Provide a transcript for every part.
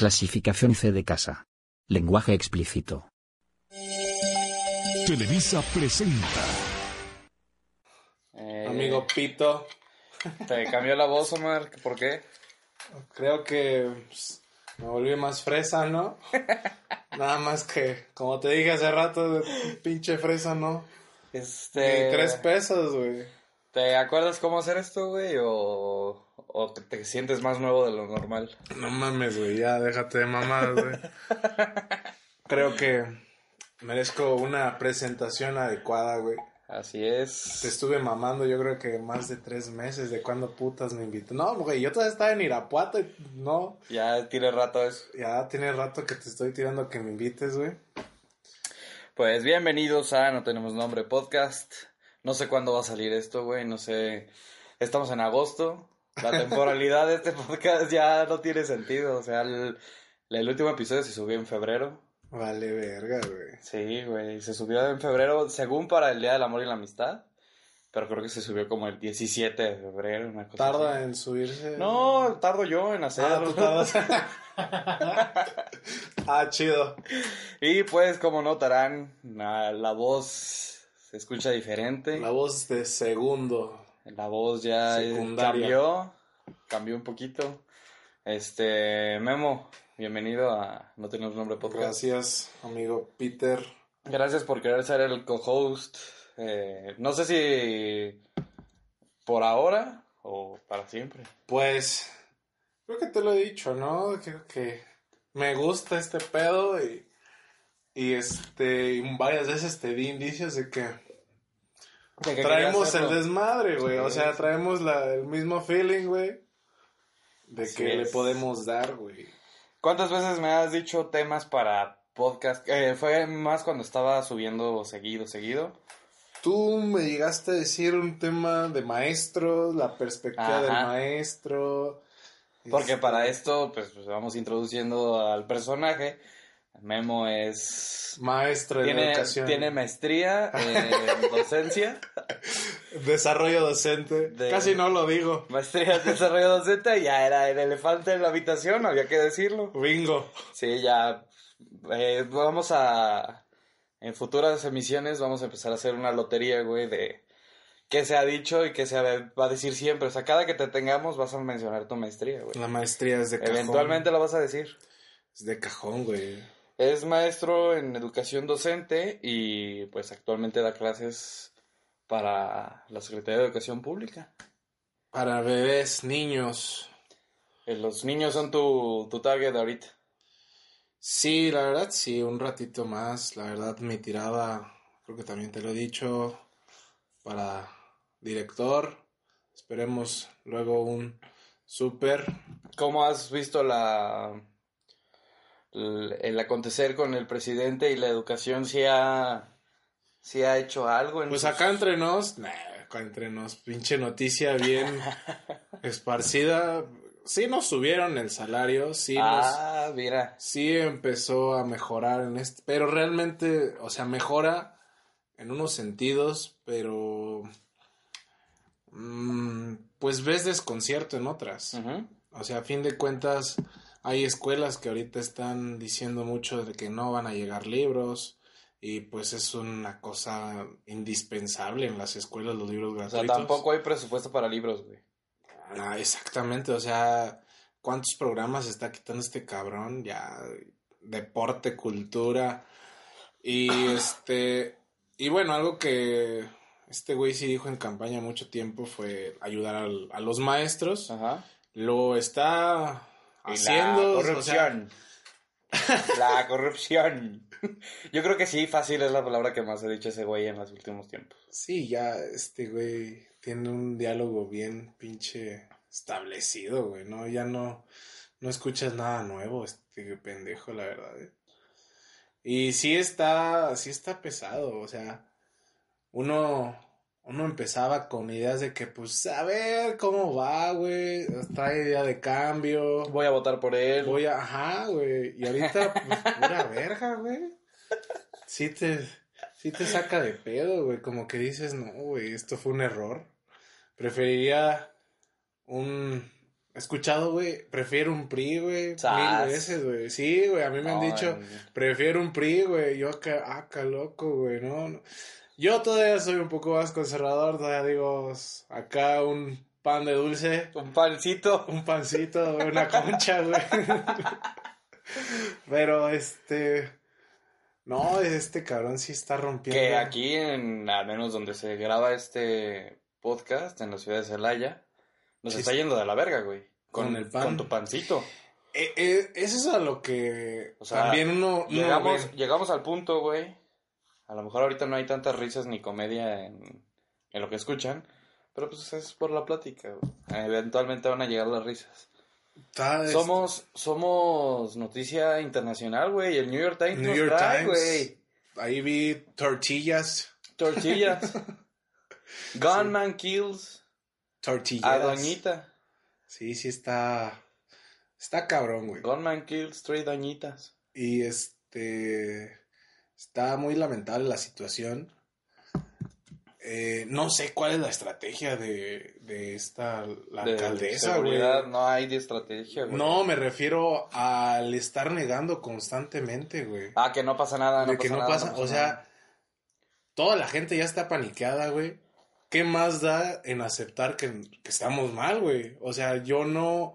Clasificación C de casa. Lenguaje explícito. Televisa presenta. Eh, Amigo Pito, ¿Te cambió la voz, Omar? ¿Por qué? creo que pues, me volví más fresa, ¿no? Nada más que, como te dije hace rato, pinche fresa, ¿no? Este... Ni tres pesos, güey. ¿Te acuerdas cómo hacer esto, güey? ¿O, o te, te sientes más nuevo de lo normal? No mames, güey, ya déjate de mamadas, güey. Creo que merezco una presentación adecuada, güey. Así es. Te estuve mamando, yo creo que más de tres meses de cuando putas me invitó. No, güey, yo todavía estaba en Irapuato y no. Ya tiene rato eso. Ya tiene rato que te estoy tirando que me invites, güey. Pues bienvenidos a No Tenemos Nombre Podcast. No sé cuándo va a salir esto, güey. No sé. Estamos en agosto. La temporalidad de este podcast ya no tiene sentido. O sea, el, el último episodio se subió en febrero. Vale, verga, güey. Sí, güey, se subió en febrero, según para el Día del Amor y la Amistad, pero creo que se subió como el 17 de febrero, una cosa Tarda así. en subirse. No, tardo yo en Ah, hacerlo. ah, chido. y pues, como notarán, la voz se escucha diferente. La voz de segundo. La voz ya Secundaria. cambió, cambió un poquito. Este, Memo, bienvenido a No Tenemos Nombre Podcast. Gracias, amigo Peter. Gracias por querer ser el co-host. Eh, no sé si por ahora o para siempre. Pues, creo que te lo he dicho, ¿no? Creo que me gusta este pedo y, y este, varias veces te di indicios de que De que traemos el desmadre, güey. O sea, traemos la- el mismo feeling, güey. De Así que le podemos dar, güey. ¿Cuántas veces me has dicho temas para podcast? Eh, fue más cuando estaba subiendo seguido, seguido. Tú me llegaste a decir un tema de maestro, la perspectiva del maestro. Porque Este, para esto, pues, pues, vamos introduciendo al personaje. Memo es... Maestro de Tiene, educación. tiene maestría en docencia. Desarrollo docente. De- Casi no lo digo. Maestría en desarrollo docente. Ya era el elefante en la habitación, había que decirlo. Bingo. Sí, ya eh, vamos a... En futuras emisiones vamos a empezar a hacer una lotería, güey, de qué se ha dicho y qué se va a decir siempre. O sea, cada que te tengamos vas a mencionar tu maestría, güey. La maestría es de cajón. Eventualmente lo vas a decir. Es de cajón, güey. Es maestro en educación docente y pues actualmente da clases para la Secretaría de Educación Pública. Para bebés, niños. Eh, Los niños son tu, tu target ahorita. Sí, la verdad, sí, un ratito más. La verdad, mi tirada, creo que también te lo he dicho, para director. Esperemos luego un súper. ¿Cómo has visto la el, acontecer con el presidente y la educación si ha si ha hecho algo en Pues sus- acá entre nos, nah, acá entre nos, pinche noticia bien esparcida. Sí nos subieron el salario, sí nos, Ah, mira. sí empezó a mejorar en este, pero realmente, o sea, mejora en unos sentidos, pero mm, pues ves desconcierto en otras. O sea, a fin de cuentas, hay escuelas que ahorita están diciendo mucho de que no van a llegar libros. Y pues es una cosa indispensable en las escuelas los libros O sea, gratuitos. tampoco hay presupuesto para libros, güey. Ah, exactamente, o sea, ¿cuántos programas está quitando este cabrón? Ya, deporte, cultura. Y este, y bueno, algo que este güey sí dijo en campaña mucho tiempo fue ayudar al- a los maestros. Ajá. Lo está haciendo. la o sea, corrupción. la corrupción. Yo creo que sí, fácil es la palabra que más ha dicho ese güey en los últimos tiempos. sí, ya este güey tiene un diálogo bien pinche establecido, güey, ¿no? Ya no, no escuchas nada nuevo, este pendejo, la verdad. ¿eh? Y sí está, sí está pesado, o sea, uno, uno empezaba con ideas de que, pues, a ver cómo va, güey, trae idea de cambio, Voy a votar por él. voy a, ajá, güey, y ahorita, pues, pura verga, güey. Sí te, sí te saca de pedo, güey, como que dices, no, güey, esto fue un error. Preferiría un, escuchado, güey, prefiero un PRI, güey, mil veces, güey. Sí, güey, a mí me han dicho, prefiero un PRI, güey. Yo acá, acá loco, güey, no, no. Yo todavía soy un poco más conservador, todavía digo, acá un pan de dulce, Un pancito. un pancito, una concha, güey. Pero este, no, este cabrón sí está rompiendo. Que aquí, en, al menos donde se graba este podcast, en la ciudad de Celaya, nos Sí, está yendo de la verga, güey. Con, Con el pan. Con tu pancito. Eh, eh, eso es a lo que O sea, también uno, uno Llegamos, ve. llegamos al punto, güey. A lo mejor ahorita no hay tantas risas ni comedia en, en lo que escuchan. Pero pues es por la plática, güey. Eventualmente van a llegar las risas. Este, Somos, somos noticia internacional, güey. El New York Times New nos York trae, Times. güey. Ahí vi tortillas. Tortillas. Gunman kills Tortillas. a Doñita. Sí, sí está. Está cabrón, güey. Gunman kills three Doñitas. Y este. Está muy lamentable la situación. Eh, no sé cuál es la estrategia de, de esta. La De alcaldesa, güey. No hay de estrategia, güey. No, me refiero al estar negando constantemente, güey. Ah, que no pasa nada, no de que pasa no nada, pasa, no o sea, toda la gente ya está paniqueada, güey. ¿Qué más da en aceptar que, que estamos mal, güey? O sea, yo no,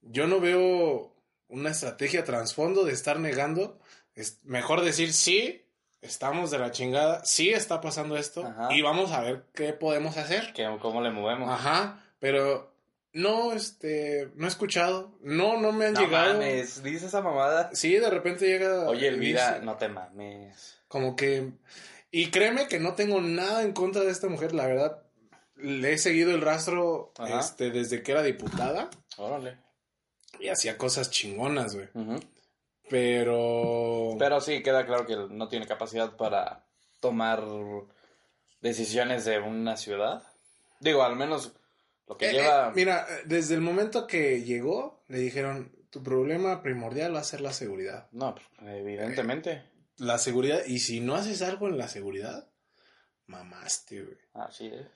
yo no veo una estrategia trasfondo de estar negando. Es mejor decir sí, estamos de la chingada, sí está pasando esto Ajá. y vamos a ver qué podemos hacer. ¿Cómo le movemos? Ajá, pero no, este, no he escuchado, no, no me han No llegado. mames, dice esa mamada. Sí, de repente llega. Oye, Elvira, dice- no te mames. como que. Y créeme que no tengo nada en contra de esta mujer, la verdad. Le he seguido el rastro Ajá. este, desde que era diputada Órale. y hacía cosas chingonas, güey. Ujú. Pero. Pero sí, queda claro que no tiene capacidad para tomar decisiones de una ciudad. Digo, al menos lo que Eh, lleva... eh, mira, desde el momento que llegó, le dijeron: tu problema primordial va a ser la seguridad. No, pues, evidentemente. La seguridad, y si no haces algo en la seguridad, mamaste, güey. Así es.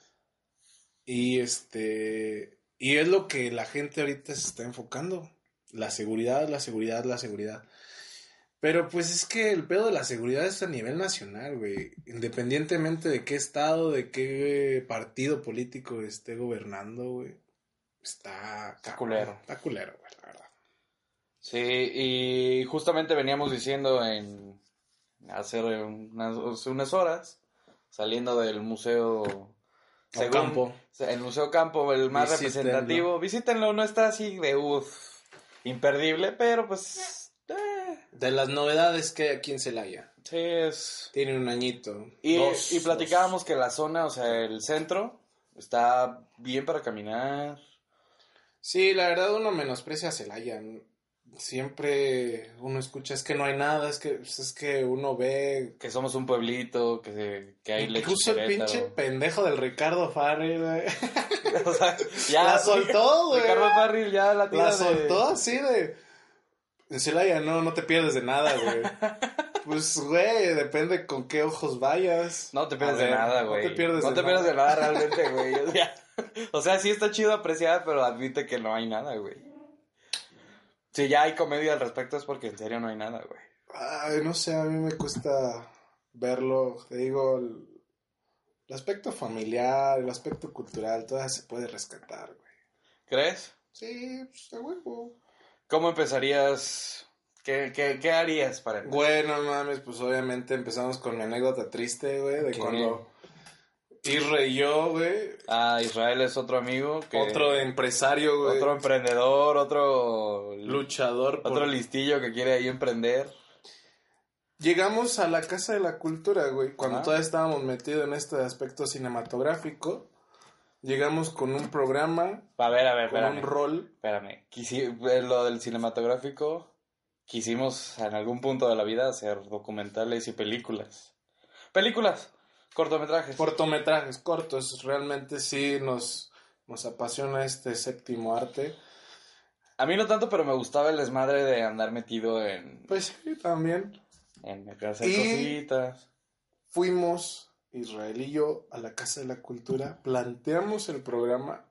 Y este. Y es lo que la gente ahorita se está enfocando. La seguridad, la seguridad, la seguridad. Pero pues es que el pedo de la seguridad es a nivel nacional, güey. Independientemente de qué estado, de qué partido político esté gobernando, güey. Está, Está culero. Está culero, güey, la verdad. Sí, y justamente veníamos diciendo en hace unas, unas horas, saliendo del museo según- Ocampo. El Museo Campo, el más Visítenlo. representativo. Visítenlo, no está así de uff, imperdible, pero pues. De las novedades que hay aquí en Celaya. sí, es. Tiene un añito. Y, dos, y platicábamos que la zona, o sea, el centro, está bien para caminar. Sí, la verdad uno menosprecia a Celaya. Siempre uno escucha, es que no hay nada, es que, pues, es que uno ve... Que somos un pueblito, que, que hay Incluso el pinche pendejo del Ricardo Farrell, güey. O sea, ya. La soltó, güey. Ricardo Farril ya la tira La de- soltó así de... En Celaya no, no te pierdes de nada, güey. Pues, güey, depende con qué ojos vayas. No te pierdes de nada, güey. No te pierdes No de te pierdes de nada. nada realmente, güey. O sea, o sea, sí está chido apreciar, pero admite que no hay nada, güey. Si ya hay comedia al respecto es porque en serio no hay nada, güey. Ay, no sé, a mí me cuesta verlo. Te digo, el, el aspecto familiar, el aspecto cultural, todo se puede rescatar, güey. ¿Crees? Sí, pues, a huevo. ¿Cómo empezarías? ¿Qué, qué, qué harías para empezar? Bueno, mames, pues obviamente empezamos con mi anécdota triste, güey, de cuando Irre y yo, güey, Ah, Israel es otro amigo. Que... otro empresario, güey, Otro emprendedor, otro... luchador. por- Otro listillo que quiere ahí emprender. Llegamos a la Casa de la Cultura, güey, cuando todavía estábamos metidos en este aspecto cinematográfico. Llegamos con un programa, A ver, a ver, con espérame. un rol. Espérame, quisi- eh, lo del cinematográfico, quisimos en algún punto de la vida hacer documentales y películas. Películas, cortometrajes. cortometrajes cortos. Realmente sí nos, nos apasiona este séptimo arte. A mí no tanto, pero me gustaba el desmadre de andar metido en, Pues sí, también en hacer Y- cositas. fuimos, Israel y yo, a la Casa de la Cultura, planteamos el programa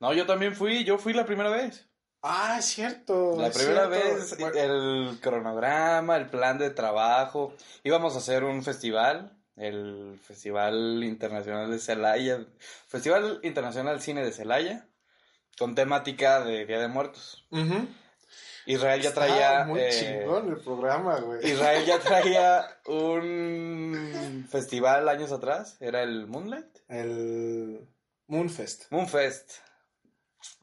No, yo también fui, yo fui la primera vez. Ah, es cierto. La es primera cierto. vez, Bueno, el cronograma, el plan de trabajo. Íbamos a hacer un festival, el Festival Internacional de Celaya, Festival Internacional Cine de Celaya, con temática de Día de Muertos. Israel ya traía... muy eh, chingón el programa, güey. Israel ya traía un festival años atrás, era el Moonlight. El Moonfest. Moonfest.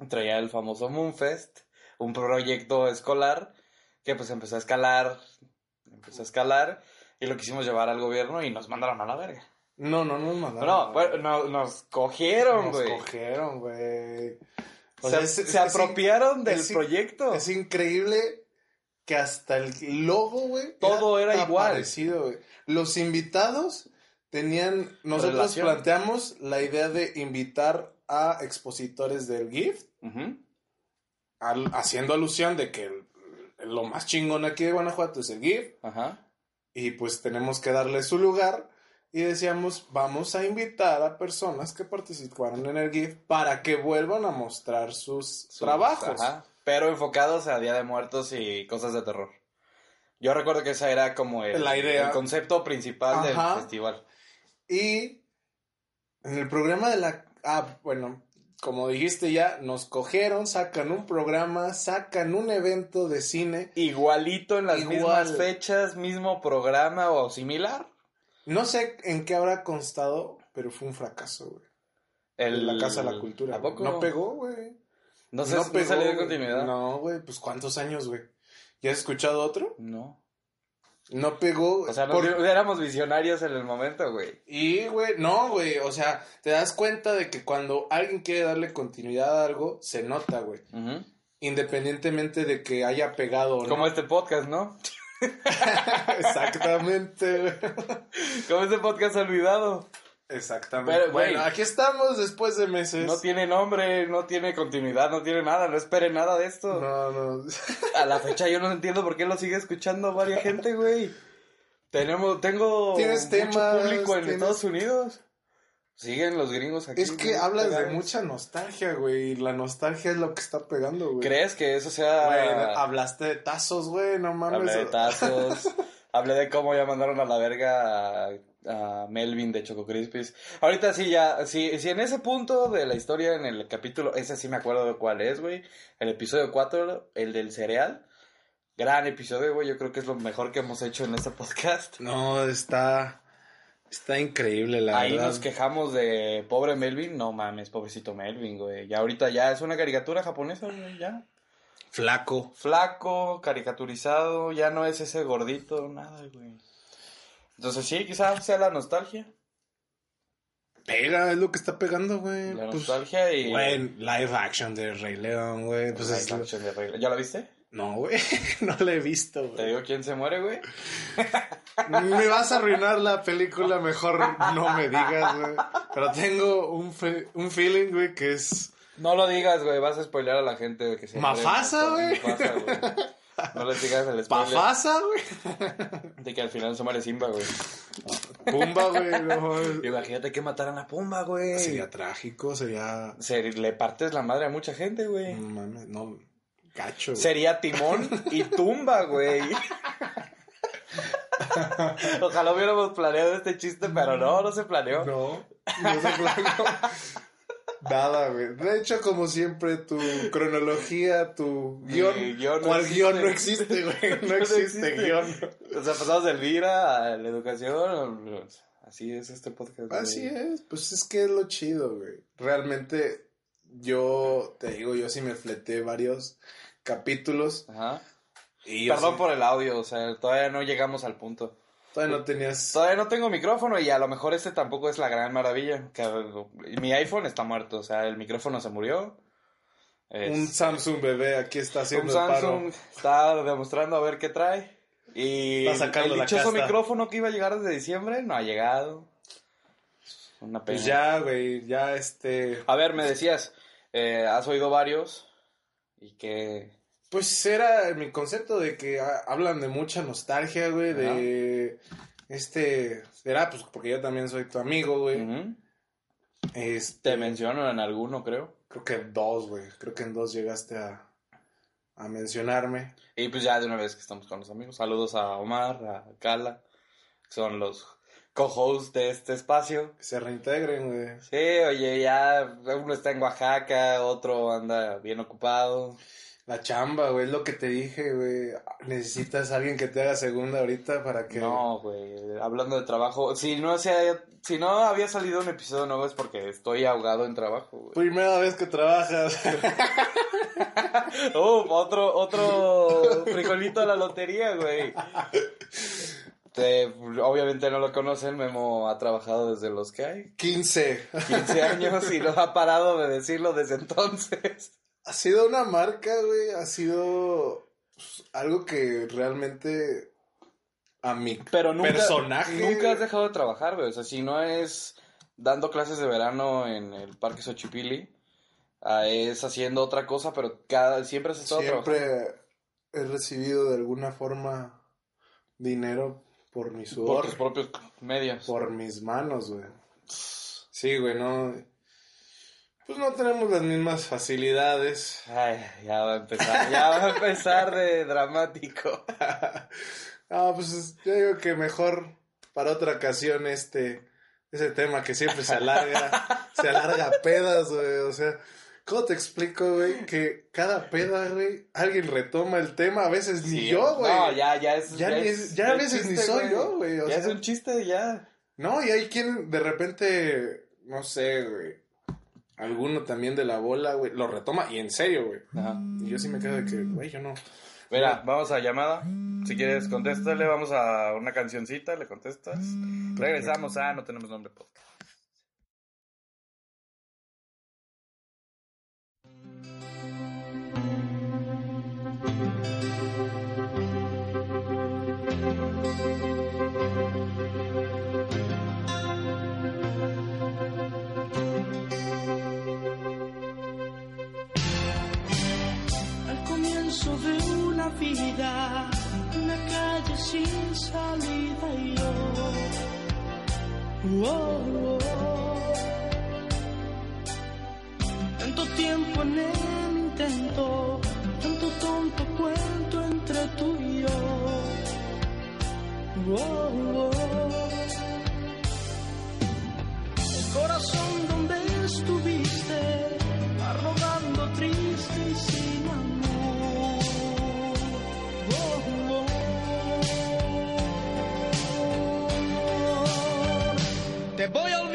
Traía el famoso Moonfest, un proyecto escolar que pues empezó a escalar, empezó a escalar y lo quisimos llevar al gobierno y nos mandaron a la verga. No, no nos mandaron. No, bueno, no, nos cogieron, Nos güey. cogieron, güey. O Se, sea, se apropiaron del es- proyecto. Es increíble que hasta el logo, güey. Todo era tan igual. parecido, güey. Los invitados tenían. Nosotros Relación. planteamos la idea de invitar a expositores del GIF, Ujú. al- haciendo alusión de que el- lo más chingón aquí de Guanajuato es el GIF, Ajá. y pues tenemos que darle su lugar. Y decíamos, vamos a invitar a personas que participaron en el GIF para que vuelvan a mostrar sus, Sus- trabajos. ajá, pero enfocados a Día de Muertos y cosas de terror. Yo recuerdo que esa era como el, La idea. el concepto principal Ajá. del festival. Y en el programa de la... Ah, bueno, como dijiste ya, nos cogieron, sacan un programa, sacan un evento de cine. Igualito en las Igual. mismas fechas, mismo programa o similar. No sé en qué habrá constado, pero fue un fracaso, güey. El... La Casa de la Cultura. ¿A poco? No pegó, güey. No, sé, no, salió de continuidad. No. No, güey, pues ¿cuántos años, güey? ¿Ya has escuchado otro? No pegó. O sea, no, por- éramos visionarios en el momento, güey. Y, güey, no, güey, o sea, te das cuenta de que cuando alguien quiere darle continuidad a algo, se nota, güey. Independientemente de que haya pegado o no. Como este podcast, ¿no? Exactamente. Como este podcast olvidado. Exactamente. Pero, bueno, aquí estamos después de meses. No tiene nombre, no tiene continuidad, no tiene nada. No espere nada de esto. No, no. A la fecha yo no entiendo por qué lo sigue escuchando varias gente, güey. Tenemos, tengo Tienes mucho temas, público en tienes- Estados Unidos. Siguen los gringos aquí. Es que hablas de mucha nostalgia, güey. y La nostalgia es lo que está pegando, güey. ¿Crees que eso sea... Güey, hablaste de tazos, güey, no mames. Hablé de tazos. hablé de cómo ya mandaron a la verga a, a Melvin de Choco Crispies. Ahorita sí ya, si, si en ese punto de la historia, en el capítulo, ese sí me acuerdo de cuál es, güey. El episodio 4, el del cereal. Gran episodio, güey. Yo creo que es lo mejor que hemos hecho en este podcast. No, está. Está increíble, la Ahí verdad. nos quejamos de pobre Melvin. No mames, pobrecito Melvin, güey. Ya ahorita ya es una caricatura japonesa, güey, ya. Flaco. Flaco, caricaturizado, ya no es ese gordito, nada, güey. Entonces sí, quizás sea la nostalgia. Pega, es lo que está pegando, güey. La Pues, nostalgia y... Güey, live action de Rey León, güey. Pues Live es- action de Rey- ¿Ya lo viste? No, güey. no la he visto, Te güey. digo quién se muere, güey. Me vas a arruinar la película, mejor no me digas, güey. Pero tengo un, fe- un feeling, güey, que es. No lo digas, güey, vas a spoilear a la gente de que se. Mafasa, güey. No les digas el spoiler Pafasa, güey. de que al final se muere Simba, güey. Pumba, güey. No, Imagínate que mataran a Pumba, güey. sería trágico, sería. Se- le partes la madre a mucha gente, güey. No mames, no. Sería Timón y Tumba, güey. Ojalá hubiéramos planeado este chiste, pero no, no se planeó. No, no se planeó. Nada, güey. De hecho, como siempre, tu cronología, tu guion. guion no ¿Cuál existe. guion no existe, güey? No No existe, guion. O sea, pasamos del Vira a la educación. Así es este podcast. güey. Así es, pues es que es lo chido, güey. Realmente, yo te digo, yo sí me fleté varios capítulos. Ajá. Y yo Perdón sí- por el audio, o sea, todavía no llegamos al punto. Todavía no tenías. Todavía no tengo micrófono y a lo mejor este tampoco es la gran maravilla. Que, mi iPhone está muerto, o sea, el micrófono se murió. Es- Un Samsung bebé aquí está un haciendo el Samsung está demostrando a ver qué trae. Y Está sacando el dichoso micrófono que iba a llegar desde diciembre no ha llegado. Una pena. Pues ya, güey, ya este. A ver, me decías, eh, has oído varios y que... Pues era mi concepto de que ah, hablan de mucha nostalgia, güey, de este, será pues porque yo también soy tu amigo, güey. Este, Te menciono en alguno, creo. creo que dos, güey. Creo que en dos llegaste a, a mencionarme. Y pues ya de una vez que estamos con los amigos, saludos a Omar, a Cala, que son los co-hosts de este espacio. Que se reintegren, güey. Sí, oye, ya uno está en Oaxaca, otro anda bien ocupado. La chamba, güey, es lo que te dije, güey. Necesitas a alguien que te haga segunda ahorita para que... No, güey, hablando de trabajo, si no, se si no había salido un episodio nuevo es porque estoy ahogado en trabajo, güey. Primera vez que trabajas. oh, otro, otro frijolito a la lotería, güey. Obviamente no lo conocen, Memo ha trabajado desde los que hay. 15. 15 años y no ha parado de decirlo desde entonces. Ha sido una marca, güey, ha sido pues, algo que realmente a mi Pero nunca, personaje... Nunca has dejado de trabajar, güey. O sea, si no es dando clases de verano en el Parque Xochipilli, ah, es haciendo otra cosa, pero cada siempre has estado Siempre he recibido de alguna forma dinero por mi sudor. Por tus propios medios. Por mis manos, güey. Sí, güey, no... Pues no tenemos las mismas facilidades. Ay, ya va a empezar, ya va a empezar de dramático. ah, pues yo digo que mejor para otra ocasión este, ese tema que siempre se alarga, se alarga a pedas, güey, o sea, ¿cómo te explico, güey? Que cada peda, güey, alguien retoma el tema, a veces ni yo, güey. No, ya, ya es. Ya, ya, a veces ni soy yo, güey. ya es un chiste, ya. No, y hay quien de repente, no sé, güey alguno también de la bola, güey, lo retoma y en serio, güey. Y yo sí me quedo de que, güey, yo no. Mira, vamos a llamada. Si quieres, contéstale. Vamos a una cancioncita, le contestas. Regresamos a No Tenemos Nombre Podcast. Vida, una calle sin salida y yo. Oh, Tanto tiempo en el intento, tanto tonto cuento entre tú y yo. Voy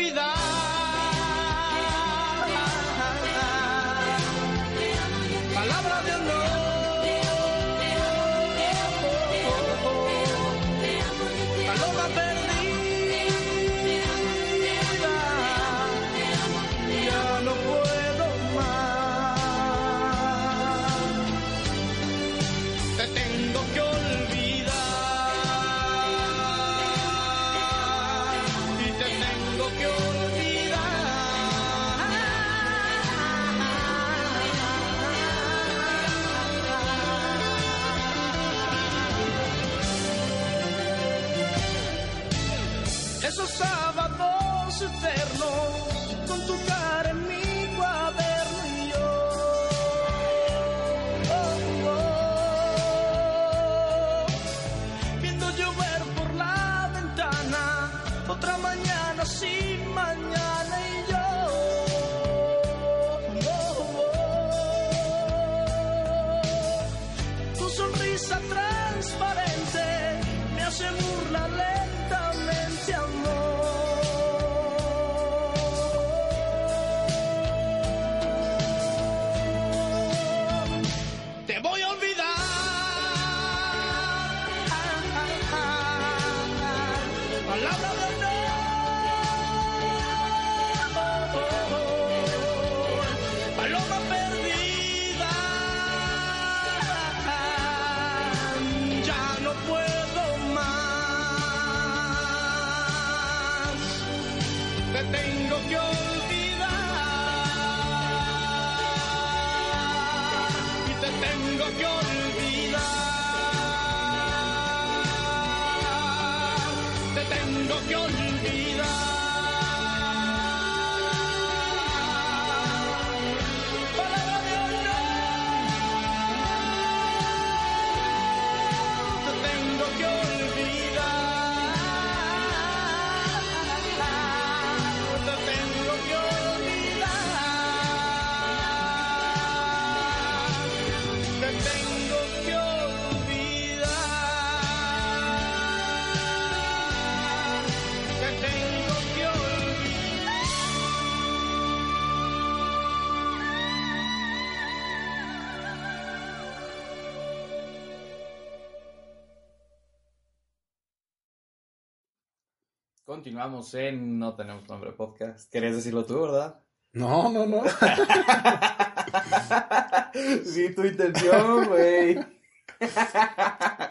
Continuamos en No Tenemos Nombre Podcast. ¿Querías decirlo tú, verdad? No, no, no. sí, tu intención, güey.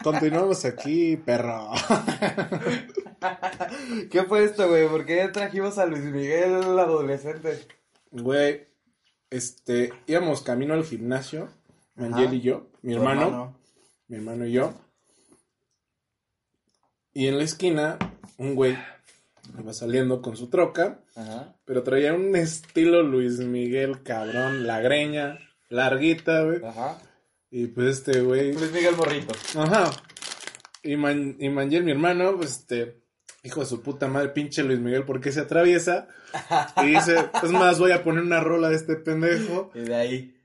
Continuamos aquí, perro. ¿Qué fue esto, güey? ¿Por qué trajimos a Luis Miguel adolescente? Güey, este, íbamos camino al gimnasio, Ajá. Angel y yo, mi hermano, mi hermano y yo. Y en la esquina, un güey iba saliendo con su troca, Ajá. pero traía un estilo Luis Miguel, cabrón, la greña, larguita, güey. Ajá. Y pues este güey, Luis Miguel Morrito. ajá. Y, Man, y Mangel, mi hermano, pues este, hijo de su puta madre, pinche Luis Miguel, ¿por qué se atraviesa? Y dice, es más, voy a poner una rola de este pendejo. Y de ahí.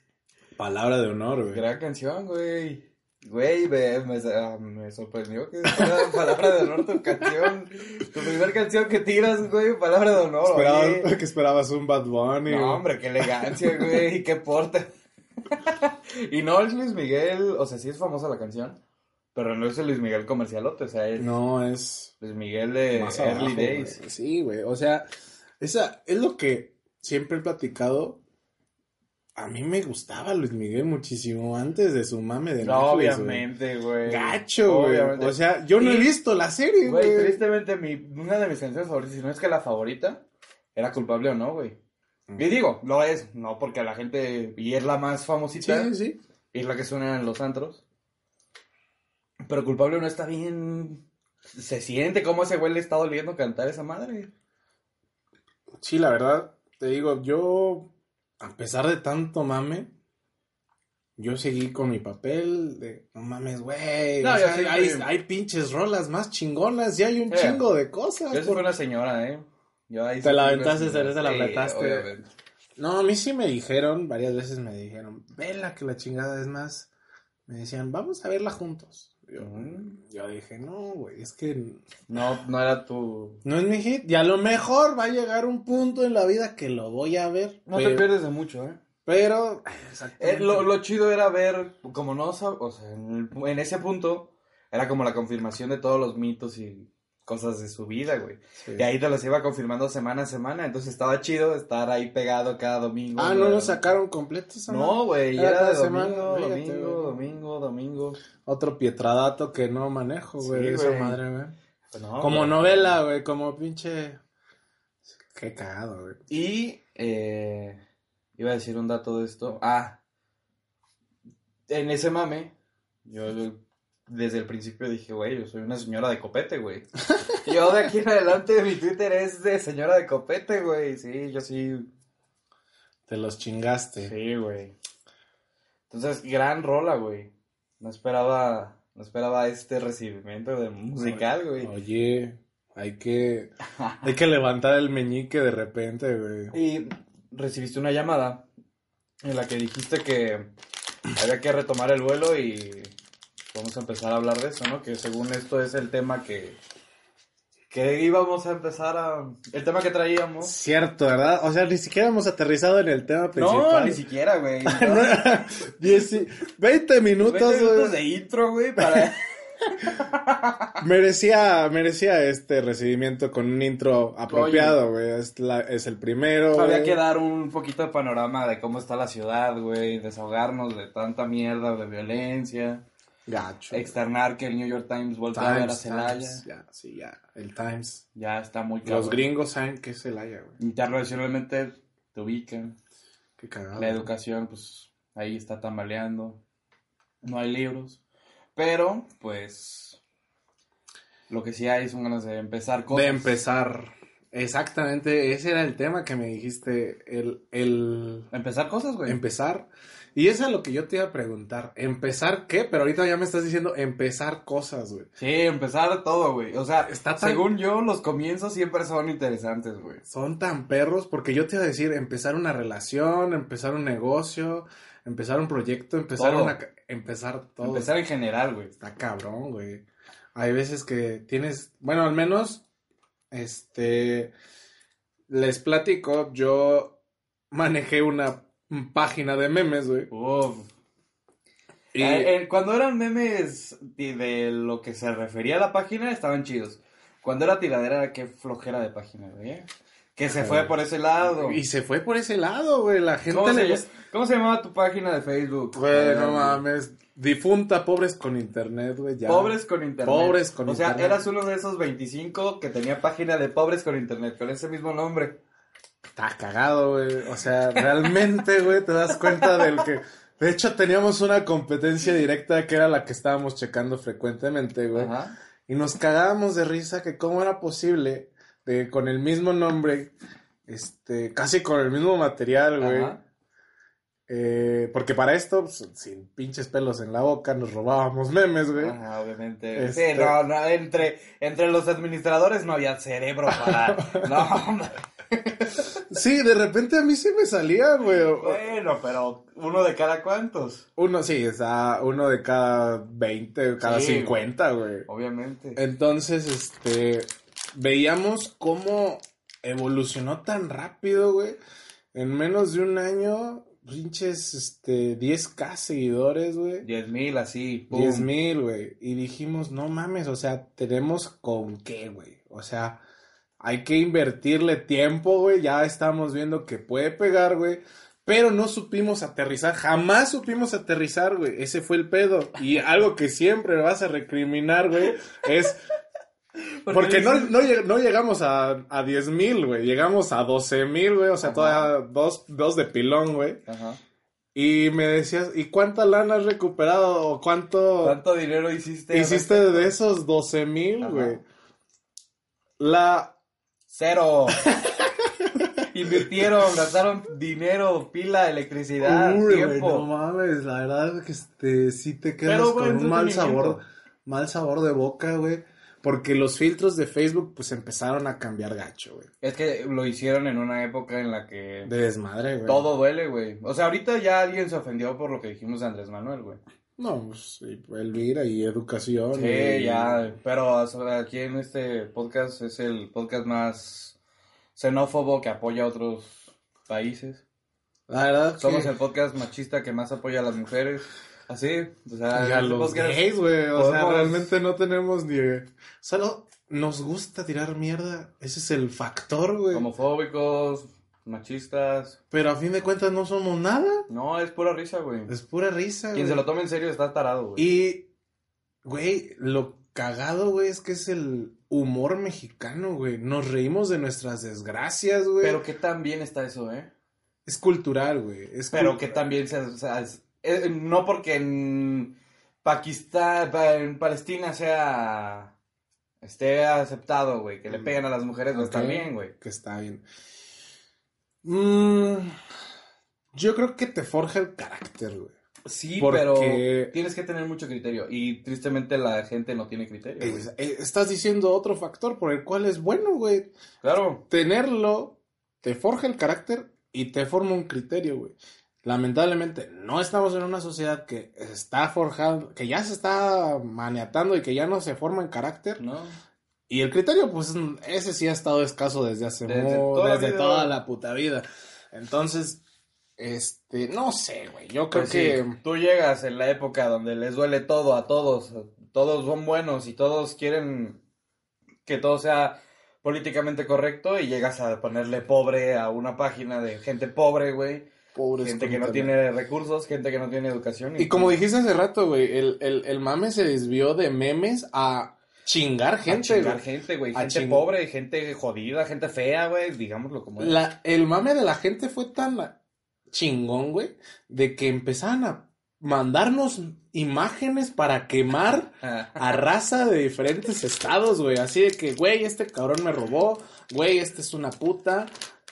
Palabra de honor, güey. Gran canción, güey. Güey, me, me, ah, me sorprendió que fuera palabra de honor tu canción. Tu primer canción que tiras, güey, palabra de honor. Esperaba- oye. que esperabas un Bad Bunny. No, hombre, qué elegancia, güey, qué porte. y no es Luis Miguel, o sea, sí es famosa la canción, pero no es el Luis Miguel comercialote, o sea, es No, es Luis Miguel de Early abajo, Days. güey. Sí, güey. O sea, esa es lo que siempre he platicado. A mí me gustaba Luis Miguel muchísimo antes de su mame de No, Netflix, obviamente, güey. Gacho, güey. O sea, yo no he visto la serie, Güey, tristemente, mi, una de mis canciones favoritas, si no es que la favorita, era culpable o no, güey. Mm. Y digo, lo es, no porque a la gente, y es la más famosita, Sí, sí. y es la que suena en los antros. Pero culpable o no está bien. Se siente como ese güey le está doliendo cantar esa madre. Sí, la verdad, te digo, yo, a pesar de tanto mame, yo seguí con mi papel de, no mames, güey. No, o yo sea, sí, hay, sí. hay pinches rolas más chingonas y hay un Eh, chingo de cosas. Yo por- fui una señora, ¿eh? Yo ahí Te la aventaste, te la obviamente. No, a mí sí me dijeron, varias veces me dijeron, vela que la chingada es más. Me decían, vamos a verla juntos. Yo, yo dije, no, güey, es que No, no era tu... no es mi hit. Y a lo mejor va a llegar un punto en la vida que lo voy a ver. No te pierdes de mucho, ¿eh? pero Eh, lo, lo chido era ver, como no o sea, en, el- en ese punto, era como la confirmación de todos los mitos y cosas de su vida, güey. Sí. Y ahí te los iba confirmando semana a semana, entonces estaba chido estar ahí pegado cada domingo. Ah, güey. no lo sacaron completo esa No, güey, Era era de domingo, semana, domingo, güey. domingo, domingo. Otro pietradato que no manejo, güey, Sí, esa güey. madre, güey. Pues no, como güey. novela, güey, como pinche. Qué cagado, güey. Y eh, iba a decir un dato de esto. Ah, en ese mame, yo desde el principio dije, güey, yo soy una señora de copete, güey. yo de aquí en adelante mi Twitter es de señora de copete, güey. Sí, yo sí. Te los chingaste. Sí, güey. Entonces, gran rola, güey. No esperaba, no esperaba este recibimiento de musical, güey. Oye, hay que, hay que levantar el meñique de repente, güey. Y recibiste una llamada en la que dijiste que había que retomar el vuelo y vamos a empezar a hablar de eso, ¿no? Que según esto es el tema que, que íbamos a empezar a... El tema que traíamos. Cierto, ¿verdad? O sea, ni siquiera hemos aterrizado en el tema No, principal. ni siquiera, güey. No. Dieci- 20 minutos, 20 minutos güey. de intro, güey, para... Merecía, merecía este recibimiento con un intro apropiado, güey. Es, la- es el primero, Había güey. que dar un poquito de panorama de cómo está la ciudad, güey, desahogarnos de tanta mierda, de violencia, Gacho. externar que el New York Times voltea a ver a Celaya. Ya, sí, ya. El Times. Ya está muy Los cabrón. gringos saben que es Celaya, güey. Internacionalmente te ubican. Qué cagado. La educación, pues, ahí está tambaleando. No hay libros. Pero, pues, lo que sí hay son ganas de empezar cosas. De empezar. Exactamente, ese era el tema que me dijiste. El, el Empezar cosas, güey. empezar. Y eso es lo que yo te iba a preguntar. ¿Empezar qué? Pero ahorita ya me estás diciendo empezar cosas, güey. sí, empezar todo, güey. O sea, Está tan- según yo, los comienzos siempre son interesantes, güey. Son tan perros porque yo te iba a decir empezar una relación, empezar un negocio, empezar un proyecto, empezar Todo. una... Empezar todo. Empezar en general, güey. Está cabrón, güey. Hay veces que tienes, bueno, al menos, este, les platico, yo manejé una página de memes, güey. Y Eh, eh, cuando eran memes de, de lo que se refería a la página, estaban chidos. Cuando era tiradera, qué flojera de página, güey. ¿eh? Que se fue por ese lado. Y se fue por ese lado, güey. La gente ¿Cómo, le se, ¿Cómo se llamaba tu página de Facebook? Güey, no mames. Difunta, pobres con internet, güey. ya. Pobres con internet. Pobres con o sea, internet. eras uno de esos 25 que tenía página de pobres con internet, con ese mismo nombre. Está cagado, güey. O sea, realmente, güey, te das cuenta del que. De hecho, teníamos una competencia directa que era la que estábamos checando frecuentemente, güey. Ajá. Y nos cagábamos de risa que cómo era posible de con el mismo nombre, este, casi con el mismo material, güey. Eh, porque para esto, pues, sin pinches pelos en la boca, nos robábamos memes, güey. Ajá, obviamente. Este- Sí, no, no, entre, entre los administradores no había cerebro para... No, hombre. Sí, de repente a mí sí me salía, güey. bueno, pero uno de cada cuantos, Uno, sí, está uno de cada 20, cada Sí, 50, güey. obviamente. Entonces, este, veíamos cómo evolucionó tan rápido, güey. En menos de un año, pinches, este, 10k seguidores, güey. 10 mil así, pum. 10 mil, güey. Y dijimos, no mames, o sea, tenemos con qué, güey. O sea, hay que invertirle tiempo, güey. Ya estamos viendo que puede pegar, güey. Pero no supimos aterrizar, jamás supimos aterrizar, güey. Ese fue el pedo. Y algo que siempre vas a recriminar, güey, es porque no, no, lleg- no llegamos a, a 10 mil, güey. Llegamos a 12 mil, güey. O sea, todavía dos, dos de pilón, güey. Ajá. Y me decías, ¿y cuánta lana has recuperado? ¿O cuánto ¿Cuánto dinero hiciste? hiciste de esos 12 mil, güey? La... Cero. Invirtieron, gastaron dinero, pila, electricidad, Uy, tiempo. no mames, la verdad es que este, sí te quedas Pero, con un mal sabor, mal sabor de boca, güey. Porque los filtros de Facebook, pues, empezaron a cambiar gacho, güey. Es que lo hicieron en una época en la que De desmadre, güey. todo duele, güey. O sea, ahorita ya alguien se ofendió por lo que dijimos de Andrés Manuel, güey. No, pues, sí, Elvira y educación. Sí, y- ya, pero aquí en este podcast es el podcast más xenófobo que apoya a otros países. La verdad Somos que... el podcast machista que más apoya a las mujeres. Así, o sea, Y a los gays, güey. O sea, realmente no tenemos ni... Solo nos gusta tirar mierda. Ese es el factor, güey. homofóbicos, machistas. Pero a fin de cuentas no somos nada. No, es pura risa, güey. Es pura risa, Quien güey. se lo tome en serio está tarado, güey. Y, güey, lo cagado, güey, es que es el humor mexicano, güey. Nos reímos de nuestras desgracias, güey. Pero qué tan bien está eso, ¿eh? Es cultural, güey. Es Pero que también se, o sea, es- eh, no porque en Pakistán, pa- en Palestina sea esté aceptado, güey, que le peguen a las mujeres, Ok, bien, güey. Que está bien. Mm, yo creo que te forja el carácter, güey. Sí, Porque- pero tienes que tener mucho criterio y tristemente la gente no tiene criterio. Es- eh, estás diciendo otro factor por el cual es bueno, güey. Claro. Tenerlo te forja el carácter y te forma un criterio, güey. Lamentablemente, no estamos en una sociedad que está forjando, que ya se está maniatando y que ya no se forma en carácter. ¿No? Y el criterio, pues, ese sí ha estado escaso desde hace Desde mu- toda desde vida. toda la puta vida. Entonces, este, no sé, güey. Yo creo Pues que. sí, tú llegas en la época donde les duele todo a todos, todos son buenos y todos quieren que todo sea políticamente correcto y llegas a ponerle pobre a una página de gente pobre, güey, Pobres gente que no tiene recursos, gente que no tiene educación. Y como dijiste hace rato, güey, el, el, el mame se desvió de memes a chingar a gente, chingar güey. gente, güey, A gente ching- pobre, gente jodida, gente fea, güey, digámoslo como es. La, el mame de la gente fue tan chingón, güey, de que empezaban a mandarnos imágenes para quemar a raza de diferentes estados, güey. Así de que, güey, este cabrón me robó, güey, este es una puta,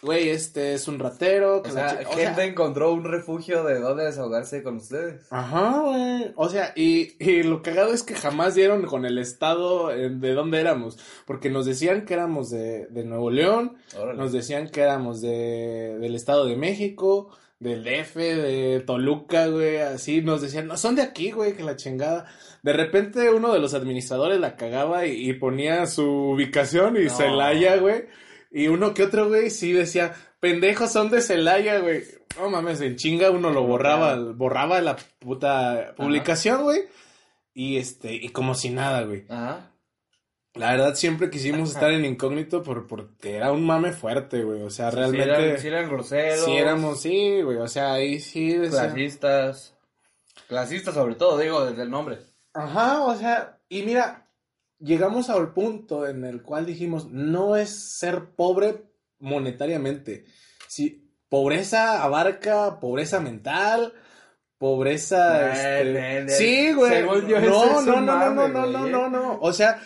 güey, este es un ratero. que o sea, o gente sea, encontró un refugio de donde desahogarse con ustedes. Ajá, güey. O sea, y, y lo cagado es que jamás dieron con el estado de dónde éramos. Porque nos decían que éramos de, de Nuevo León, Órale. nos decían que éramos de, del Estado de México, del DF, de Toluca, güey, así. Nos decían, no, son de aquí, güey, que la chingada. De repente uno de los administradores la cagaba y, y ponía su ubicación y No. Celaya, güey. Y uno que otro, güey, sí decía, pendejos son de Celaya, güey. No mames, en chinga uno lo borraba, borraba la puta publicación, güey. Y este, y como si nada, güey. Ajá. La verdad, siempre quisimos estar en incógnito por, porque era un mame fuerte, güey. O sea, realmente. Sí eran, sí eran groseros. Sí éramos, sí, güey. O sea, ahí sí decía- Clasistas. Clasistas sobre todo, digo, desde el nombre. Ajá, o sea, y mira, llegamos al punto en el cual dijimos, no es ser pobre monetariamente. Si pobreza abarca pobreza mental, pobreza... Este. Sí, güey. Según yo, no, no, no, no, no, no, no, ¿eh? no, no. O sea,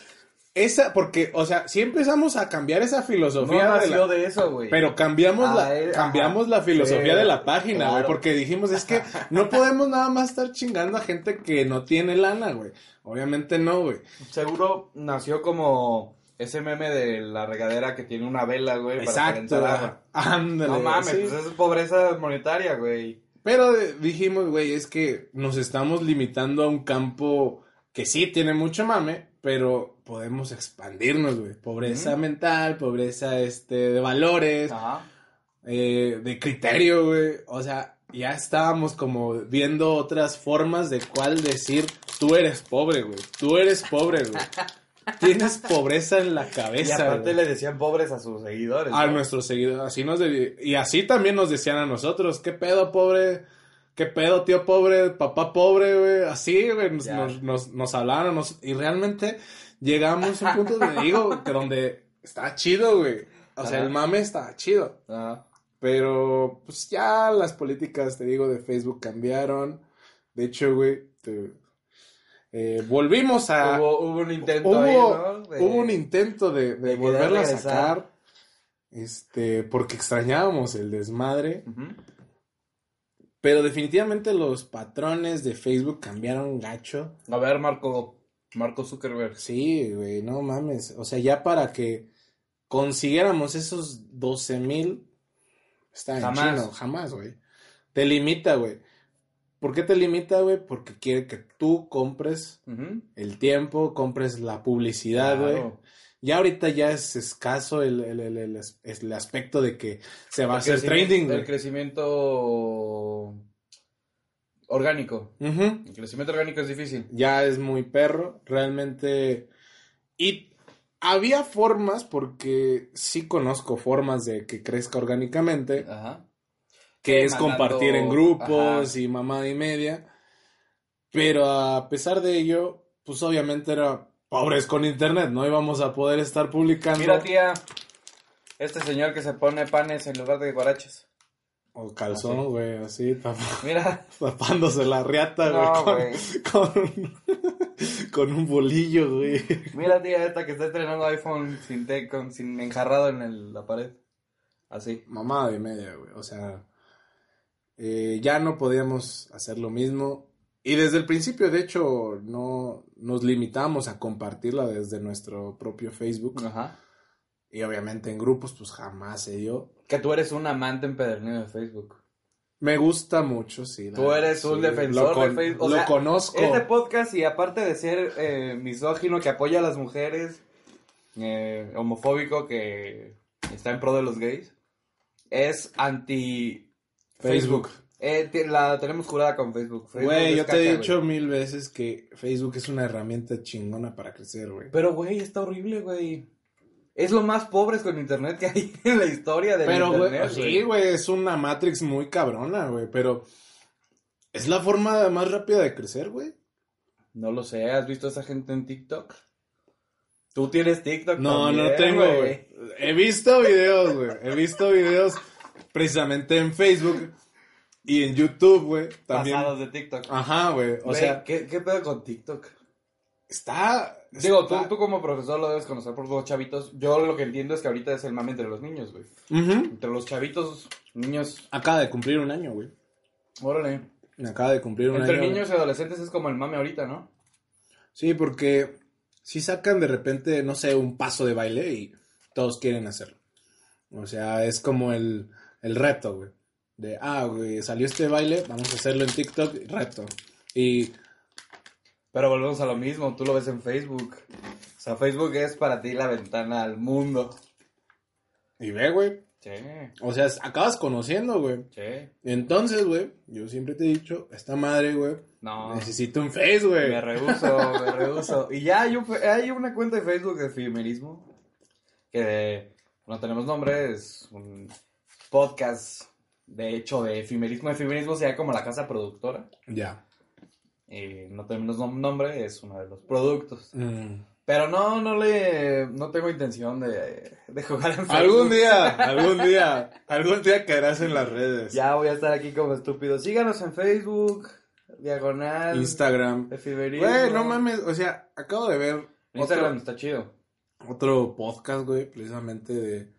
esa, porque, o sea, si empezamos a cambiar esa No filosofía de nació la- de eso, güey. pero cambiamos la, cambiamos ajá. la filosofía Sí, de la página, güey, claro. porque dijimos, es que no podemos nada más estar chingando a gente que no tiene lana, güey. Obviamente no, güey. Seguro nació como ese meme de la regadera que tiene una vela, güey, para Exacto. agua. Ándale. No mames, sí. pues es pobreza monetaria, güey. Pero eh, dijimos, güey, es que nos estamos limitando a un campo que sí tiene mucho mame, pero podemos expandirnos, güey. Pobreza mental, pobreza este de valores, Ajá. eh, de criterio, güey. O sea, ya estábamos como viendo otras formas de cuál decir, tú eres pobre, güey. Tú eres pobre, güey. Tienes pobreza en la Y cabeza, aparte güey. le decían pobres a sus seguidores. A ¿no? nuestros seguidores, así nos de- y así también nos decían a nosotros, ¿qué pedo, pobre? ¿Qué pedo, tío pobre? Papá pobre, güey. Así, güey, nos, nos, nos, nos hablaron, nos- y realmente llegamos a un punto de digo, que donde está chido, güey. O sea, el mame está chido. Ajá. Pero, pues ya las políticas, te digo, de Facebook cambiaron. De hecho, güey, te- eh, volvimos a... Hubo, hubo un intento hubo, ahí, ¿no? De- hubo un intento de, de volverla a sacar. Este, porque extrañábamos el desmadre. Pero definitivamente los patrones de Facebook cambiaron gacho. A ver, Marco, Marco Zuckerberg. Sí, güey, no mames. O sea, ya para que consiguiéramos esos 12 mil, está en chino, jamás, güey. Te limita, güey. ¿Por qué te limita, güey? Porque quiere que tú compres el tiempo, compres la publicidad, güey. Claro. Ya ahorita ya es escaso el, el, el, el as- el aspecto de que se va a El hacer trading, El güey. crecimiento orgánico. El crecimiento orgánico es difícil. ya es muy perro, realmente. Y había formas, porque sí conozco formas de que crezca orgánicamente, Ajá. que es mandando- compartir en grupos ajá. y mamada y media. Pero a pesar de ello, pues obviamente era pobres con internet, no íbamos a poder estar publicando. Mira, tía, este señor que se pone panes en lugar de guaraches. O calzón, Así. güey, así, tap- Mira, tapándose la riata, No, güey, con, con, con un bolillo, güey. mira, tía, esta que está estrenando iPhone sin, te- con, sin enjarrado en el- la pared. Así. mamada y media, güey. O sea, eh, ya no podíamos hacer lo mismo. Y desde el principio, de hecho, no nos limitamos a compartirla desde nuestro propio Facebook. Ajá. Y obviamente en grupos, pues jamás se dio. Que tú eres un amante empedernido de Facebook. Me gusta mucho, sí. Tú eres un defensor con- de Facebook. O lo sea, conozco. Este podcast, y aparte de ser eh, misógino que apoya a las mujeres, eh, homofóbico que está en pro de los gays, es anti Facebook. Facebook. Eh, la tenemos jurada con Facebook. Güey, yo te caca, he dicho mil veces que Facebook es una herramienta chingona para crecer, güey. Pero, güey, está horrible, güey. Es lo más pobres con internet que hay en la historia del Pero, güey, internet, sí, güey, es una Matrix muy cabrona, güey, pero es la forma más rápida de crecer, güey. No lo sé, ¿has visto a esa gente en TikTok? Tú tienes TikTok No, también, no tengo, güey. He visto videos, güey. He visto videos precisamente en Facebook y en YouTube, güey. También. Pasados de TikTok. Ajá, güey. O Güey, sea, ¿qué, ¿qué pedo con TikTok? Está. Digo, tú, está- tú como profesor lo debes conocer por los chavitos. Yo lo que entiendo es que ahorita es el mame entre los niños, güey. Entre los chavitos, niños, Acaba de cumplir un año, güey. órale. Acaba de cumplir un Entre año. niños y adolescentes es como el mame ahorita, ¿no? Sí, porque si sacan de repente, no sé, un paso de baile y todos quieren hacerlo. O sea, es como el, el reto, güey. De, ah, güey, salió este baile, vamos a hacerlo en TikTok, reto. Y Pero volvemos a lo mismo, tú lo ves en Facebook. O sea, Facebook es para ti la ventana al mundo. Y ve, güey, Sí, O sea, acabas conociendo, güey. sí. Entonces, güey, yo siempre te he dicho, esta madre, güey, No. necesito un face, güey. Me rehuso, me rehuso. Y ya hay, un hay una cuenta de Facebook de efemerismo que no tenemos nombre, es un podcast de hecho de efemerismo. Efemerismo sería como la casa productora. Ya. Y no tenemos nom- nombre, es uno de los productos. Mm. Pero no, no le, no tengo intención de, de jugar en Facebook. Algún día, algún día, algún día caerás en las redes. Ya voy a estar aquí como estúpido. Síganos en Facebook, Diagonal, Instagram. Güey, no mames, o sea, acabo de ver Instagram otro, está chido. otro podcast, güey, precisamente de...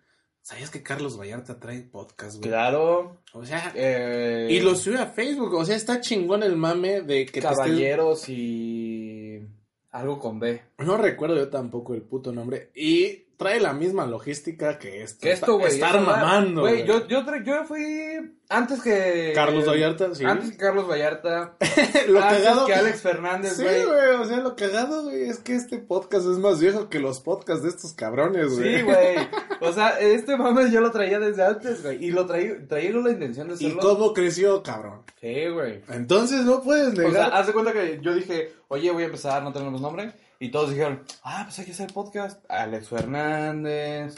¿Sabías que Carlos Vallarta trae podcast, güey? Claro. O sea, Eh, y lo sube a Facebook, o sea, está chingón el mame de que te estés- Caballeros y algo con B. No recuerdo yo tampoco el puto nombre. Y trae la misma logística que esto. Que esto, güey. Estar mamando, Güey, güey. yo, yo, yo fui antes que... Carlos Vallarta, sí. Antes que Carlos Vallarta. lo antes cagado que Alex Fernández, Sí, güey. güey, o sea, lo cagado, güey, es que este podcast es más viejo que los podcasts de estos cabrones, güey. Sí, güey. O sea, este mame yo lo traía desde antes, güey. Y lo traía con la intención de ¿Y hacerlo. cómo creció, cabrón? Sí, güey. Entonces no puedes O sea, negar. haz de cuenta que yo dije, oye, voy a empezar, no tenemos nombre. Y todos dijeron, ah, pues hay que hacer podcast. Alex Fernández,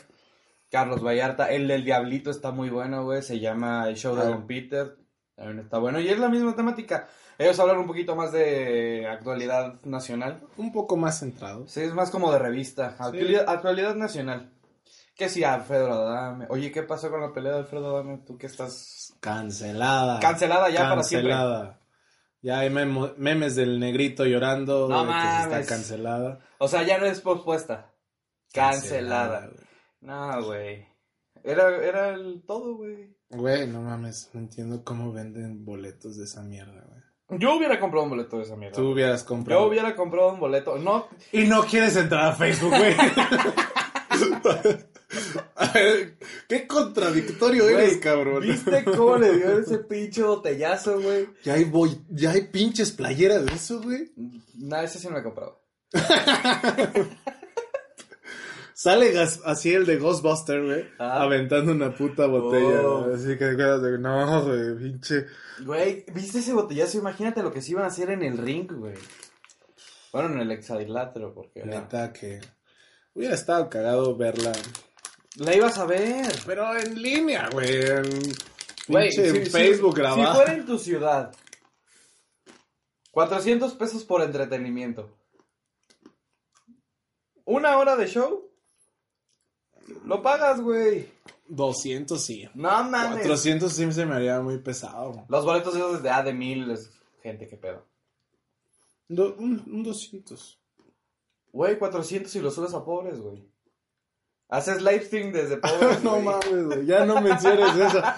Carlos Vallarta, el del Diablito está muy bueno, güey. Se llama El Show de Ah. Don Peter. También está bueno. Y es la misma temática. Ellos hablan un poquito más de actualidad nacional. Un poco más centrado. Sí, es más como de revista. Actualidad, actualidad nacional. Que si Alfredo Adame. Oye, ¿qué pasó con la pelea de Alfredo Adame? Tú que estás Cancelada. cancelada ya para siempre. Cancelada. Ya hay memo- memes del negrito llorando. No de que se está cancelada. O sea, ya no es pospuesta. Cancelada. güey. No, güey. Era, era el todo, güey. Güey, no mames, no entiendo cómo venden boletos de esa mierda, güey. Yo hubiera comprado un boleto de esa mierda. Tú hubieras comprado. Yo hubiera comprado un boleto. No, Y no quieres entrar a Facebook, güey. A ver, qué contradictorio eres, cabrón. ¿viste cómo le dio ese pinche botellazo, güey? Ya hay, boy- ya hay pinches playeras de eso, güey. No, ese sí no lo he comprado. Sale así el de Ghostbuster, güey. Ah. Aventando una puta botella. Oh. Así que de, no, güey, pinche. Güey, ¿viste ese botellazo? Imagínate lo que se iban a hacer en el ring, güey. Bueno, en el hexadrilátero, porque... Neta que hubiera estado cagado verla. La ibas a ver. Pero en línea, güey. En, Güey, pinche si- en si- Facebook Si grabado. fuera en tu ciudad, 400 pesos por entretenimiento. Una hora de show. Lo pagas, güey. 200 sí. No mames. 400 sí se me haría muy pesado. Los boletos esos de A de mil es gente que pedo. Do- un, un 200. Güey, 400 y lo subes a pobres, güey. Haces live stream desde pobres. no mames, güey. Ya no menciones eso.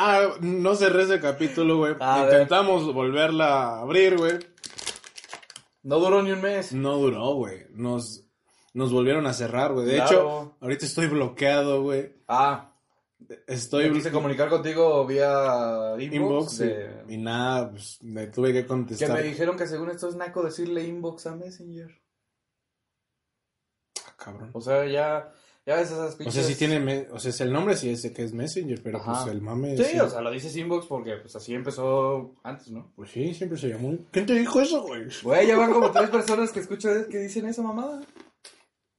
Ah, no cerré ese capítulo, güey. Ver. Intentamos volverla a abrir, güey. No duró ni un mes. No duró, güey. Nos, nos volvieron a cerrar, güey. De Claro. hecho, ahorita estoy bloqueado, güey. Ah, Estoy me quise comunicar contigo vía inbox. inbox de- y, y nada, pues me tuve que Que contestar. me dijeron que según esto es naco decirle inbox a Messenger. Cabrón. O sea, ya, ya ves esas O pinches... sea, sí tiene, me- o sea, es el nombre sí es que es Messenger, pero Ajá. pues el mame. Sí, o sea, lo dices inbox porque pues así empezó antes, ¿no? Pues sí, siempre se llamó. ¿Quién te dijo eso, güey? Güey, ya van como tres personas que escuchan que dicen esa mamada.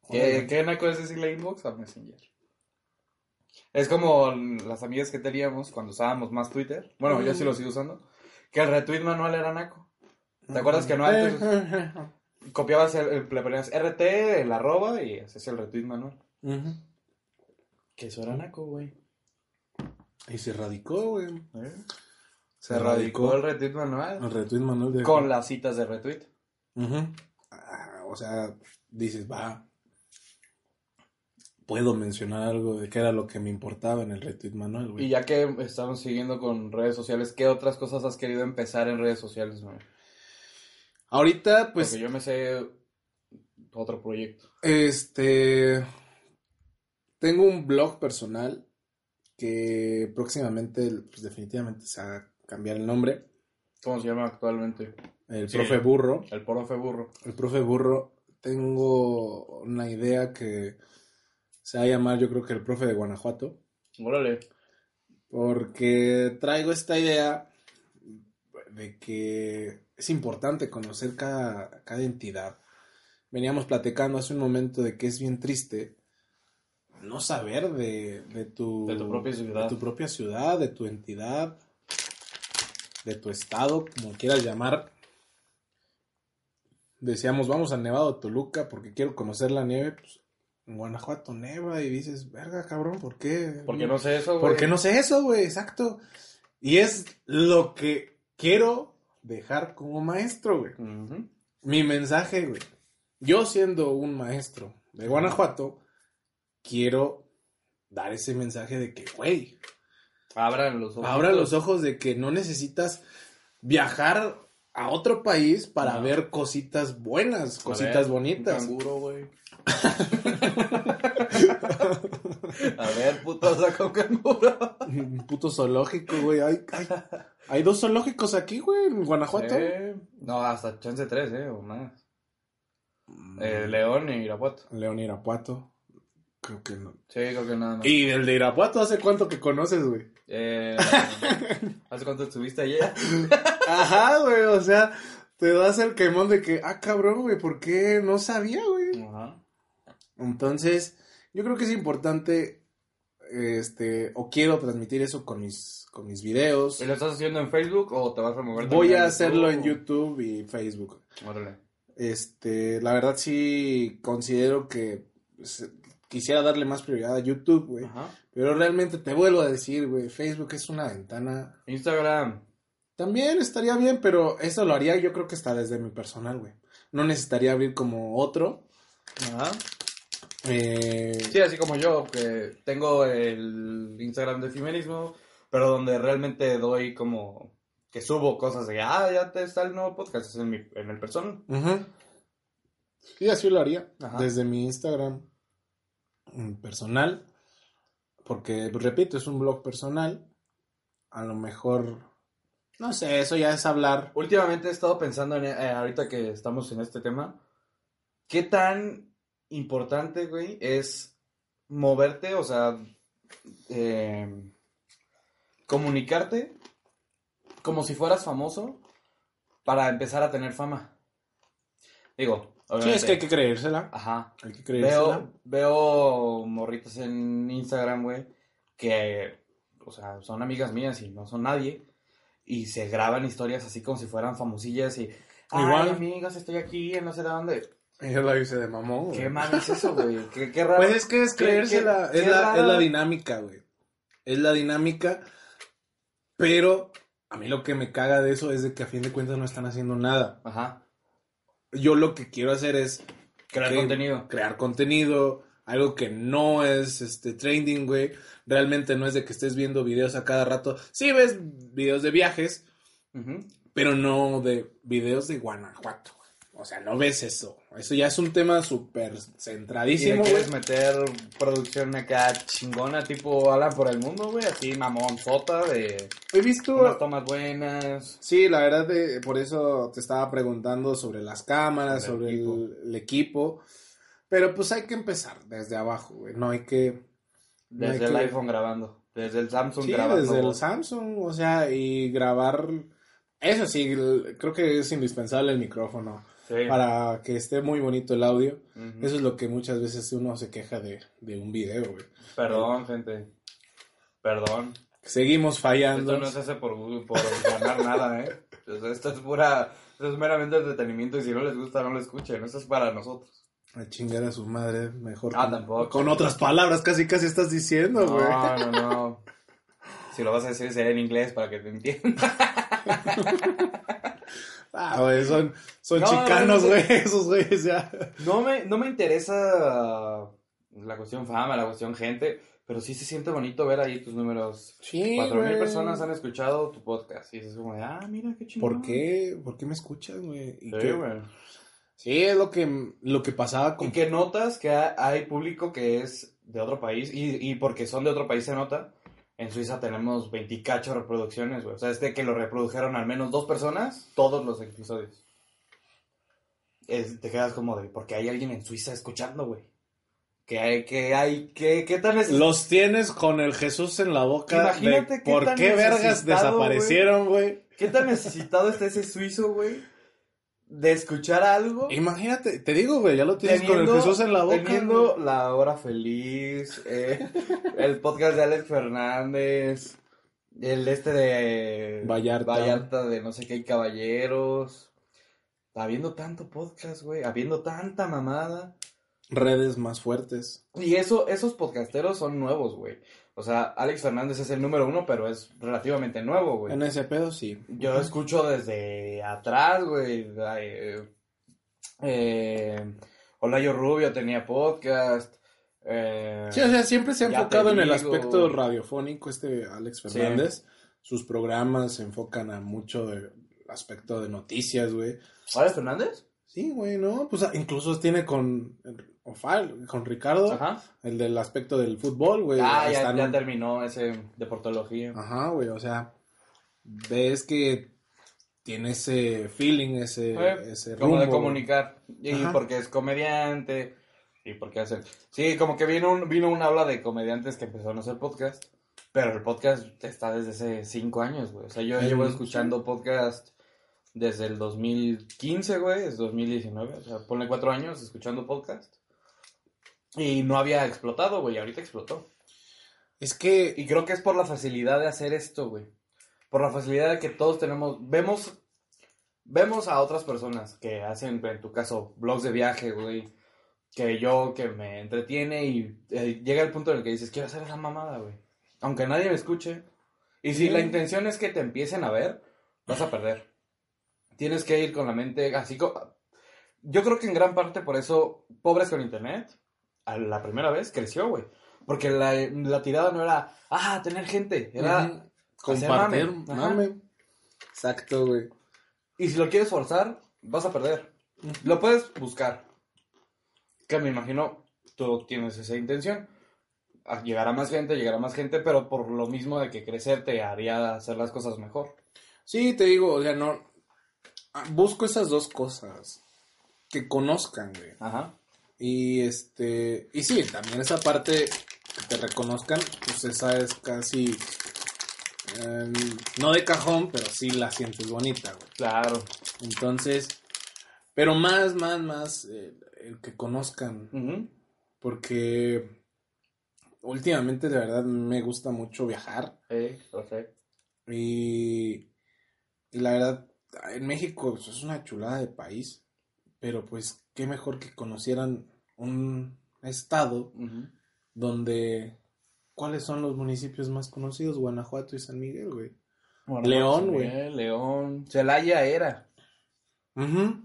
¿Qué, qué naco es decirle inbox a Messenger? Es como las amigas que teníamos cuando usábamos más Twitter. Bueno, yo sí lo sigo usando. Que el retweet manual era naco. ¿Te acuerdas que no antes copiabas, el, el- le ponías RT, el arroba y hacías el retweet manual? Que eso era naco, güey. Y se radicó, güey. ¿Eh? Se Se radicó radicó. el retweet manual. El retweet manual de. Con las citas de retweet. Ah, o sea, dices, va. Puedo mencionar algo de qué era lo que me importaba en el retweet manual, güey. Y ya que estamos siguiendo con redes sociales, ¿qué otras cosas has querido empezar en redes sociales? güey? Ahorita, pues, Porque yo me sé otro proyecto. este. Tengo un blog personal que próximamente, pues, definitivamente se va a cambiar el nombre. ¿Cómo se llama actualmente? El Sí. profe burro. El profe burro. El profe burro. Tengo una idea que se va a llamar, yo creo que el profe de Guanajuato. Órale. Porque traigo esta idea de que es importante conocer cada, cada entidad. Veníamos platicando hace un momento de que es bien triste no saber de, de tu, De tu propia ciudad. de tu propia ciudad, de tu entidad, de tu estado, como quieras llamar. Decíamos, vamos al Nevado de Toluca porque quiero conocer la nieve. Pues, en Guanajuato neva y dices, verga, cabrón, ¿por qué? Porque no sé eso, güey. ¿Por qué no sé eso, güey? Exacto. Y es lo que quiero dejar como maestro, güey. Mi mensaje, güey. Yo siendo un maestro de Guanajuato, quiero dar ese mensaje de que, güey, Abran los ojos. abra los ojos de que no necesitas viajar a otro país para No. ver cositas buenas, A cositas ver, bonitas. Un canguro, güey. A ver, puto, saca un canguro. Un puto zoológico, güey. Hay, hay, hay dos zoológicos aquí, güey, en Guanajuato. No, hasta chance 3, eh, o más. Mm. Eh, León y Irapuato. León Irapuato. Creo que no. Sí, creo que nada más. ¿Y el de Irapuato hace cuánto que conoces, güey? Eh, ¿Hace cuánto estuviste ayer? Ajá, güey, o sea, te das el quemón de que, ah, cabrón, güey, ¿por qué no sabía, güey? Ajá. Entonces, yo creo que es importante, este, o quiero transmitir eso con mis, con mis videos. ¿Y lo estás haciendo en Facebook o te vas a mover Voy a hacerlo en YouTube? Y Facebook. Órale. Este, la verdad sí considero que pues, quisiera darle más prioridad a YouTube, güey. Ajá. Pero realmente te vuelvo a decir, güey, Facebook es una ventana. Instagram. También estaría bien, pero eso lo haría yo creo que está desde mi personal, güey. No necesitaría abrir como otro. Ajá. Eh, Sí, así como yo, que tengo el Instagram de Fimerismo, pero donde realmente doy como que subo cosas de, ah, ya te está el nuevo podcast, es en, mi, en el personal. ujú. Sí, así lo haría. Ajá. Desde mi Instagram personal. Porque, repito, es un blog personal. A lo mejor. No sé, eso ya es hablar. Últimamente he estado pensando en, eh, ahorita que estamos en este tema, ¿qué tan importante, güey, es moverte, o sea, eh, comunicarte como si fueras famoso para empezar a tener fama? Digo, Sí, obviamente. es que hay que creérsela. Ajá. Hay que creérsela. Veo, veo morritas en Instagram, güey, que, o sea, son amigas mías y no son nadie, y se graban historias así como si fueran famosillas y, ay, Igual. amigas, estoy aquí en no sé dónde. Yo la hice de mamón, güey. ¿Qué mal es eso, güey? ¿Qué, qué raro. Pues es que es ¿Qué- creérsela. es, la, raro? es la dinámica, güey. Es la dinámica. Pero a mí lo que me caga de eso es de que a fin de cuentas no están haciendo nada. Ajá. Yo lo que quiero hacer es Crear que- contenido. crear contenido, algo que no es este trending, güey. Realmente no es de que estés viendo videos a cada rato. Sí ves videos de viajes, pero no de videos de Guanajuato. güey. O sea, no ves eso. Eso ya es un tema súper Y centradísimo, güey. quieres meter producción acá chingona, tipo Alan por el mundo, güey, así mamón sota de He visto unas tomas buenas. Sí, la verdad, de, por eso te estaba preguntando sobre las cámaras, Sobre sobre el el, el equipo. Pero pues hay que empezar desde abajo, güey. No hay que. no hay Desde el que- iPhone grabando, desde el Samsung Sí, grabando. desde el. Samsung, o sea, y grabar. Eso sí, creo que es indispensable el micrófono Sí. para que esté muy bonito el audio. Ujú. Eso es lo que muchas veces uno se queja de, de un video, güey. Perdón, gente. Perdón. Seguimos fallando. Esto no se hace por, por ganar nada, ¿eh? Esto es pura. Esto es meramente entretenimiento y si no les gusta, no lo escuchen. Esto es para nosotros. A chingar a su madre, mejor. Ah, con, tampoco. con otras palabras, casi casi estás diciendo, güey. No, no, no. Si lo vas a decir, será en inglés para que te entiendan. Ah, güey, son, son No, chicanos, no, no. güey, esos güeyes ya. No me, no me interesa la cuestión fama, la cuestión gente, pero sí se siente bonito ver ahí tus números. Sí, Cuatro mil personas han escuchado tu podcast y es como de, ah, mira qué chingón. ¿Por qué? ¿Por qué me escuchas, güey? Sí, que- güey. sí, es lo que, lo que pasaba con... Y que notas que ha- hay público que es de otro país, y, y porque son de otro país se nota. En Suiza tenemos 28 reproducciones, güey. O sea, es de que lo reprodujeron al menos dos personas, todos los episodios. Es- te quedas como de, porque hay alguien en Suiza escuchando, güey. ¿Qué hay? ¿Qué hay? ¿Qué, qué tan es? Los tienes con el Jesús en la boca. Imagínate de qué ¿Por qué vergas desaparecieron, güey? ¿Qué tan necesitado está ese suizo, güey? De escuchar algo. Imagínate, te digo, güey, ya lo tienes con Teniendo- el Jesús en la boca. Teniendo güey. La Hora Feliz, eh, el podcast de Alex Fernández, el este de Vallarta. Vallarta de no sé qué caballeros. Habiendo tanto podcast, güey, habiendo tanta mamada. Redes más fuertes. Y eso, esos podcasteros son nuevos, güey. O sea, Alex Fernández es el número uno, pero es relativamente nuevo, güey. En ese pedo, sí. Yo escucho desde atrás, güey. Eh, eh, Olayo Rubio tenía podcast. eh, Sí, o sea, siempre se ha enfocado en el aspecto radiofónico este Alex Sí. Fernández. Sus programas se enfocan a mucho del aspecto de noticias, güey. ¿Alex Fernández? Sí, güey, ¿no? Pues ah, incluso tiene con Ofal, con Ricardo, Ajá. el del aspecto del fútbol, güey. ah, ya, ya terminó ese de portología. Ajá, güey, o sea, ves que tiene ese feeling, ese, Eh, ese como de rumbo. comunicar. Y Ajá. porque es comediante. Y porque hace. Sí, como que vino un, vino una habla de comediantes que empezaron a hacer podcast. Pero el podcast está desde hace cinco años, güey. O sea, yo llevo escuchando podcast desde el 2015, güey. Es 2019. O sea, ponle cuatro años escuchando podcast. Y no había explotado, güey. Ahorita explotó. Es que, Y creo que es por la facilidad de hacer esto, güey. Por la facilidad de que todos tenemos, vemos, vemos a otras personas que hacen, en tu caso, blogs de viaje, güey. Que yo, que me entretiene y eh, llega el punto en el que dices, quiero hacer esa mamada, güey. Aunque nadie me escuche. Y si Sí. la intención es que te empiecen a ver, vas a perder. Tienes que ir con la mente así. Yo creo que en gran parte por eso, Pobres con Internet, a la primera vez creció, güey. Porque la, la tirada no era, ah, tener gente. Era, compartir, mame. Mame. Exacto, güey. y si lo quieres forzar, vas a perder. Lo puedes buscar. Que me imagino tú tienes esa intención. A llegar a más gente, llegar a más gente, pero por lo mismo de que crecer te haría hacer las cosas mejor. Sí, te digo, o sea, no. Busco esas dos cosas. Que conozcan, güey. Ajá. Y este. Y sí, también esa parte que te reconozcan, pues esa es casi. em, no de cajón, pero sí la sientes bonita, güey. Claro. Entonces. Pero más, más, más. eh, el que conozcan. Porque. Últimamente, de verdad, me gusta mucho viajar. Eh, perfecto. Y, y la verdad, en México pues, es una chulada de país, pero pues qué mejor que conocieran un estado donde... ¿Cuáles son los municipios más conocidos? Guanajuato y San Miguel, güey. Bueno, León, güey. León. Celaya era. Ujú.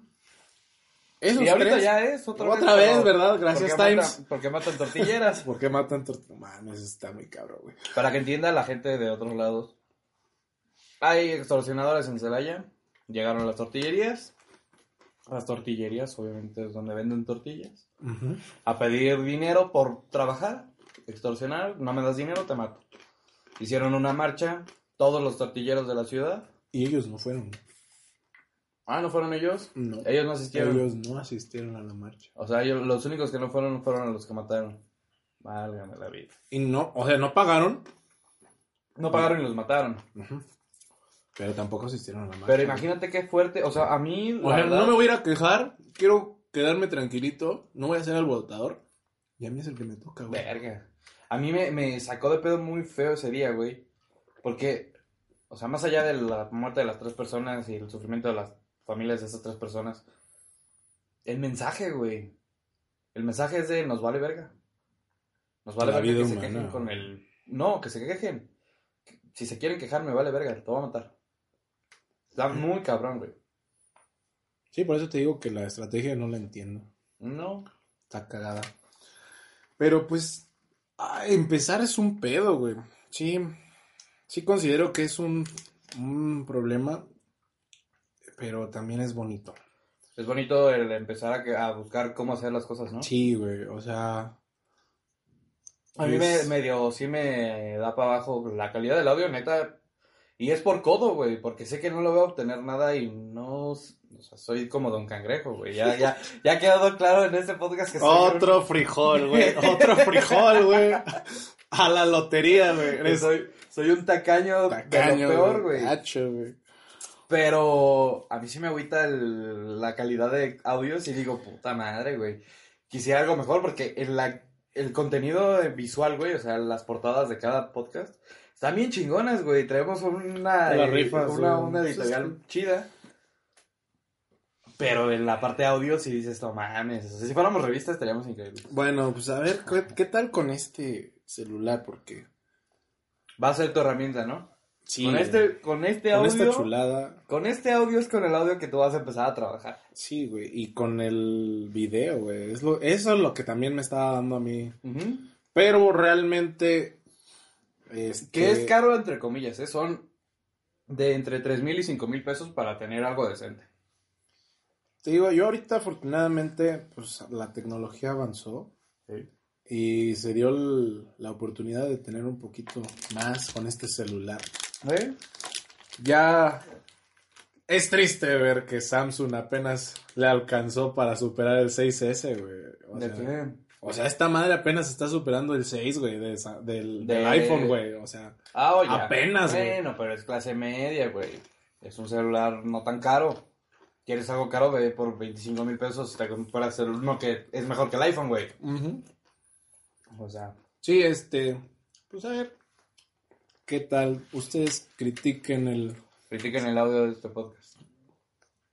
Esos y ahorita tres. ya es otra, Otra vez, ¿verdad? Gracias, Times. matan- porque matan tortilleras. ¿Por qué matan tor- Mames, está muy cabrón, güey. Para que entienda la gente de otros lados. Hay extorsionadores en Celaya. Llegaron las tortillerías. Las tortillerías, obviamente, es donde venden tortillas. A pedir dinero por trabajar. Extorsionar. No me das dinero, te mato. Hicieron una marcha. Todos los tortilleros de la ciudad. Y ellos no fueron. Ah, ¿no fueron ellos? No. Ellos no asistieron. Ellos no asistieron a la marcha. O sea, ellos, los únicos que no fueron fueron los que mataron. Válgame la vida. Y no, o sea, no pagaron. No pagaron y los mataron. Pero tampoco asistieron a la marcha. Pero imagínate qué fuerte. O sea, a mí. O la sea, verdad- no me voy a ir a quejar. Quiero quedarme tranquilito. No voy a ser alborotador. Y a mí es el que me toca, güey. Verga. A mí me, me sacó de pedo muy feo ese día, güey. Porque, o sea, más allá de la muerte de las tres personas y el sufrimiento de las familias de esas tres personas, el mensaje, güey. El mensaje es de nos vale verga. Nos vale La verga vida que se quejen con el. No, que se quejen. Si se quieren quejar, me vale verga, te voy a matar. Está muy cabrón, güey. Sí, por eso te digo que la estrategia no la entiendo. No. Está cagada. Pero pues, ah, empezar es un pedo, güey. Sí, sí considero que es un, un problema, pero también es bonito. Es bonito el empezar a, que- a buscar cómo hacer las cosas, ¿no? Sí, güey, o sea... A mí me medio, sí me da para abajo la calidad del audio, neta. Y es por codo, güey, porque sé que no lo voy a obtener nada y no, o sea, soy como Don Cangrejo, güey. Ya, ya, ya ha quedado claro en este podcast que soy un- Otro frijol, güey. Otro frijol, güey. A la lotería, güey. soy, soy un tacaño, tacaño, de lo peor, güey. Pero a mí sí me agüita el- la calidad de audios y digo, puta madre, güey. Quisiera algo mejor porque el, la- el contenido visual, güey, o sea, las portadas de cada podcast, están bien chingonas, güey. Traemos una, rifas, una, una editorial sí. chida. Pero en la parte de audio sí dices, no mames. O sea, si fuéramos revistas estaríamos increíbles. Bueno, pues a ver, ¿qué, qué tal con este celular? Porque. Va a ser tu herramienta, ¿no? Sí, con este, con este con audio. esta chulada. Con este audio es con el audio que tú vas a empezar a trabajar. Sí, güey. Y con el video, güey. Es lo, eso es lo que también me estaba dando a mí. Pero realmente. Este, Que es caro, entre comillas, ¿eh? Son de entre 3 mil y 5 mil pesos para tener algo decente. Te digo, yo ahorita afortunadamente, pues la tecnología avanzó. Y se dio el- la oportunidad de tener un poquito más con este celular. ¿Eh? Ya es triste ver que Samsung apenas le alcanzó para superar el 6S, güey. O, ¿De sea, qué? O sea, esta madre apenas está superando el 6, güey, de esa- del, del De- iPhone, güey. O sea, Ah, oye. Apenas, güey. Bueno, pero es clase media, güey. Es un celular no tan caro. ¿Quieres algo caro? Ve por 25 mil pesos te compras el uno que es mejor que el iPhone, güey. O sea, sí, este, pues a ver, ¿qué tal? Ustedes critiquen el, critiquen el audio de este podcast.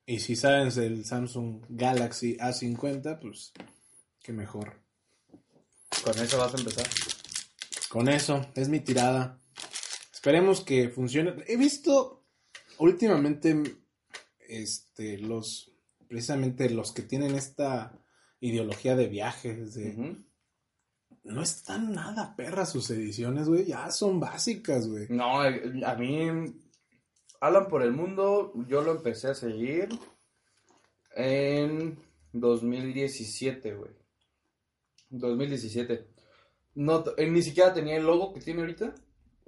y si saben del Samsung Galaxy A50, pues, qué mejor. Con eso vas a empezar. Con eso, es mi tirada. Esperemos que funcione. He visto últimamente este los precisamente los que tienen esta ideología de viajes de no están nada perras sus ediciones, güey, ya son básicas, güey. No, eh, a mí, Alan por el Mundo, yo lo empecé a seguir en 2017, güey. 2017. No, él ni siquiera tenía el logo que tiene ahorita.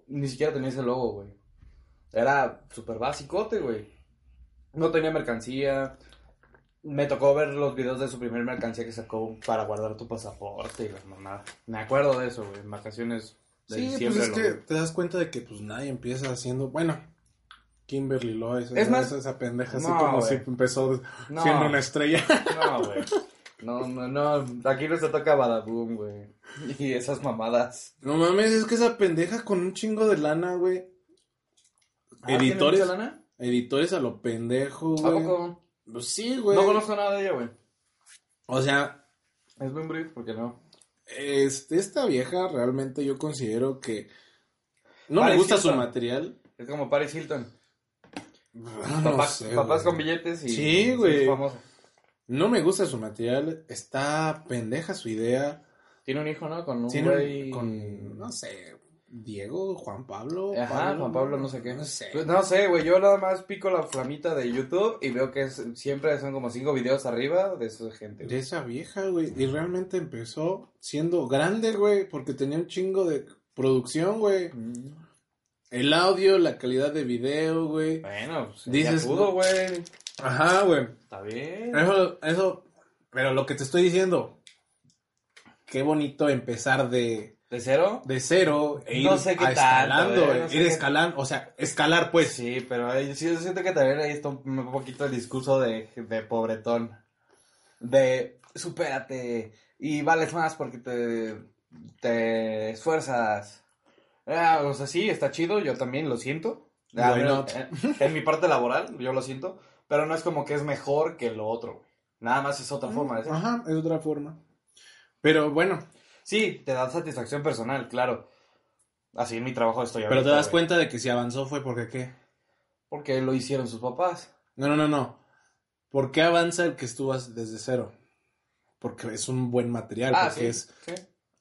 Ni siquiera tenía ese logo, güey. Era súper basicote, güey. No tenía mercancía. Me tocó ver los videos de su primer mercancía que sacó para guardar tu pasaporte y las mamadas. Me acuerdo de eso, güey. En vacaciones de Sí, pues diciembre. es lo que te das cuenta de que pues nadie empieza haciendo, bueno, Kimberly Lois, Es más- esa, pendeja así como si empezó No. siendo una estrella. No, güey. No, no, no. Aquí no se toca Badaboom, güey. Y esas mamadas. No mames, es que esa pendeja con un chingo de lana, güey. Ah, ¿tiene Editores, mucha lana? editores a lo pendejo, ¿A güey. poco? Pues sí, güey. No conozco nada de ella, güey. O sea, Es buen brief, porque no. este, esta vieja realmente yo considero que no me gusta su Hilton. material. Es como Paris Hilton. Ah, no papás sé, papás güey. con billetes y. Sí, güey. No me gusta su material. Está pendeja su idea. Tiene un hijo, ¿no? Con un Tiene güey. con, no sé, Diego, Juan Pablo. Ajá, Juan Pablo, no sé qué. No sé. Pues no sé, güey. Yo nada más pico la flamita de YouTube y veo que es- siempre son como cinco videos arriba de esa gente. De güey. esa vieja, güey. Y realmente empezó siendo grande, güey, porque tenía un chingo de producción, güey. Mm. El audio, la calidad de video, güey. Bueno, pues Dices, ya pudo, güey. Ajá, güey. Está bien. Eso, eso, pero lo que te estoy diciendo, qué bonito empezar de, ¿De cero? de cero e ir No sé qué a tanto, escalando, eh, güey. no sé ir escalando, o sea, escalar, pues. Sí, pero ahí sí, yo siento que también ahí está un, poquito el discurso de, de pobretón. De supérate y vales más porque te, te esfuerzas. Ah, o sea, sí, está chido, yo también lo siento. Ah? En, en mi parte laboral, yo lo siento. Pero no es como que es mejor que lo otro. güey. Nada más es otra forma de ser. Ajá, es otra forma. Pero bueno, Sí, te da satisfacción personal, claro. Así en mi trabajo estoy pero te ahorita, das güey. cuenta de que si avanzó fue porque qué. Porque lo hicieron sus papás. No, no, no, no. ¿Por qué avanza el que estuvo desde cero? Porque es un buen material, Ah, porque sí, es sí.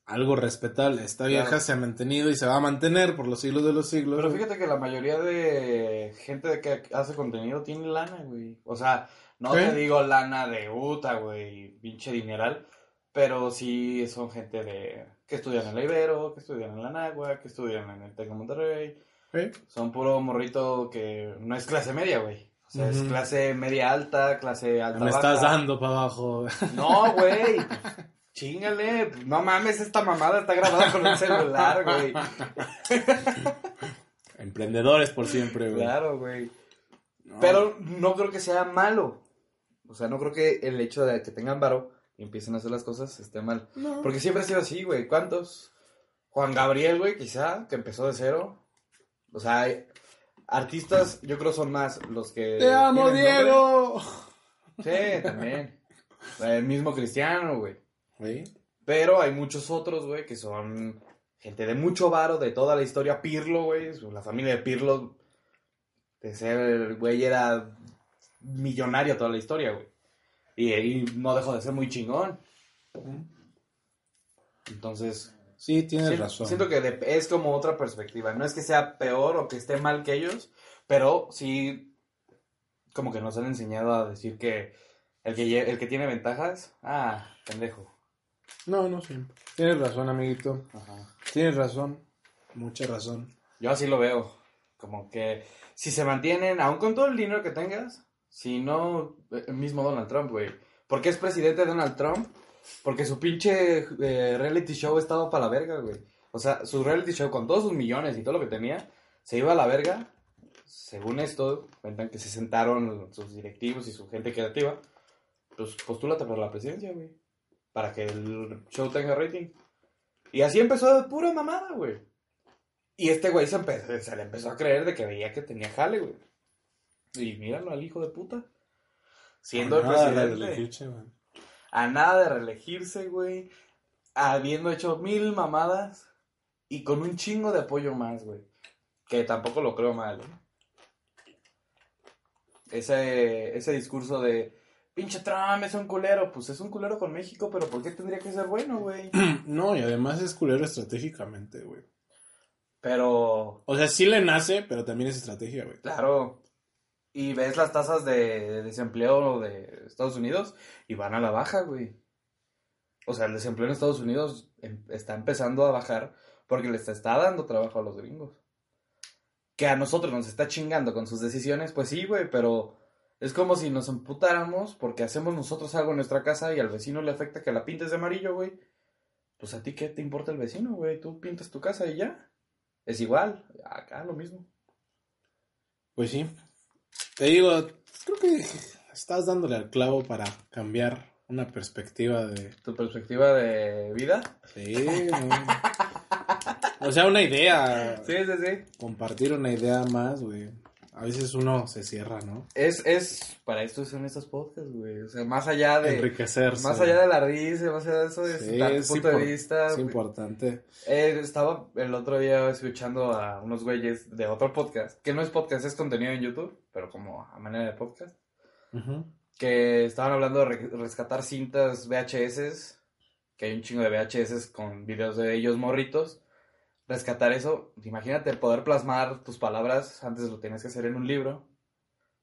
Algo respetable. Esta vieja Claro. se ha mantenido y se va a mantener por los siglos de los siglos. Pero fíjate que la mayoría de gente que hace contenido tiene lana, güey. O sea, no te digo lana de Uta, güey, pinche dineral. Pero sí son gente de que estudian en la Ibero, que estudian en la Nagua, que estudian en el Tec de Monterrey. Son puro morrito que no es clase media, güey. O sea, es clase media alta, clase alta Me baja. estás dando para abajo. No, güey. Chingale. No mames, esta mamada está grabada con un celular, güey. Emprendedores por siempre, güey. Claro, güey. No. Pero no creo que sea malo. O sea, no creo que el hecho de que tengan varo y empiecen a hacer las cosas esté mal. No. Porque siempre ha sido así, güey. ¿Cuántos? Juan Gabriel, güey, quizá, que empezó de cero. O sea, hay- artistas, yo creo son más los que. ¡Te amo, nombre. Diego! Sí, también. El mismo Cristiano, güey. Pero hay muchos otros, güey, que son gente de mucho varo de toda la historia. Pirlo, güey, la familia de Pirlo, de ser, güey, era millonario toda la historia, güey. Y, y no dejó de ser muy chingón. Entonces, Sí, tienes razón. siento que de- es como otra perspectiva. No es que sea peor o que esté mal que ellos, pero sí, como que nos han enseñado a decir que el que, el que tiene ventajas, ah, pendejo. No, no siempre. Tienes razón, amiguito. Ajá. Tienes razón. Mucha razón. Yo así lo veo. Como que si se mantienen, aun con todo el dinero que tengas, si no, el mismo Donald Trump, güey. ¿Por qué es presidente Donald Trump? Porque su pinche eh, reality show estaba para la verga, güey. O sea, su reality show con todos sus millones y todo lo que tenía, se iba a la verga. Según esto, cuentan que se sentaron sus directivos y su gente creativa. Pues postúlate por la presidencia, güey. Para que el show tenga rating. Y así empezó de pura mamada, güey. Y este güey se, empe- se le empezó a creer de que veía que tenía jale, güey. Y míralo al hijo de puta. Siendo el presidente. A nada de reelegirse, güey. Habiendo hecho mil mamadas. Y con un chingo de apoyo más, güey. Que tampoco lo creo mal, ¿eh? Ese, ese discurso de... Pinche Trump es un culero. Pues es un culero con México, pero ¿por qué tendría que ser bueno, güey? No, y además es culero estratégicamente, güey. Pero... O sea, sí le nace, pero también es estrategia, güey. Claro. Y ves las tasas de desempleo de Estados Unidos y van a la baja, güey. O sea, el desempleo en Estados Unidos em- está empezando a bajar porque les está dando trabajo a los gringos. Que a nosotros nos está chingando con sus decisiones, pues sí, güey, pero es como si nos emputáramos porque hacemos nosotros algo en nuestra casa y al vecino le afecta que la pintes de amarillo, güey. Pues a ti qué te importa el vecino, güey. Tú pintas tu casa y ya. Es igual. Acá lo mismo. Pues sí. Te digo, creo que estás dándole al clavo para cambiar una perspectiva de... tu perspectiva de vida. Sí. O sea, una idea. Sí, sí, sí. Compartir una idea más, güey. A veces uno se cierra, ¿no? Es, es, para esto son estos podcasts, güey. O sea, más allá de, Enriquecerse. más allá de la risa, más allá de eso, de Sí, dar tu es punto de vista. Es importante. Eh, estaba el otro día escuchando a unos güeyes de otro podcast, que no es podcast, es contenido en YouTube, pero como a manera de podcast, Ujú. que estaban hablando de re- rescatar cintas VHS, que hay un chingo de VHS con videos de ellos morritos. Rescatar eso, imagínate poder plasmar tus palabras, antes lo tenías que hacer en un libro,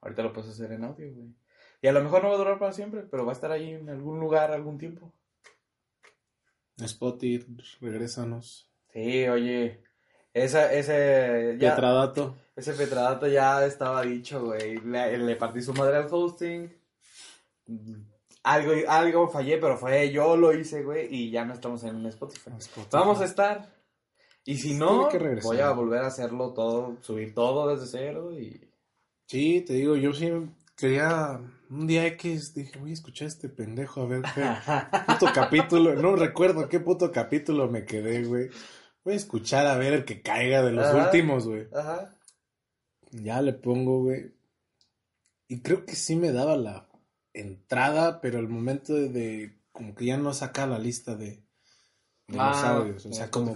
ahorita lo puedes hacer en audio, güey. Y a lo mejor no va a durar para siempre, pero va a estar ahí en algún lugar algún tiempo. Spotify, regrésanos. Sí, oye, esa, ese, ya, Petradato. ese Petradato ya estaba dicho, güey. Le, le partí su madre al hosting. Mm, Algo, algo fallé, pero fue yo lo hice, güey, y ya no estamos en Spotify. Spotify. Vamos a estar. Y si no, que voy a volver a hacerlo todo, subir todo desde cero y... Sí, te digo, yo sí quería. Un día X dije, voy a escuchar a este pendejo a ver qué puto capítulo. No recuerdo qué puto capítulo me quedé, güey. Voy a escuchar a ver el que caiga de los Ajá. últimos, güey. Ajá. Ya le pongo, güey. Y creo que sí me daba la entrada, pero el momento de, de- como que ya no saca la lista de, de los Ah, audios. O sea, como.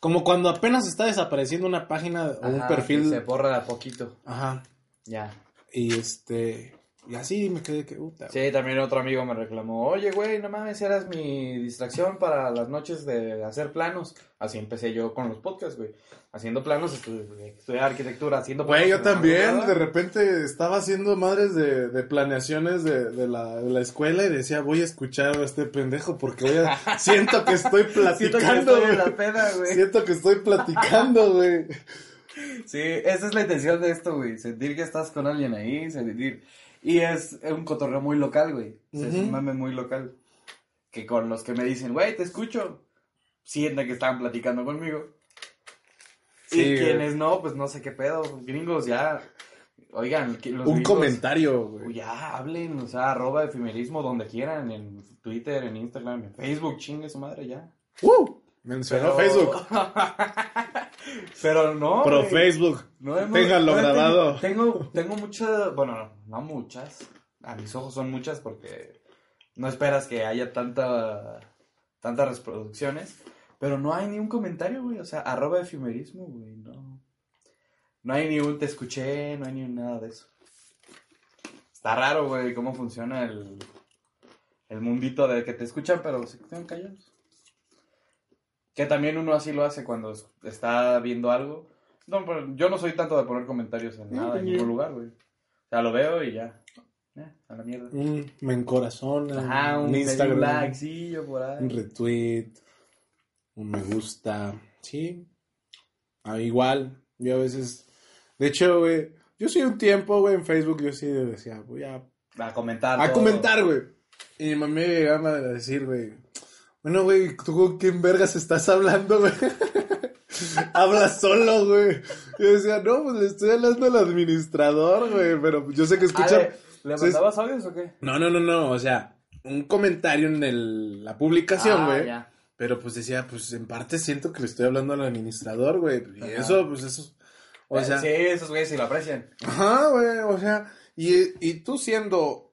Como cuando apenas está desapareciendo una página o un perfil. Se borra a poquito. Ajá. Ya. Y este. Y así me quedé que. Puta, Sí, también otro amigo me reclamó, oye, güey, no mames, eras mi distracción para las noches de hacer planos. Así empecé yo con los podcasts, güey. Haciendo planos, estudié, estudié arquitectura, haciendo planos. Güey, yo también, de repente estaba haciendo madres de, de planeaciones de, de la, de la escuela y decía, voy a escuchar a este pendejo porque voy a... siento que estoy Siento que platicando, estoy en güey. la peda, güey. Siento que estoy platicando, güey. Sí, esa es la intención de esto, güey. Sentir que estás con alguien ahí, sentir. Y es un cotorreo muy local, güey. O sea, Es un mame muy local. Que con los que me dicen, güey, te escucho, sienten que estaban platicando conmigo. Sí, y quienes no, pues no sé qué pedo. Gringos, ya. Oigan, los Un gringos- comentario, güey. Ya, hablen, o sea, arroba efimerismo donde quieran, en Twitter, en Instagram, en Facebook, chingue su madre, ya. ¡Uh! Mencionó Facebook. Pero no. Güey. Facebook. No hemos- Ténganlo no he grabado. Tengo, tengo muchas, bueno, no, no muchas. A mis ojos son muchas porque no esperas que haya tanta, tantas reproducciones. Pero no hay ni un comentario, güey. O sea, arroba efimerismo, güey. No. No hay ni un te escuché, no hay ni un nada de eso. Está raro, güey, cómo funciona el, el mundito de que te escuchan, pero se quedan callados. Que también uno así lo hace cuando es- está viendo algo. No, pero yo no soy tanto de poner comentarios en No, nada, en ni- ningún lugar, güey. O sea, lo veo y ya. Eh, a la mierda. Un me encorazona. Ajá, un, un Instagram. Like, sí, yo por ahí. Un retweet. Un me gusta. Sí. Ah, igual. Yo a veces. De hecho, güey. Yo sí un tiempo, güey, en Facebook. Yo sí decía, voy a. A comentar. A todo. comentar, güey. Y mi mamá me llegaba a decir, güey. Bueno, güey, ¿tú con quién vergas estás hablando, güey? Habla solo, güey. Yo decía, no, pues le estoy hablando al administrador, güey. Pero yo sé que escucha. ¿le, ¿le Sí, mandabas audios o qué? No, no, no, no. O sea, un comentario en el- la publicación, Ah, güey. pero pues decía, pues en parte siento que le estoy hablando al administrador, güey. Y Ajá. eso, pues eso. O Eh, sea, sí, esos güeyes sí lo aprecian. ajá, güey. O sea, y, y tú siendo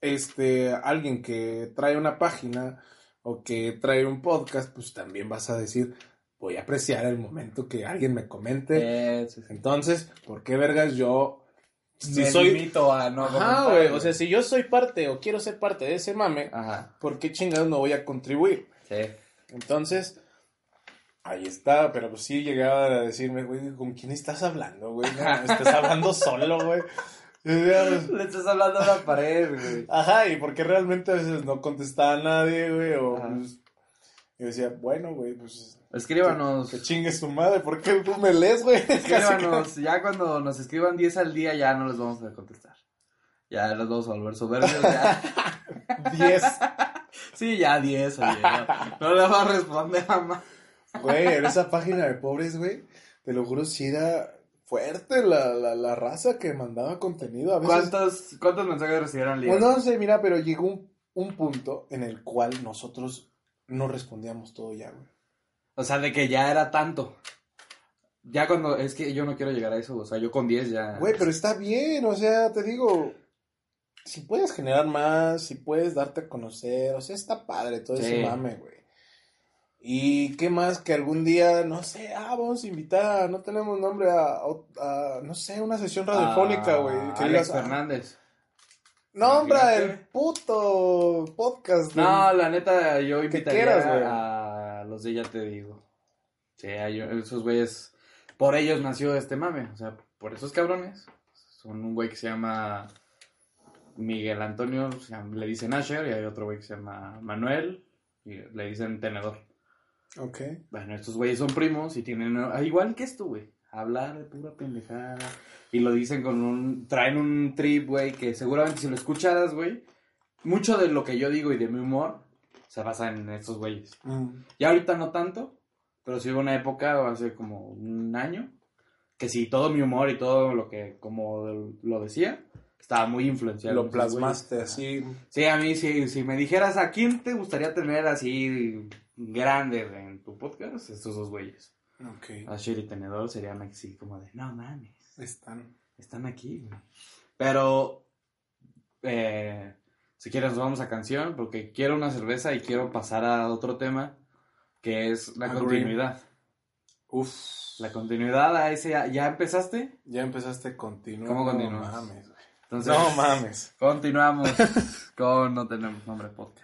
este alguien que trae una página o que trae un podcast, pues también vas a decir, voy a apreciar el momento que alguien me comente. Entonces, ¿por qué vergas yo? Si Me soy. a no Ajá, güey. O sea, si yo soy parte o quiero ser parte de ese mame, Ajá, ¿por qué chingados no voy a contribuir? sí. Entonces, ahí está, pero pues sí llegaba a decirme, güey, ¿con quién estás hablando, güey? No, estás hablando solo, güey. Le estás hablando a la pared, güey. Ajá, y porque realmente a veces no contestaba a nadie, güey, o pues, yo decía, bueno, güey, pues, Escríbanos. que chingue su madre, ¿por qué tú me lees, güey? Escríbanos. Ya cuando nos escriban 10 al día, ya no les vamos a contestar. Ya les vamos a volver soberbios. Ya. 10. Sí, ya 10, oye. No, no le va a responder a más. Güey, en esa página de pobres, güey, te lo juro, sí era fuerte la, la, la raza que mandaba contenido. A veces, ¿Cuántos, ¿Cuántos mensajes recibieron Pues Liga? no sé, mira, pero llegó un, un punto en el cual nosotros no respondíamos todo ya, güey. O sea, de que ya era tanto. Ya cuando. Es que yo no quiero llegar a eso. O sea, yo con 10 ya. Güey, pero está bien, o sea, te digo, si puedes generar más, si puedes darte a conocer, o sea, está padre todo Sí. ese mame, güey. Y qué más que algún día, no sé, ah, vamos a invitar, no tenemos nombre, a, a- no sé, una sesión radiofónica, Ah, güey. que Alex digas, ah, Fernández. Nombra el puto podcast. No, la neta, yo invitaría quieras, a los de Ya Te Digo. Sí, ellos- esos güeyes, por ellos nació este mame, o sea, por esos cabrones. Son un güey que se llama Miguel Antonio, le dicen Asher, y hay otro güey que se llama Manuel, y le dicen Tenedor. Ok. Bueno, estos güeyes son primos y tienen, ah, igual que esto, güey, hablar de pura pendejada. Y lo dicen con un, traen un trip, güey, que seguramente si lo escucharas, güey, mucho de lo que yo digo y de mi humor se basa en estos güeyes. Mm. Ya ahorita no tanto, pero sí hubo una época, hace como un año, que sí, todo mi humor y todo lo que, como lo decía, estaba muy influenciado. Lo plasmaste así. Sí, a mí, sí, si me dijeras a quién te gustaría tener así grande en tu podcast, estos dos güeyes. Ok. Asher y Tenedor serían así como de, no mames, Están. están aquí, güey. Pero, eh, si quieres nos vamos a canción, porque quiero una cerveza y quiero pasar a otro tema, que es la Agree. continuidad. Uf. La continuidad a ese, ¿ya empezaste? Ya empezaste continuo. ¿Cómo No continúas? mames, güey. Entonces, No mames. continuamos con No Tenemos Nombre Podcast.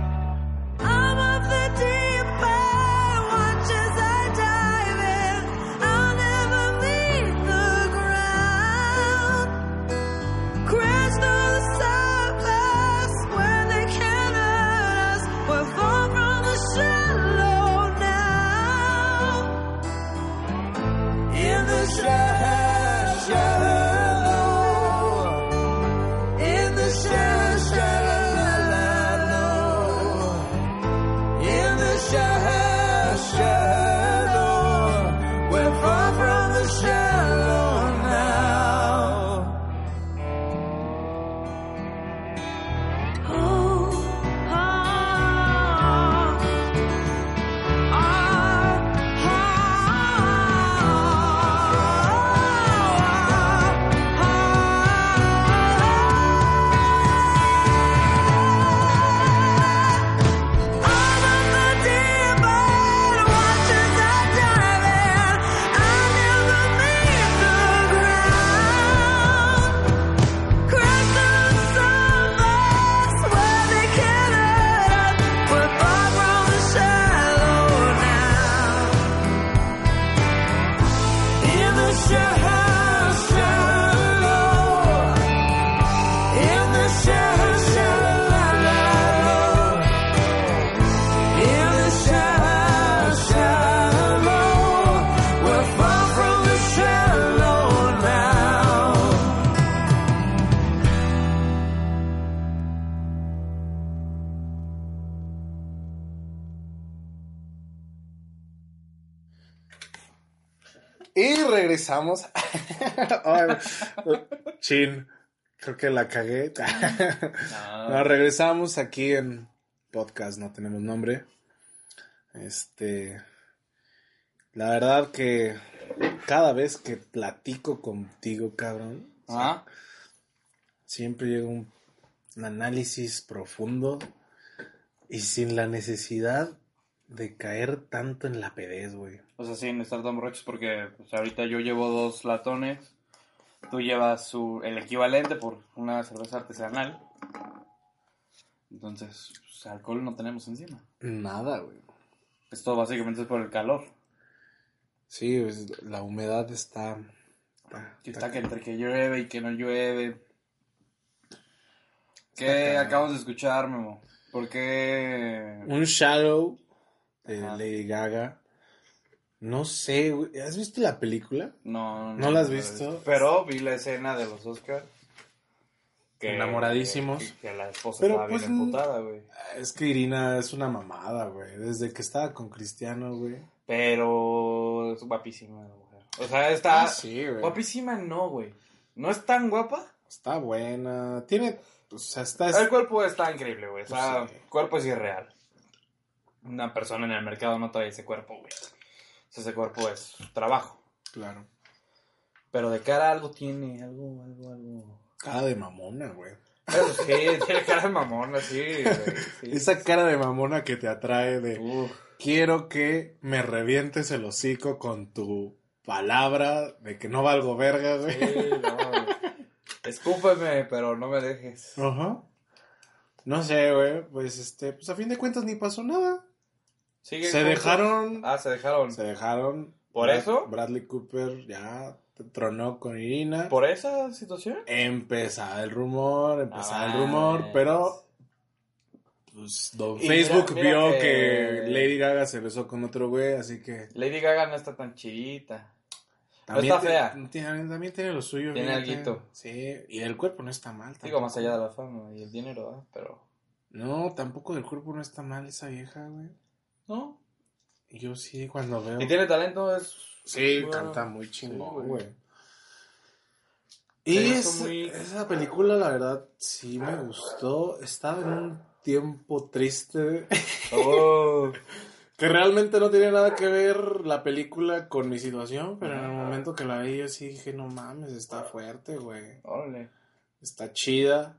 Regresamos. Chin, creo que la cagué. No, regresamos aquí en podcast, no tenemos nombre. Este. La verdad que cada vez que platico contigo, cabrón, Ah, siempre llega un, un análisis profundo y sin la necesidad de caer tanto en la pedez, güey. O sea, sin estar tan borrachos porque pues, ahorita yo llevo dos latones, tú llevas su, el equivalente por una cerveza artesanal. Entonces, pues, alcohol no tenemos encima. Nada, güey. Esto básicamente es por el calor. Sí, pues, la humedad está. está- Que está está que entre que llueve y que no llueve. ¿Qué acabamos de escuchar, Memo? ¿Por qué? Un Shallow de Ajá. Lady Gaga. No sé, güey. ¿Has visto la película? No, ¿No la has visto? Pero vi la escena de los Oscars. Enamoradísimos. Que, la esposa Pero, estaba pues, bien emputada, güey. Es que Irina es una mamada, güey. Desde que estaba con Cristiano, güey. Pero es guapísima la mujer. O sea, está... Ah, sí, güey. Guapísima no, güey. ¿No es tan guapa? Está buena. Tiene. O sea, está. El cuerpo está increíble, güey. O sea, Pues sí. cuerpo es irreal. Una persona en el mercado no trae ese cuerpo, güey. Ese cuerpo es trabajo. Claro. Pero de cara algo tiene, algo, algo, algo. Cara de mamona, güey. Eso sí, tiene cara de güey. sí. Esa cara de mamona que te atrae de. Uf. Quiero que me revientes el hocico con tu palabra de que no valgo verga, güey. Sí, no, güey. Escúpeme, pero no me dejes. Ajá. No sé, güey. Pues este, pues a fin de cuentas ni pasó nada. Se juntos. dejaron. Ah, se dejaron. Se dejaron. ¿Por Brad- eso? Bradley Cooper ya tronó con Irina. ¿Por esa situación? Empezaba el rumor, empezaba el Ah, rumor, es. pero pues don Facebook mira- mira vio que- que... Lady Gaga se besó con otro güey, así que Lady Gaga no está tan chidita. también está fea. Tiene, también tiene lo suyo. Tiene alguito. Sí, y el cuerpo no está mal. Digo, tampoco. más allá de la fama y el dinero, ¿verdad? Pero. No, tampoco del cuerpo no está mal esa vieja, güey. ¿No? Yo sí, cuando veo. Y tiene talento, es. Sí, bueno, canta muy chingón, güey. Y es- muy- esa película, la verdad, sí me gustó. Estaba en un tiempo triste. Oh. Que realmente no tiene nada que ver la película con mi situación, pero en el momento que la vi yo sí dije, no mames, está fuerte, güey. Órale. Está chida.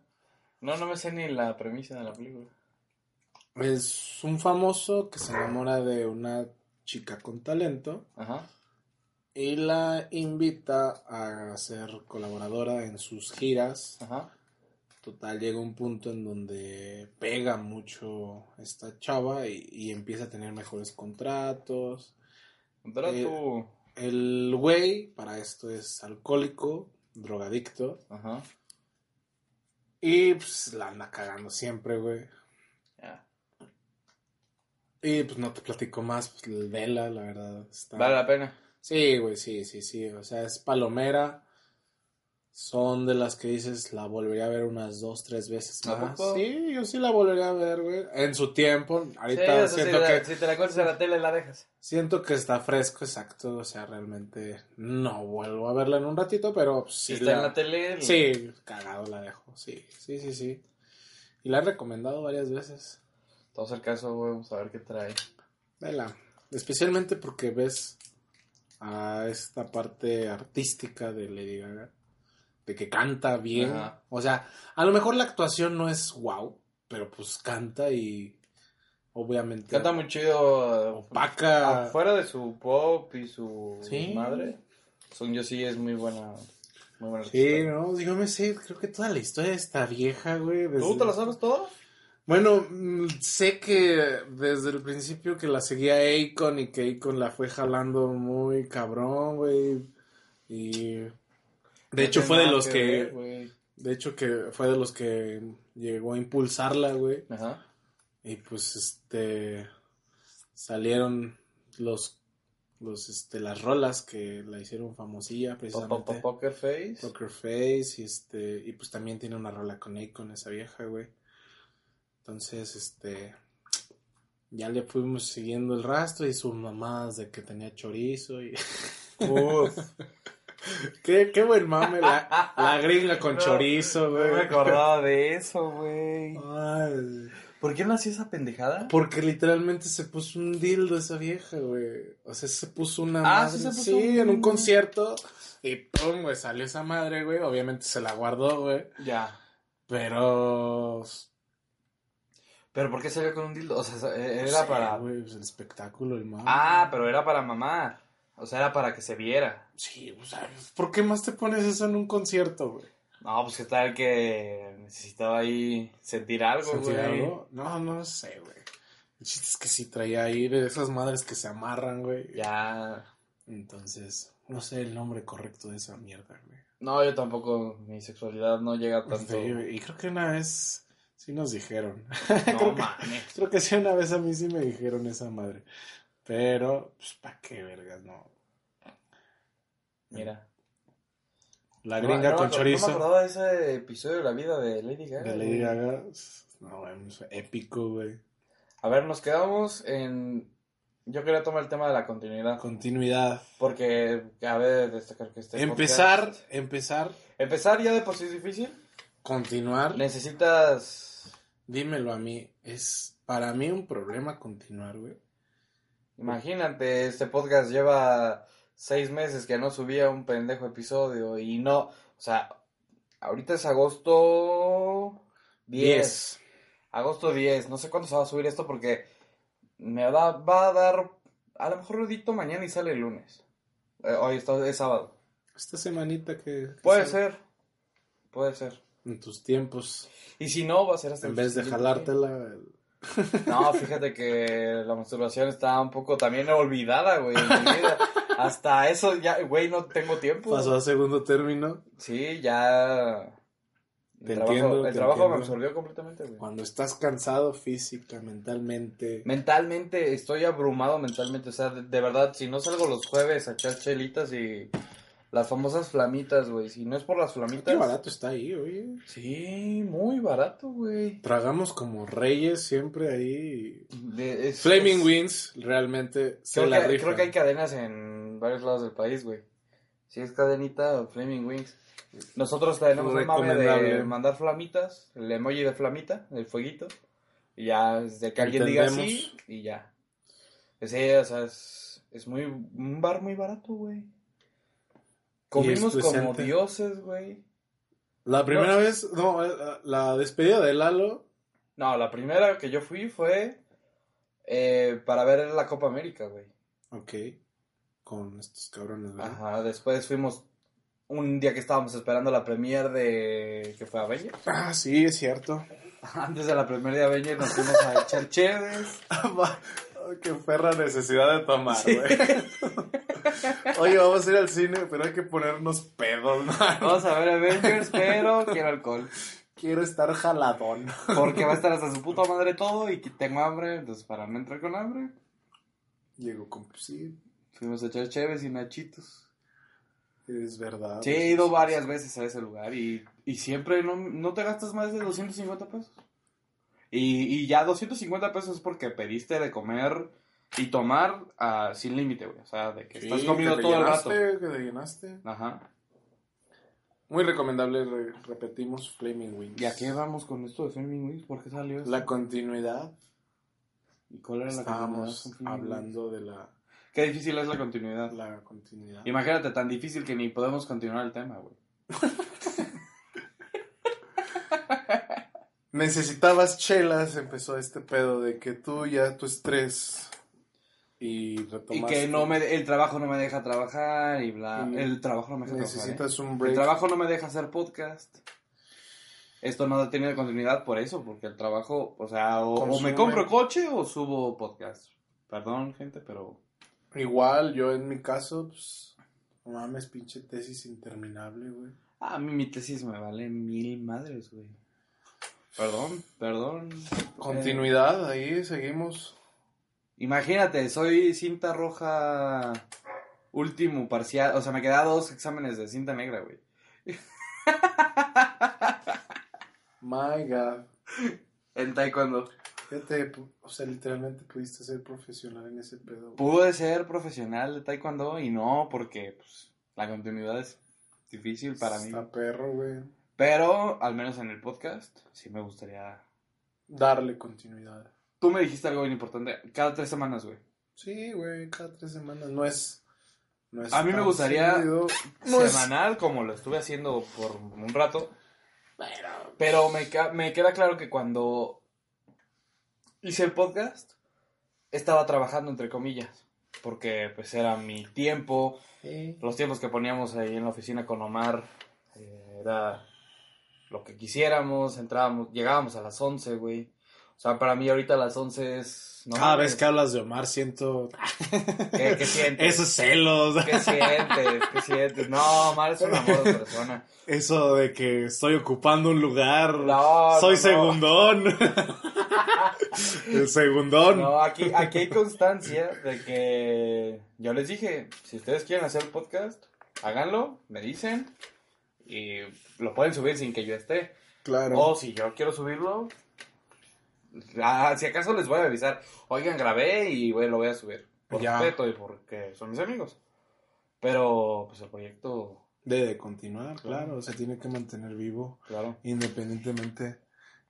No, no me sé ni la premisa de la película. Es un famoso que se enamora de una chica con talento Ajá. y la invita a ser colaboradora en sus giras. Ajá. Total, llega un punto en donde pega mucho esta chava y, y empieza a tener mejores contratos. Pero Eh. El güey, para esto, es alcohólico, drogadicto. Ajá. Y pues la anda cagando siempre, güey. Y pues no te platico más, pues vela, la verdad. Está... Vale la pena. Sí, güey, sí, sí, sí. O sea, es palomera. Son de las que dices, la volvería a ver unas dos, tres veces ¿A más. Sí, yo sí la volvería a ver, güey. En su tiempo. Ahorita Sí, si, siento la- que si te la cuentas en la tele, la dejas. siento que está fresco, exacto. O sea, realmente no vuelvo a verla en un ratito, pero pues, Si sí. está la- en la tele. Sí, cagado la dejo. Sí, sí, sí, sí. Y la he recomendado varias veces. Vamos al caso, güey. Vamos a ver qué trae. Vela. Especialmente porque ves a esta parte artística de Lady Gaga. De que canta bien. Ajá. O sea, a lo mejor la actuación no es wow, pero pues canta y obviamente Canta muy chido. opaca. Fuera de su pop y su Sí. madre. Son yo sí es muy buena. Muy buena Sí, artista. no, yo me sé, creo que toda la historia de esta vieja, güey. ¿Tú desde- te la sabes toda? Bueno, mm, sé que desde el principio que la seguía Akon y que Akon la fue jalando muy cabrón, güey. Y de hecho fue de los que, ver, de hecho que fue de los que llegó a impulsarla, güey. Ajá. Y pues este salieron los los este las rolas que la hicieron famosilla precisamente. po- Poker Face. Poker Face y este y pues también tiene una rola con Akon esa vieja, güey. Entonces, este ya le fuimos siguiendo el rastro y sus mamadas de que tenía chorizo y Uf. qué, qué buen mame la, la gringa con No, chorizo, No güey. me acordaba de eso, güey. Ay, ¿Por qué nació esa pendejada? porque literalmente se puso un dildo esa vieja, güey. O sea, se puso una Ah, madre, sí se puso sí, un- en un concierto y pum, güey, salió esa madre, güey. Obviamente se la guardó, güey. Ya. Pero ¿Pero por qué salió con un dildo? O sea, era para... güey, pues, el espectáculo, el mame. Ah, pero era para mamar. O sea, era para que se viera. Sí, o sea, ¿por qué más te pones eso en un concierto, güey? No, pues qué tal que necesitaba ahí sentir algo, ¿Sentir güey. algo? No, no sé, güey. El chiste es que sí traía ahí de esas madres que se amarran, güey. Ya. Entonces, no sé el nombre correcto de esa mierda, güey. No, yo tampoco. Mi sexualidad no llega tanto. Sí, y creo que una vez sí nos dijeron. No creo, que, mames. creo que sí, una vez a mí sí me dijeron esa madre. Pero, pues, ¿para qué vergas? No. Mira. La gringa no, con no, chorizo. No me acordaba de ese episodio de la vida de Lady Gaga. de Lady. Gaga. No, es épico, güey. A ver, nos quedamos en... Yo quería tomar el tema de la continuidad. Continuidad. Porque cabe destacar que este empezar, podcast- empezar, Empezar ya de por sí es difícil. continuar. Necesitas... Dímelo a mí. Es para mí un problema continuar, güey. Imagínate, este podcast lleva seis meses que no subía un pendejo episodio y no... O sea, ahorita es agosto 10. Agosto 10. No sé cuándo se va a subir esto porque me da, va a dar... A lo mejor lo edito mañana y sale el lunes. Eh, hoy está, es sábado. Esta semanita que... que Puede ser. Puede ser. En tus tiempos, Y si no, va a ser hasta en vez de jalártela... el- No, fíjate que la masturbación está un poco también olvidada, güey, en mi vida. Hasta eso ya, güey, no tengo tiempo. Pasó a segundo término. Sí, ya. El Te trabajo, entiendo, el te trabajo me absorbió completamente, güey. Cuando estás cansado física, mentalmente... Mentalmente, estoy abrumado mentalmente. O sea, de, de verdad, si no salgo los jueves a echar chelitas y las famosas flamitas, güey. Si no es por las Qué flamitas. barato está ahí, oye. Sí, muy barato, güey. Tragamos como reyes siempre ahí. De- es- Flaming es- Wings realmente se Creo la que, creo que hay cadenas en varios lados del país, güey. Si es cadenita, Flaming Wings. Nosotros tenemos un mame de mandar flamitas, el emoji de flamita, el fueguito. Y ya, desde que alguien diga así, y ya. Sí, o sea, es, es muy, un bar muy barato, güey. Comimos como dioses, güey. La primera vez, no, eh, la despedida de Lalo, No, la primera que yo fui fue eh, para ver la Copa América, güey. ok, con estos cabrones, ¿verdad? Ajá, después fuimos un día que estábamos esperando la premier de... que fue Avengers. Ah, sí, es cierto. Antes de la premier de Avengers nos fuimos a echar chéves. Qué perra necesidad de tomar, güey. Oye, vamos a ir al cine, pero hay que ponernos pedos, ¿no? Vamos a ver Avengers, pero quiero alcohol. Quiero estar jaladón. Porque va a estar hasta su puta madre todo y tengo hambre, entonces para no entrar con hambre, Llego con, sí, fuimos a echar chéves y nachitos. es verdad. Sí, he ido varias veces a ese lugar y, y siempre no, no te gastas más de 250 pesos. Y, y ya 250 pesos es porque pediste de comer y tomar ah, sin límite, güey. O sea, de que Sí, estás comiendo que todo el rato. Que te llenaste. Ajá. Muy recomendable, re- repetimos, Flaming Wings. ¿Y a qué vamos con esto de Flaming Wings? ¿Por qué salió eso? La continuidad. ¿Y cuál era la continuidad Estábamos con Flaming Wings? hablando de la, Qué difícil es la continuidad. la continuidad. Imagínate, tan difícil que ni podemos continuar el tema, güey. Necesitabas chelas, empezó este pedo de que tú ya tu estrés y que no me, el trabajo no me deja trabajar y bla. Y El trabajo no me deja trabajar. ¿eh? El trabajo no me deja hacer podcast. Esto no tenido continuidad por eso, porque el trabajo, o sea, o, o me compro coche o subo podcast. Perdón, gente, pero Igual, yo en mi caso, pues, mames, pinche tesis interminable, güey. a mí mi tesis me vale mil madres, güey. Perdón, perdón. Continuidad, ahí seguimos. Imagínate, soy cinta roja último parcial, o sea, me quedan dos exámenes de cinta negra, güey. My God. En taekwondo. Fíjate, o sea, literalmente pudiste ser profesional en ese pedo. güey. Pude ser profesional de taekwondo y no, porque pues, la continuidad es difícil para mí. Está perro, güey. Pero, al menos en el podcast, sí me gustaría... Darle continuidad. Tú me dijiste algo bien importante, cada tres semanas, güey. Sí, güey, cada tres semanas. No es. No es A mí me gustaría es- Semanal, como lo estuve haciendo por un rato. Pero, Pero me, me queda claro que cuando hice el podcast, estaba trabajando, entre comillas. Porque, pues, era mi tiempo. sí. Los tiempos que poníamos ahí en la oficina con Omar eh, era lo que quisiéramos. Entrábamos, llegábamos a las 11, güey. O sea, para mí ahorita a las 11 es... no Cada vez que hablas de Omar siento ¿Qué, qué sientes? esos celos, ¿Qué sientes? ¿Qué sientes? No, Omar es un amor de persona. eso de que estoy ocupando un lugar, No, soy no, no. segundón, el segundón. No, aquí, aquí hay constancia de que yo les dije, si ustedes quieren hacer podcast, háganlo, me dicen, y lo pueden subir sin que yo esté. claro. O si yo quiero subirlo, ah, si acaso les voy a avisar, oigan, grabé y bueno, lo voy a subir. Por Ya. respeto y porque son mis amigos. Pero, pues el proyecto, Debe continuar, claro, se tiene que mantener vivo claro. independientemente.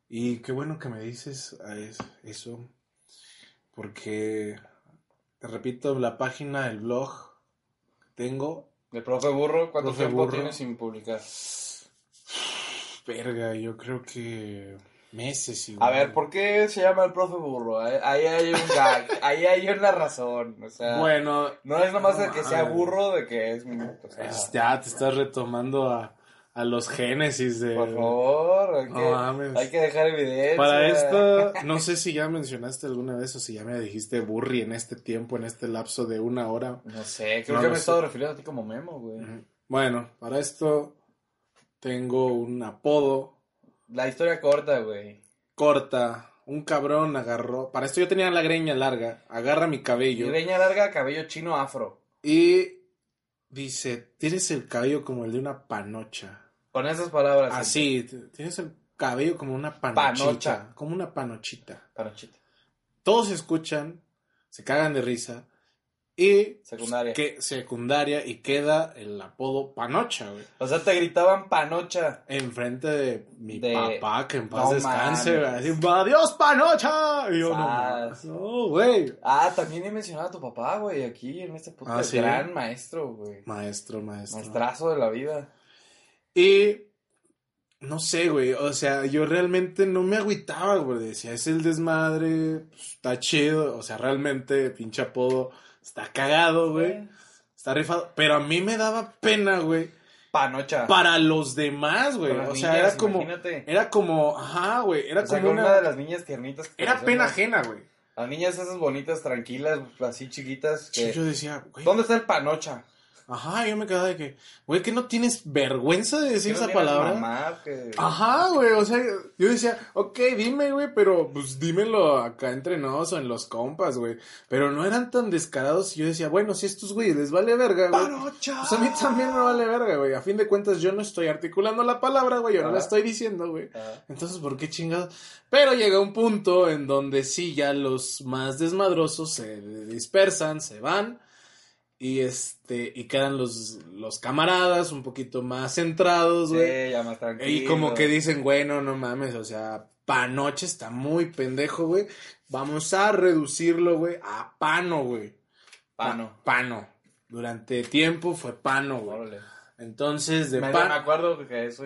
Y qué bueno que me dices a es- eso, porque, te repito, la página, el blog tengo, El profe Burro, ¿cuánto Profe tiempo Burro. tiene sin publicar? verga, yo creo que Meses y A ver, ¿por qué se llama el profe burro? Ahí ahí hay un gag, ahí hay una razón. O sea, Bueno, no es nomás no de que sea burro, de que es. O sea, es- ya te estás retomando a, a los génesis de... por favor, hay que, No mames. hay que dejar evidencia. Para esto, no sé si ya mencionaste alguna vez o si ya me dijiste burri en este tiempo, en este lapso de una hora. No sé, creo No que me he estado refiriendo a ti como Memo, güey. Bueno, para esto tengo un apodo La historia corta, güey. corta. Un cabrón agarró. Para esto yo tenía la greña larga. Agarra mi cabello greña larga, cabello chino afro. y dice: Tienes el cabello como el de una panocha. Con esas palabras. Así, tienes el cabello como una panochita. Panocha. Como una panochita. Panochita. Todos escuchan, se cagan de risa. Y Secundaria. que secundaria y queda el apodo Panocha, güey. O sea, te gritaban panocha. Enfrente de mi De- papá, que en paz No descanse, güey. Así, ¡Adiós, Panocha! Y yo, no, Sas. no, güey. Ah, también he mencionado a tu papá, güey, aquí en este podcast. Ah, ¿sí? Gran maestro, güey. Maestro, maestro. Maestrazo de la vida. Y no sé, güey, o sea, yo realmente no me agüitaba, güey, decía, es el desmadre, pues, está chido, o sea, realmente, pinche apodo, está cagado, güey, está rifado, pero a mí me daba pena, güey, Panocha. para los demás, güey, o sea, niñas, era como, imagínate. era como, ajá, güey, era O sea, como una, una de las niñas tiernitas. que era pena ajena, güey, Las niñas esas bonitas, tranquilas, así chiquitas. Sí, que- yo decía, güey, ¿Dónde está el panocha? Ajá, yo me quedaba de que, güey, que no tienes vergüenza de decir ¿Que no esa palabra, mamá? Que... Ajá, güey, o sea, yo decía, ok, dime, güey, pero pues dímelo acá entre nos o en los compas, güey. Pero no eran tan descarados y yo decía, bueno, si estos güeyes les vale verga, güey. Pues a mí también me vale verga, güey. A fin de cuentas yo no estoy articulando la palabra, güey, yo no la estoy diciendo, güey. Entonces, ¿por qué chingados? Pero llega un punto en donde sí, ya los más desmadrosos se dispersan, se van. Y este, y quedan los, los camaradas un poquito más centrados, güey. Sí, ya más tranquilo. Y como que dicen, güey, no, no mames, o sea, panoche está muy pendejo, güey. Vamos a reducirlo, güey, a pano, güey. Pano. Pa- Pano. Durante tiempo fue pano, güey. Entonces, de Medio me pano. acuerdo que eso.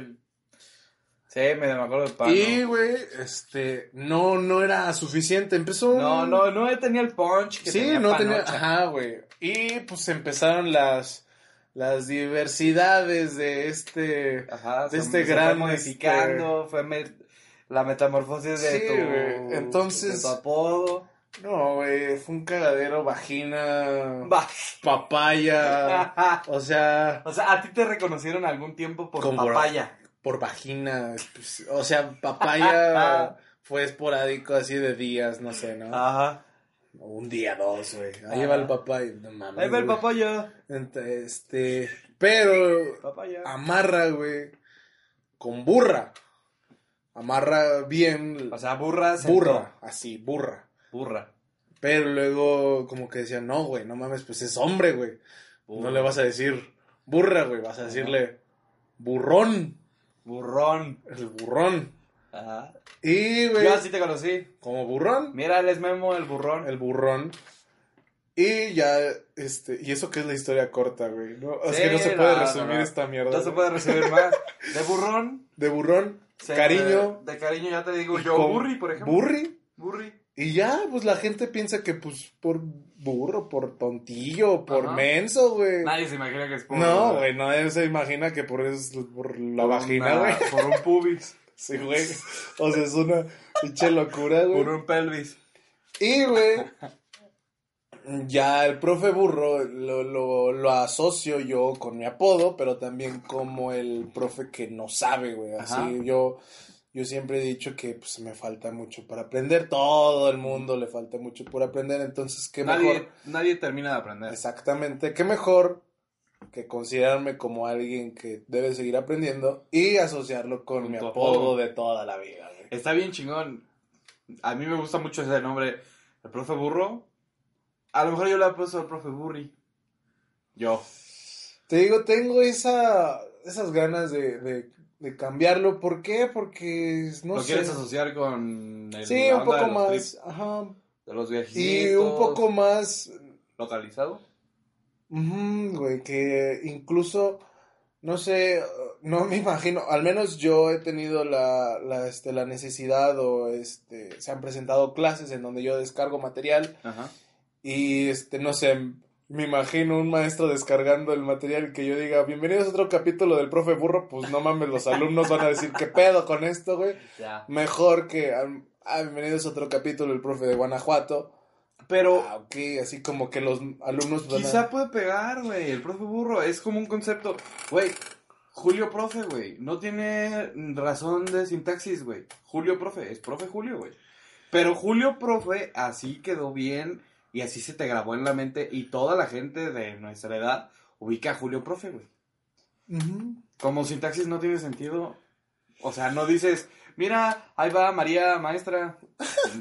Sí, me acuerdo de pano. Y, güey, este, no, no era suficiente. Empezó. un- No, no, no tenía el punch que Sí, tenía no tenía. Panocha. Ajá, güey. Y pues empezaron las, las diversidades de este. Ajá, de este gran, Fue modificando, fue me- la metamorfosis de Sí, tu. entonces- de tu apodo. No, güey, fue un cagadero, vagina, Va. papaya, o sea, O sea, a ti te reconocieron algún tiempo por papaya. por vagina, pues, o sea, papaya fue esporádico así de días, no sé, ¿no? Ajá. O Un día, dos, güey. Ahí va el papaya, no mames. Ahí va el papaya. Este, pero Papaya. amarra, güey, con burra. Amarra bien, O sea, burra. sentó. burra, así, burra. Burra. Pero luego como que decían, no, güey, no mames, pues es hombre, güey. No le vas a decir burra, güey, vas a decirle burrón, Burrón. el burrón. Ajá. Y, güey, Yo así te conocí. como burrón, Mira, él es Memo, el burrón. el burrón. Y ya, este, y eso que es la historia corta, güey. ¿no? Sí, que no se puede no, resumir no. esta mierda. No se puede recibir más. De burrón. De burrón, se- cariño. De cariño, ya te digo yo. con Burri, por ejemplo. Burri. Burri. Y ya, pues la gente piensa que, pues, por burro, por tontillo, por Ajá. menso, güey. Nadie se imagina que es por. No, güey, nadie se imagina que por, es, por la por vagina, güey. Por un pubis. Sí, güey. O sea, es una pinche locura, güey. Por un pelvis. Y, güey, ya el profe burro lo, lo, lo asocio yo con mi apodo, pero también como el profe que no sabe, güey. Así Ajá. yo, yo siempre he dicho que pues me falta mucho para aprender. Todo el mundo le falta mucho por aprender. Entonces, qué Nadie, mejor. nadie termina de aprender. Exactamente, qué mejor que considerarme como alguien que debe seguir aprendiendo y asociarlo con, Con mi apodo, de toda la vida. güey. Está bien chingón. A mí me gusta mucho ese nombre. El profe burro. A lo mejor yo le he puesto al profe burri. Yo. Te digo, tengo esa, esas ganas de, de, de cambiarlo. ¿Por qué? Porque no ¿Lo sé. quieres asociar con el Sí, un de poco los más. Ajá. de los viajitos? Y un poco más. localizado. Ujú, güey, que incluso. no sé, no me imagino, al menos yo he tenido la, la, este, la necesidad o este, se han presentado clases en donde yo descargo material Ajá. y este, no sé, me imagino un maestro descargando el material y que yo diga, bienvenidos a otro capítulo del profe burro, pues no mames, los alumnos van a decir, ¿qué pedo con esto, güey? Mejor que, ah, bienvenidos a otro capítulo del profe de Guanajuato. Pero Ah, ok, así como que los alumnos van a- quizá puede pegar, güey. El profe burro es como un concepto. Güey, Julio profe, güey. No tiene razón de sintaxis, güey. Julio profe, es profe Julio, güey. Pero Julio profe así quedó bien y así se te grabó en la mente y toda la gente de nuestra edad ubica a Julio profe, güey. Como sintaxis no tiene sentido. O sea, no dices, mira, ahí va María, maestra.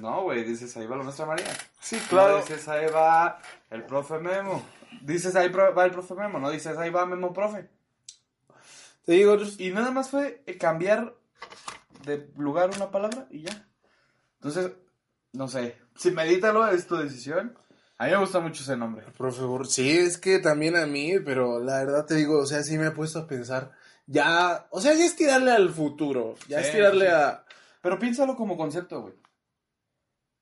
No, güey, dices, ahí va la maestra María. Sí, No claro. dices, ahí va el profe Memo. Dices, ahí va el profe Memo. No dices, ahí va Memo profe. Te digo, Y nada más fue eh, cambiar de lugar una palabra y ya. Entonces, no sé. Si medítalo, es tu decisión. A mí me gusta mucho ese nombre. Profe sí, es que también a mí, pero la verdad te digo, o sea, sí me he puesto a pensar, ya, o sea, ya es tirarle al futuro, ya Sí, es tirarle sí. a... Pero piénsalo como concepto, güey.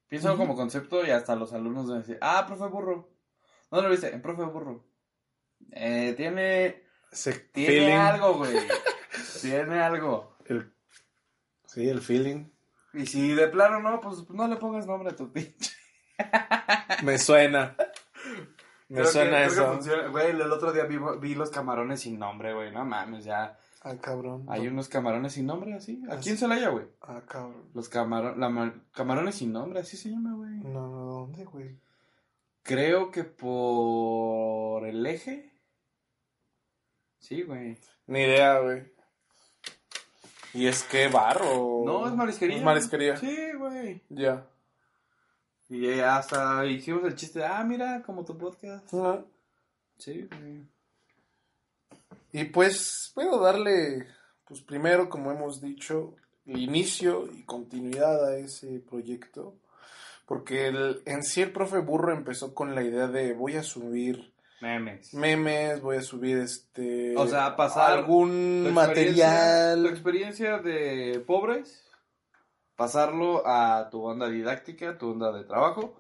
Piénsalo como concepto y hasta los alumnos deben decir, ah, profe burro. ¿Dónde lo viste? En profe burro. Eh, tiene, ese tiene feeling. algo, güey. tiene algo. El- sí, el feeling. Y si de plano no, pues no le pongas nombre a tu pinche. Me suena. Me Creo que- suena creo que eso. Güey, el otro día vi, vi los camarones sin nombre, güey. No mames, ya. Ah, cabrón. Hay unos camarones sin nombre así. Aquí Así. en Celaya, güey. Ah, cabrón. Los camaro- la ma- camarones sin nombre, así se llama, güey. No, no, ¿dónde, güey? Creo que por el eje. Sí, güey. Ni idea, güey. ¿Y es que barro? No, es marisquería. Es marisquería. Sí, güey. Ya. Y eh, hasta hicimos el chiste, ah, mira, como tu podcast. Sí. Y pues puedo darle, pues primero, como hemos dicho, el inicio y continuidad a ese proyecto. Porque el- en sí el profe Burro empezó con la idea de voy a subir Memes. memes, voy a subir este... O sea, pasar algún Tu material. experiencia de pobres, pasarlo a tu onda didáctica, tu onda de trabajo.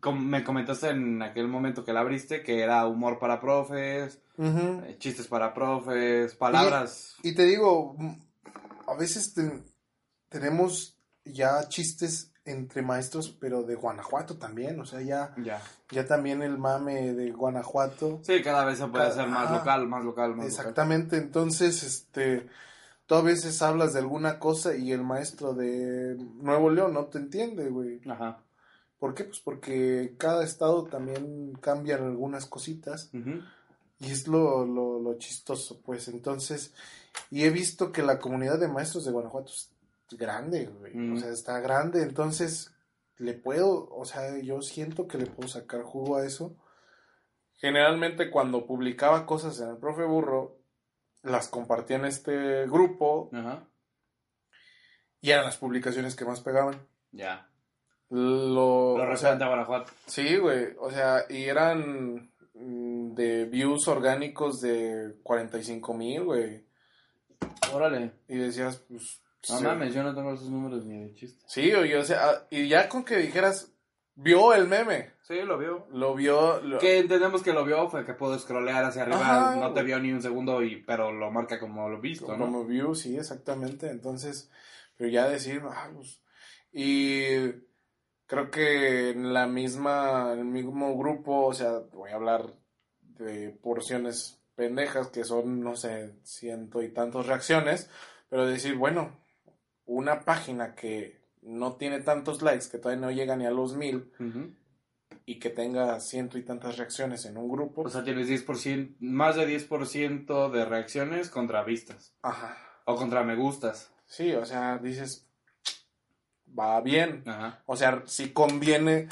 Com- me comentaste en aquel momento que la abriste que era humor para profes, Ujú. eh, chistes para profes, palabras. Y te digo, a veces ten- tenemos ya chistes entre maestros, pero de Guanajuato también, o sea, ya, Ya. ya también el mame de Guanajuato. Sí, cada vez se puede hacer más local, más local, más Exactamente, entonces, este, tú a veces hablas de alguna cosa y el maestro de Nuevo León no te entiende, güey. Ajá. ¿Por qué? Pues porque cada estado también cambian algunas cositas y es lo, lo, lo chistoso, pues. Entonces, y he visto que la comunidad de maestros de Guanajuato es grande, güey. O sea, está grande, entonces le puedo, o sea, yo siento que le puedo sacar jugo a eso. Generalmente cuando publicaba cosas en el profe burro, las compartía en este grupo Ajá. y eran las publicaciones que más pegaban. Ya. Lo, Lo o sea, Guanajuato. Sí, güey, o sea, y eran mm, de views orgánicos de 45 mil, güey. Órale. Y decías, pues... No sí. mames, yo no tengo esos números ni de chiste. Sí, oye, o sea, ah, y ya con que dijeras, vio el meme, Sí, lo vio. lo vio... lo- Que entendemos que lo vio, fue que pudo scrollear hacia arriba, Ajá, no te vio ni un segundo, y pero lo marca como lo visto, ¿no? Como view, sí, exactamente. Entonces, pero ya decir, ah, pues, y creo que en la misma, en el mismo grupo, o sea, voy a hablar de porciones pendejas que son, no sé, ciento y tantas reacciones, pero decir, bueno, una página que no tiene tantos likes, que todavía no llega ni a los mil, y que tenga ciento y tantas reacciones en un grupo, O sea, tienes 10%, más de 10% de reacciones contra vistas, ajá, o contra me gustas. sí, o sea, dices, va bien, Ajá. O sea, si conviene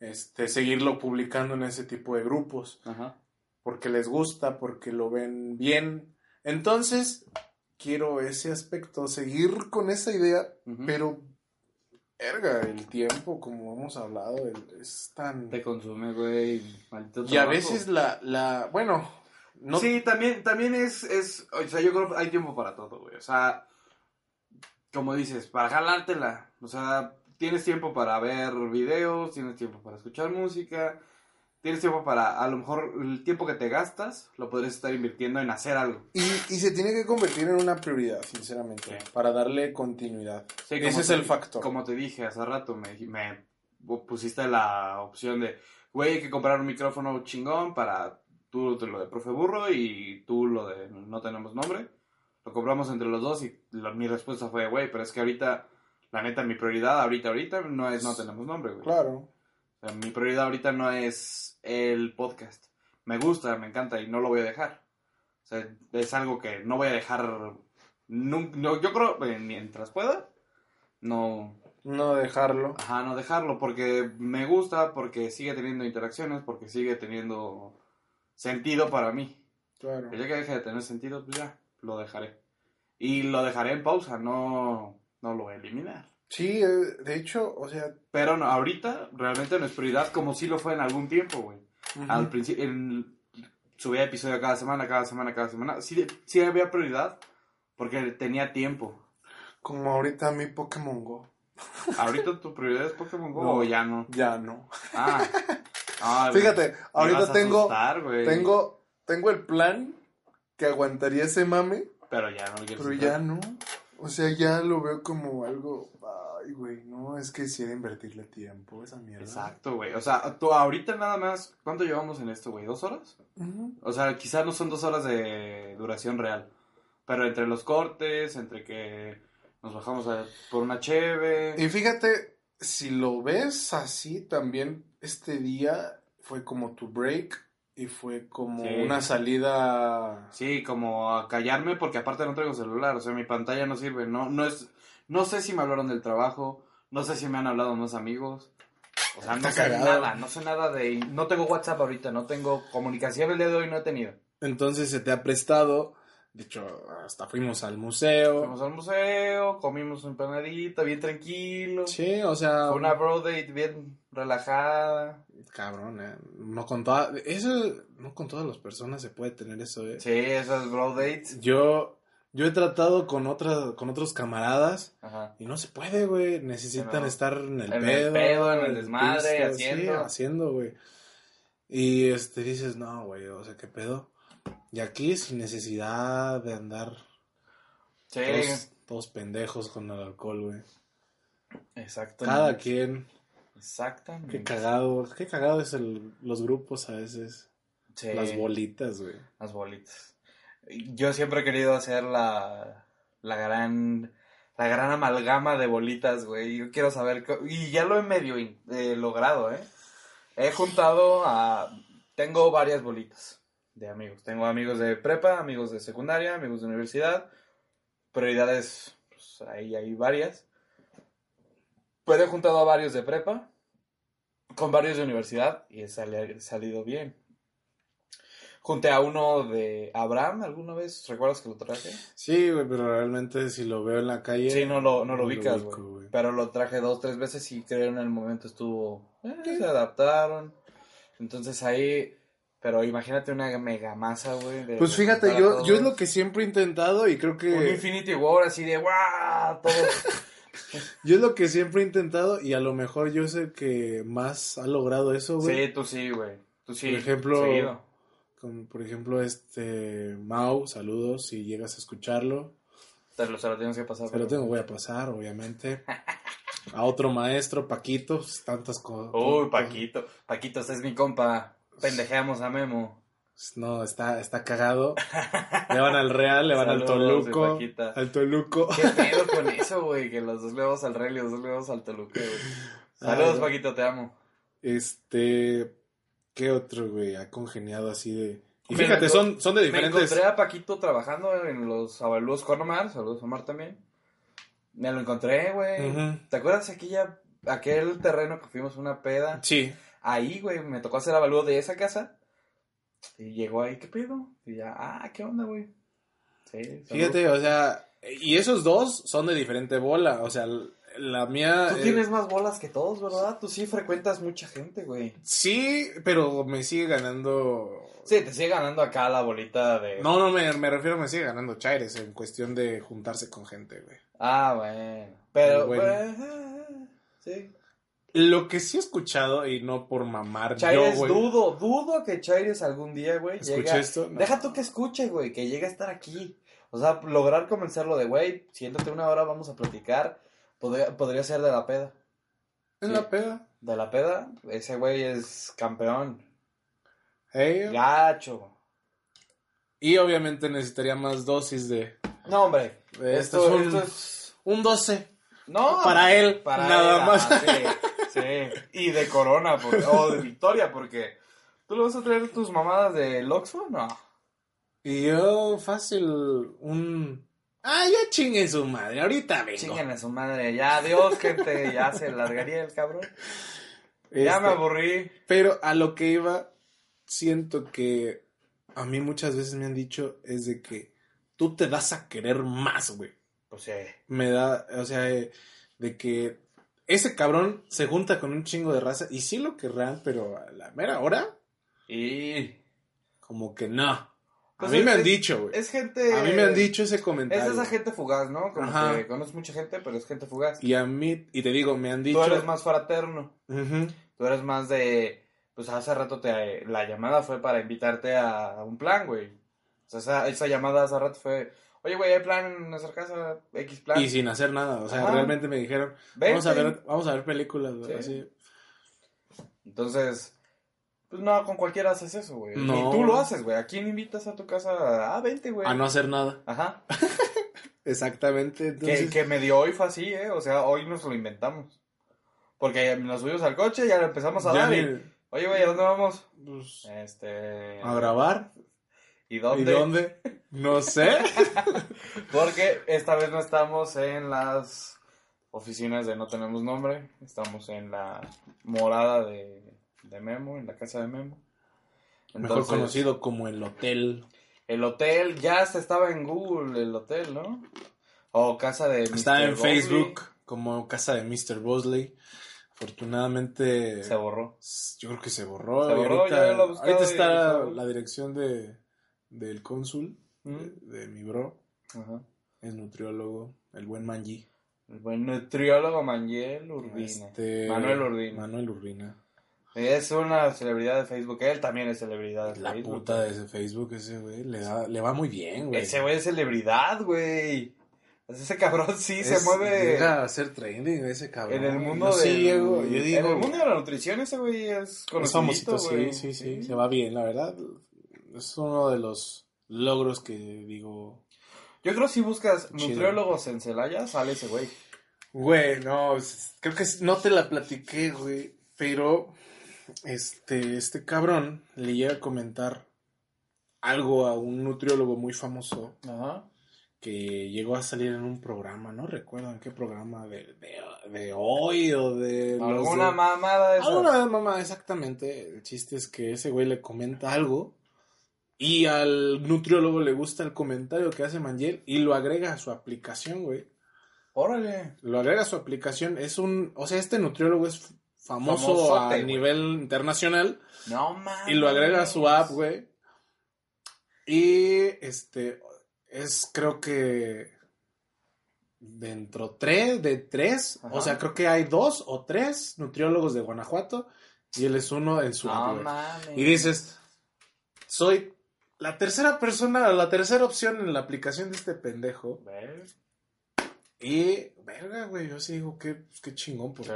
este, seguirlo publicando en ese tipo de grupos, Ajá. porque les gusta, porque lo ven bien. Entonces, quiero ese aspecto, seguir con esa idea, pero, erga, el tiempo, como hemos hablado, el- es tan... Te consume, güey. maldito Y a veces la, la, bueno, no, Sí, también, también es, es, o sea, yo creo que hay tiempo para todo, güey. O sea, como dices, para jalártela. O sea, tienes tiempo para ver videos, tienes tiempo para escuchar música, tienes tiempo para, a lo mejor, el tiempo que te gastas, lo podrías estar invirtiendo en hacer algo. Y, y se tiene que convertir en una prioridad, sinceramente, Sí. para darle continuidad. Sí, Ese es te- el factor. Como te dije hace rato, me, me pusiste la opción de, güey, hay que comprar un micrófono chingón para tú lo de profe burro y tú lo de no tenemos nombre. Lo compramos entre los dos y la- mi respuesta fue, güey, pero es que ahorita, la neta, mi prioridad ahorita, ahorita no es no tenemos nombre, güey. Claro. O sea, mi prioridad ahorita no es el podcast. Me gusta, me encanta y no lo voy a dejar. O sea, es algo que no voy a dejar. nun- no, yo creo, mientras pueda, no, No dejarlo. Ajá, no dejarlo, porque me gusta, porque sigue teniendo interacciones, porque sigue teniendo sentido para mí. Claro. El día que deje de tener sentido, pues ya, lo dejaré. Y lo dejaré en pausa, no, no lo voy a eliminar. Sí, eh, de hecho, o sea... Pero no, ahorita realmente no es prioridad como sí lo fue en algún tiempo, güey. Al principio, subía episodio cada semana, cada semana, cada semana. Sí, sí había prioridad, porque tenía tiempo. Como ahorita mi Pokémon Go. ¿Ahorita tu prioridad es Pokémon Go No. o ya no? Ya no. Ah. Ah. Fíjate, Me ahorita tengo, asustar, tengo, tengo el plan que aguantaría ese mame, Pero ya no pero ya no. O sea, ya lo veo como algo... Ay, güey, no, es que quisiera invertirle tiempo esa mierda. Exacto, güey. O sea, tú ahorita nada más. ¿Cuánto llevamos en esto, güey? ¿Dos horas? O sea, quizás no son dos horas de duración real. Pero entre los cortes, entre que nos bajamos a- por una cheve. Y fíjate, si lo ves así, también este día fue como tu break y fue como Sí. una salida... Sí, como a callarme porque aparte no traigo celular. O sea, mi pantalla no sirve. No, no es. No sé si me hablaron del trabajo. No sé si me han hablado más amigos. O sea, no sé cagado. nada. No sé nada de. No tengo WhatsApp ahorita. No tengo comunicación el día de hoy. No he tenido. Entonces se te ha prestado, de hecho, hasta fuimos al museo. Fuimos al museo, comimos un empanadita, bien tranquilo. Sí, o sea, Fue una bro date bien relajada. cabrón, eh. No con toda, eso, no con todas las personas se puede tener eso, eh. Sí, esas bro dates. Yo, yo he tratado con otras, con otros camaradas Ajá. y no se puede, güey. Necesitan No. estar en el En el pedo, pedo, en el desmadre, sí, haciendo. haciendo, güey. Y este dices, no, güey, o sea, qué pedo. Y aquí sin necesidad de andar Sí, todos, todos pendejos con el alcohol, güey. exactamente. Cada quien, Exactamente. qué cagado, qué cagado es el, los grupos a veces, Sí, las bolitas, güey. las bolitas. Yo siempre he querido hacer la, la gran la gran amalgama de bolitas, güey. Yo quiero saber y ya lo he medio eh, logrado, ¿eh? He juntado a tengo varias bolitas de amigos. Tengo amigos de prepa, amigos de secundaria, amigos de universidad. Prioridades, pues ahí hay varias. Pero he juntado a varios de prepa con varios de universidad y he sali- salido bien. Junté a uno de Abraham alguna vez, ¿recuerdas que lo traje? Sí, güey, pero realmente si lo veo en la calle. Sí, no lo, no lo ubicas, güey. Pero lo traje dos, tres veces y creo en el momento estuvo... eh, se adaptaron. Entonces ahí... Pero imagínate una mega masa, güey. de- Pues fíjate, yo, yo es lo que siempre he intentado y creo que. Un Infinity War así de ¡guau! Todo... Yo es lo que siempre he intentado y a lo mejor yo sé que más ha logrado eso, güey. sí, tú sí, güey. Tú sí. Por ejemplo, seguido. Como, por ejemplo, este Mau, saludos si llegas a escucharlo. Te lo, se lo tienes que pasar. Se lo tengo, voy a pasar, obviamente. A otro maestro, Paquito, tantas cosas. Uy, Paquito. Paquito, este es mi compa. Pendejeamos a Memo. No, está, está cagado. Le van al Real, le van al Saludos, mi Toluco. Al Toluco. ¿Qué pedo con eso, güey? Que los dos le vamos al Real y los dos le vamos al Toluca, güey. Saludos, Ay, Paquito, te amo. Este, ¿qué otro, güey? Ha congeniado así de... Y Me fíjate, son, son de Me diferentes... encontré a Paquito trabajando en los avalúos con Omar. Saludos, Omar, también. Me lo encontré, güey. ¿Te acuerdas aquella, aquel terreno que fuimos a una peda? Sí, Ahí, güey, me tocó hacer avalúo de esa casa. Y llegó ahí, ¿qué pedo? Y ya, ah, ¿qué onda, güey? Sí, saludos. fíjate, o sea, y esos dos son de diferente bola, o sea, la mía... Tú eh, tienes más bolas que todos, ¿verdad? Tú sí frecuentas mucha gente, güey. Sí, pero me sigue ganando... Sí, te sigue ganando acá la bolita de... No, no, me, me refiero, me sigue ganando Chaires en cuestión de juntarse con gente, güey. Ah, bueno. Pero, Bueno. bueno. Sí. Lo que sí he escuchado, y no por mamar Chaires, yo, güey. dudo, dudo que Chaires algún día, güey, ¿Escuché llegue a- esto? No. Deja tú que escuche, güey, que llegue a estar aquí. O sea, lograr convencerlo de, güey, siéntate una hora, vamos a platicar. Podría, podría ser de la peda. En Sí. la peda. De la peda, ese güey es campeón. Hey, Gacho. Y obviamente necesitaría más dosis de... No, hombre. de Esto, esto es un, esto es... un 12. No. Para él, Para nada él, más. ah, Sí, sí. Y de Corona, por- o de Victoria, porque... ¿Tú le vas a traer tus mamadas de Loxo? No. Y yo, fácil, un... Ah, ya chingue su madre, ahorita vengo. Chinguen a su madre. Ya, adiós, gente. Ya se largaría el cabrón. Ya Este, me aburrí. Pero a lo que iba, siento que a mí muchas veces me han dicho es de que tú te das a querer más, güey. Pues sí. Me da, o sea, eh, de que ese cabrón se junta con un chingo de raza y sí lo querrán, pero a la mera hora, Y... como que no. A Pues mí es- me han es- dicho, güey. Es gente... A mí me han dicho ese Es comentario. esa gente fugaz, ¿no? Como Ajá. que conoces mucha gente, pero es gente fugaz. Y a mí, y te digo, me han dicho... Tú eres más fraterno. Tú eres más de... Pues hace rato te, la llamada fue para invitarte a, un plan, güey. O sea, esa, esa llamada hace rato fue... Oye, güey, hay plan en nuestra casa, X plan. Y sin hacer nada, o sea, Ajá. realmente me dijeron, Vente. vamos a ver, vamos a ver películas, güey, Sí. Entonces... Pues no, con cualquiera haces eso, güey. No. Y tú lo haces, güey. ¿A quién invitas a tu casa? Ah, vente, güey. A no hacer nada. Ajá. Exactamente. Entonces, Que, que medio hoy fue así, ¿eh? O sea, hoy nos lo inventamos. Porque nos subimos al coche y ya lo empezamos a ya dar. y, Oye, güey, ¿a dónde vamos? pues, Este... a grabar. ¿Y dónde? ¿Y dónde? No sé. Porque esta vez no estamos en las oficinas de No Tenemos Nombre. Estamos en la morada de, de Memo, en la casa de Memo. Mejor conocido como el hotel. El hotel ya estaba en Google, el hotel, ¿no? O casa de... Mr. en Bosley. Facebook como casa de Mr. Bosley. Afortunadamente, Se borró. yo creo que se borró. Se y borró, ahorita, ya lo ahorita está la dirección de, del cónsul, ¿Mm? de, de mi bro, Ajá. el nutriólogo, el buen Manji. El buen nutriólogo Manuel Urbina. Este, Manuel Urbina. Manuel Urbina. Es una celebridad de Facebook. Él también es celebridad de La Facebook. puta de ese Facebook, ese güey, le, da- le va muy bien, güey. Ese güey es celebridad, güey. Ese cabrón sí se Es- mueve Llega a ser trending ese cabrón. en el mundo del... sí yo digo, En el mundo de la nutrición ese güey es famosito, sí, sí, sí, se va bien, la verdad. Es uno de los logros que digo, Yo creo que si buscas Chido. nutriólogos en Celaya, sale ese güey. güey, no, creo que no te la platiqué, güey, pero este, este cabrón le llega a comentar algo a un nutriólogo muy famoso Ajá. que llegó a salir en un programa, no recuerdo en qué programa, de, de, de hoy o de... Alguna de- mamada de. Alguna mamá, exactamente. El chiste es que ese güey le comenta algo y al nutriólogo le gusta el comentario que hace Mangel y lo agrega a su aplicación, güey. Órale. Lo agrega a su aplicación. Es un, o sea, este nutriólogo es famoso Famosote, a nivel internacional No mames. y lo agrega a su app, güey. Y este es creo que dentro tres, de tres, Ajá. o sea, creo que hay dos o tres nutriólogos de Guanajuato y él es uno en su app, No mames. Y dices, soy la tercera persona, la tercera opción en la aplicación de este pendejo. ¿Ves? Y, verga, güey, yo sí digo, qué, pues, qué chingón por ti.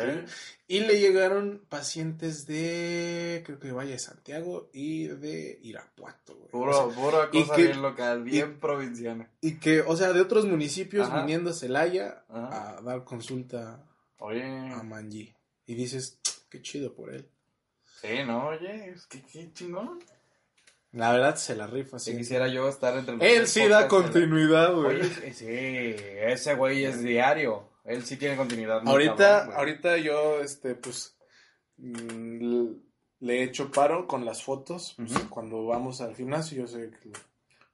Y le llegaron pacientes de, creo que Valle de Santiago y de Irapuato, güey. O Puro, sea, pura cosa que- bien local, bien provinciana. y que, o sea, de otros municipios Ajá. viniendo a Celaya Ajá. a dar consulta Oye. a Manji. Y dices, qué chido por él. Sí, no, oye, es que qué chingón. La verdad se la rifa, Si sí. quisiera yo estar entre los Él sí da continuidad, güey. Sí, ese güey es diario. Él sí tiene continuidad. Ahorita, cabrón, ahorita yo, este, pues, mm, le he hecho paro con las fotos. pues. Cuando vamos al gimnasio, yo soy que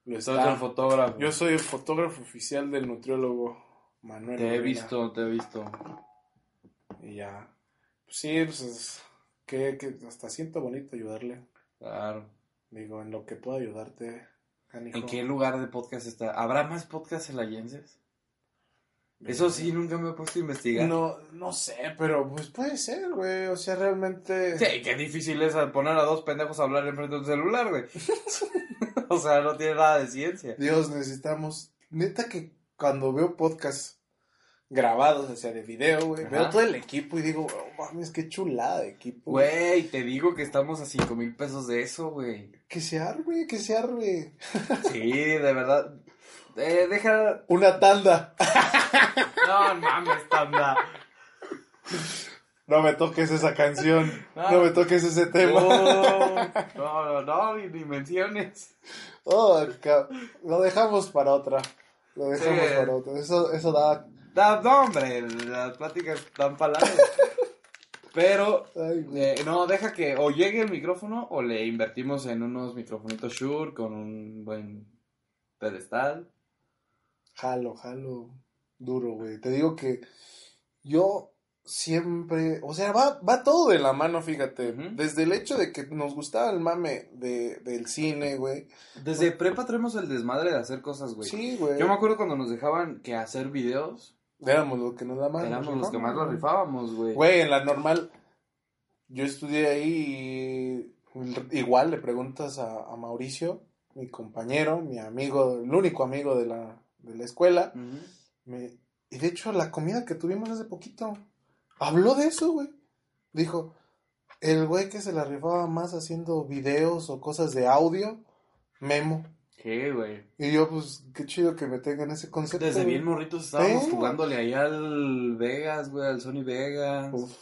lo, está- el fotógrafo. Yo soy el fotógrafo oficial del nutriólogo Manuel. Te he visto, te he visto. Y ya. Pues sí, pues es- que, que hasta siento bonito ayudarle. Claro. Digo, en lo que puedo ayudarte. ¿En qué lugar de podcast está? ¿Habrá más podcasts celayenses? Eso sí, nunca me he puesto a investigar. No, no sé, pero pues puede ser, güey. O sea, realmente. Sí, qué difícil es poner a dos pendejos a hablar enfrente de un celular, güey. o sea, no tiene nada de ciencia. Dios, necesitamos. Neta que cuando veo podcasts grabados, o sea, de video, güey, veo todo el equipo y digo, oh, mames, qué chulada de equipo. Güey, te digo que estamos a cinco mil pesos de eso, güey. Que se arme, que se arme. Sí, de verdad. Eh, deja. Una tanda. No mames, tanda. No me toques esa canción. No. No, me toques ese tema. No, no, no, ni, ni menciones. Oh, lo dejamos para otra. Lo dejamos Sí. para otra. Eso, eso da. Da, no, hombre, las pláticas dan palabras. Pero, Ay, eh, no, deja que o llegue el micrófono o le invertimos en unos microfonitos Shure con un buen pedestal. Jalo, jalo. Duro, güey. Te digo que yo siempre. O sea, va, va todo de la mano, fíjate. Desde el hecho de que nos gustaba el mame de, del cine, güey. Desde prepa traemos el desmadre de hacer cosas, güey. Sí, güey. Yo me acuerdo cuando nos dejaban que hacer videos, Éramos los que nos da más. éramos los que más lo rifábamos, güey. Güey, en la normal, yo estudié ahí y igual le preguntas a, a Mauricio, mi compañero, mi amigo, el único amigo de la, de la escuela, me- y de hecho la comida que tuvimos hace poquito, habló de eso, güey. Dijo, el güey que se la rifaba más haciendo videos o cosas de audio, Memo. ¿Qué, güey? Y yo, pues, qué chido que me tengan ese concepto. Desde bien morritos estábamos jugándole ahí al Vegas, güey, al Sony Vegas. Uf,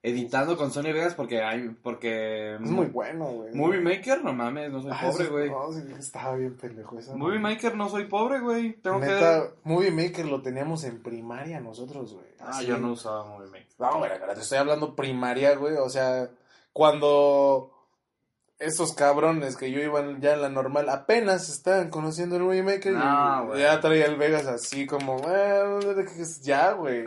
Editando con Sony Vegas porque hay, porque... es muy bueno, güey. Movie Maker, no mames, no soy Ah, pobre, güey. no, sí, estaba bien pendejo esa. Movie. Maker no soy pobre, güey. Tengo Neta, que... Movie Maker lo teníamos en primaria nosotros, güey. Ah, Así. yo no usaba Movie Maker. No, güey, te estoy hablando primaria, güey. O sea, cuando esos cabrones que yo iba ya en la normal apenas estaban conociendo el Movie Maker No, y ya traía el Vegas así como, "Eh, ya, güey.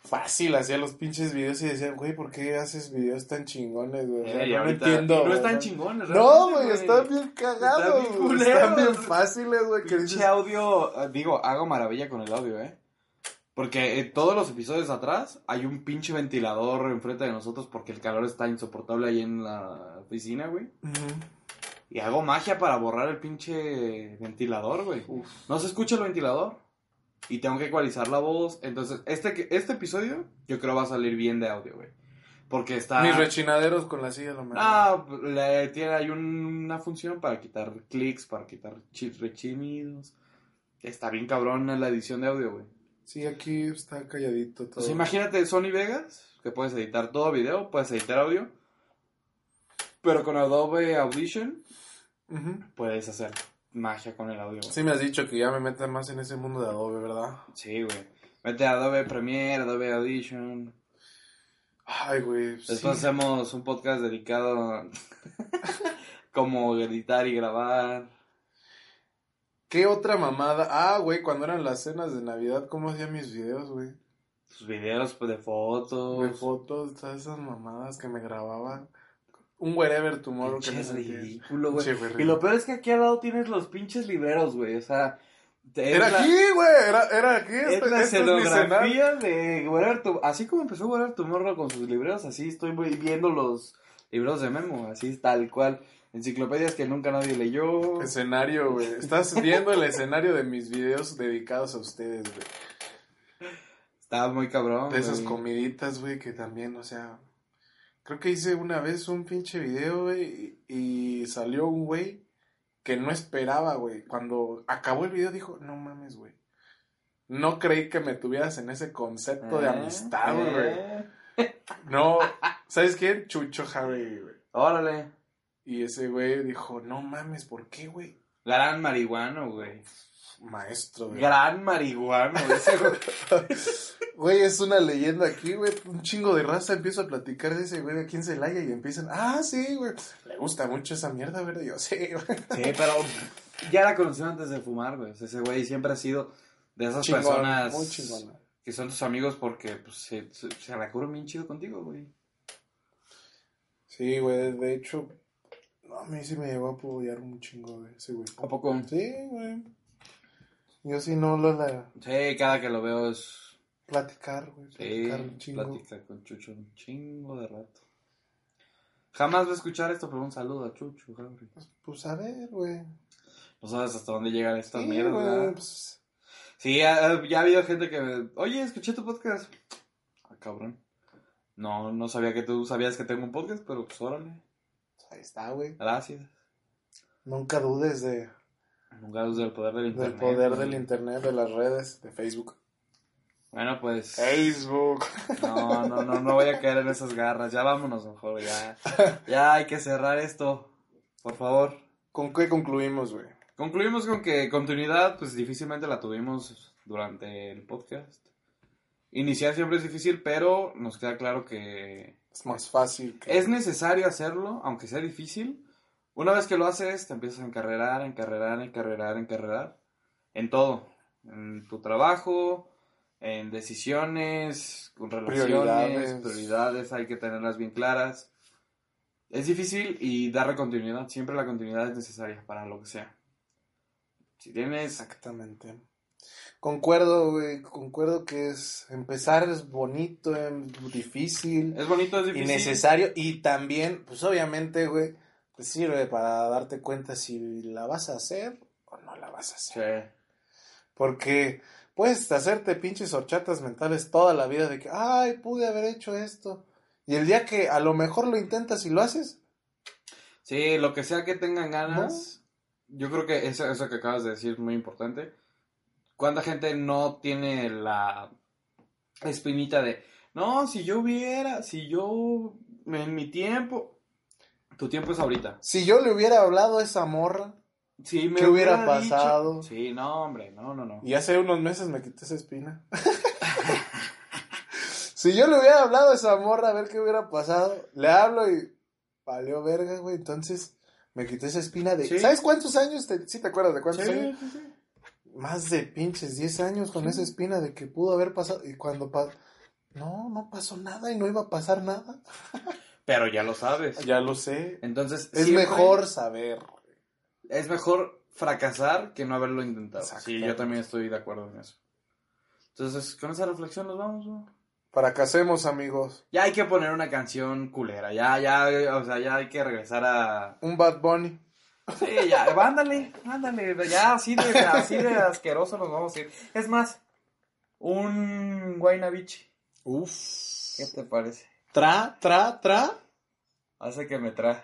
Fácil, hacía los pinches videos y decían, güey, ¿por qué haces videos tan chingones, güey? Eh, no entiendo. no están chingones, No, güey, están bien cagados. Están bien. Están bien fáciles, güey. Pinche dices, audio, eh, digo, hago maravilla con el audio, ¿eh? Porque en todos los episodios atrás hay un pinche ventilador enfrente de nosotros porque el calor está insoportable ahí en la oficina, güey. Y hago magia para borrar el pinche ventilador, güey. Uf. No se escucha el ventilador. Y tengo que ecualizar la voz. Entonces, este, este episodio yo creo va a salir bien de audio, güey. Porque está... Mis rechinaderos con la silla, lo mejor. Ah, le tiene, hay un- una función para quitar clics, para quitar chi- rechinidos. Está bien cabrón la edición de audio, güey. Sí, aquí está calladito todo. Pues imagínate Sony Vegas, que puedes editar todo video, puedes editar audio. Pero con Adobe Audition puedes hacer magia con el audio. güey. Sí me has dicho que ya me meta más en ese mundo de Adobe, ¿verdad? Sí, güey. Mete Adobe Premiere, Adobe Audition. Ay, güey. Después sí. hacemos un podcast dedicado a cómo editar y grabar. ¿Qué otra mamada? Ah, güey, cuando eran las cenas de Navidad, ¿cómo hacía mis videos, güey? Sus videos pues, de fotos. De fotos, todas esas mamadas que me grababan. Un wherever tomorrow que qué. ridículo, güey. Y lo peor es que aquí al lado tienes los pinches libreros, güey. O sea, Era es la- aquí, güey, era, era aquí. Es Este, la este es escenografía de Whatever Tu- Así como empezó Whatever Tomorrow con sus libreros, así estoy vi- viendo los libreros de Memo, así tal cual. Enciclopedias que nunca nadie leyó. Escenario, güey. Estás viendo el escenario de mis videos dedicados a ustedes, güey. Estaba muy cabrón. De esas comiditas, güey, que también, o sea. Creo que hice una vez un pinche video, güey, y, y salió un güey que no esperaba, güey. Cuando acabó el video dijo, no mames, güey. No creí que me tuvieras en ese concepto de Eh, amistad, güey. eh. No, ¿sabes quién? Chucho Harry, güey. Órale. Y ese güey dijo, no mames, ¿por qué, güey? Gran marihuano, güey. Maestro, güey. Gran marihuano. Ese güey. Güey, es una leyenda aquí, güey. Un chingo de raza empiezo a platicar de ese güey aquí en Celaya y empiezan, ah, sí, güey. Le gusta mucho esa mierda, ¿verdad? Yo, sí, güey. Sí, pero ya la conocí antes de fumar, güey. Ese güey siempre ha sido de esas Chingón, personas muy chingona. que son tus amigos porque pues, se, se, se bien chido contigo, güey. Sí, güey, de hecho, no, a mí sí me llegó a apoyar un chingo, güey, ese güey. ¿A poco? Sí, güey. Yo sí no lo la Sí, cada que lo veo es... platicar, güey, Sí, platicar un chingo. plática con Chucho un chingo de rato. Jamás va a escuchar esto, pero un saludo a Chucho, Javi. Pues a ver, güey. No sabes hasta dónde llegan estas Sí, mierdas, güey, ¿verdad? pues, Sí, ha- ya ha habido gente que me... Oye, escuché tu podcast. Ah, cabrón. No, no sabía que tú sabías que tengo un podcast, pero pues órale. ahí está, güey. Gracias. Nunca dudes de, Del poder del del internet. poder güey. del internet, de las redes, de Facebook. Bueno, pues... Facebook. No, no, no, no voy a caer en esas garras. Ya vámonos mejor, ya. Ya hay que cerrar esto. Por favor. ¿Con qué concluimos, güey? Concluimos con que continuidad, pues difícilmente la tuvimos durante el podcast. Iniciar siempre es difícil, pero nos queda claro que Es más fácil que... es necesario hacerlo, aunque sea difícil. Una vez que lo haces, te empiezas a encarrerar, encarrerar, encarrerar, encarrerar. En todo. En tu trabajo, en decisiones, con relaciones, Prioridades. prioridades, hay que tenerlas bien claras. Es difícil y darle continuidad. Siempre la continuidad es necesaria para lo que sea. Si tienes... Exactamente. Concuerdo, güey, concuerdo que es empezar es bonito, em, difícil, Es bonito, es y difícil. necesario y también, pues obviamente, güey, te sirve para darte cuenta si la vas a hacer o no la vas a hacer. Sí. Porque puedes hacerte pinches horchatas mentales toda la vida de que, ay, pude haber hecho esto. Y el día que a lo mejor lo intentas y lo haces, Sí, lo que sea que tengan ganas. Yo creo que eso, eso que acabas de decir es muy importante. ¿Cuánta gente no tiene la espinita de, no, si yo hubiera, si yo, en mi tiempo, tu tiempo es ahorita. si yo le hubiera hablado a esa morra, Si me ¿Qué hubiera pasado? Sí, no, hombre, no, no, no. Y hace unos meses me quité esa espina. si yo le hubiera hablado a esa morra a ver qué hubiera pasado, le hablo y valió verga, güey. Entonces me quité esa espina de... Sí. ¿Sabes cuántos años? Te... ¿Sí te acuerdas de cuántos Sí, años? sí, sí. Más de pinches 10 años con esa espina de que pudo haber pasado. Y cuando pasó... No, no pasó nada y no iba a pasar nada. Pero ya lo sabes. Ya lo sé. Entonces, Es siempre mejor saber. Es mejor fracasar que no haberlo intentado. Sí, yo también estoy de acuerdo en eso. Entonces, con esa reflexión nos vamos, ¿no? Fracasemos, amigos. Ya hay que poner una canción culera, ya, ya, o sea, ya hay que regresar a... Un Bad Bunny. Sí, ya, ándale, ándale, ya así de, así de asqueroso nos vamos a ir. Es más, un Guaynabichi, Uf. ¿qué te parece? Tra, tra, tra. Hace que me trae.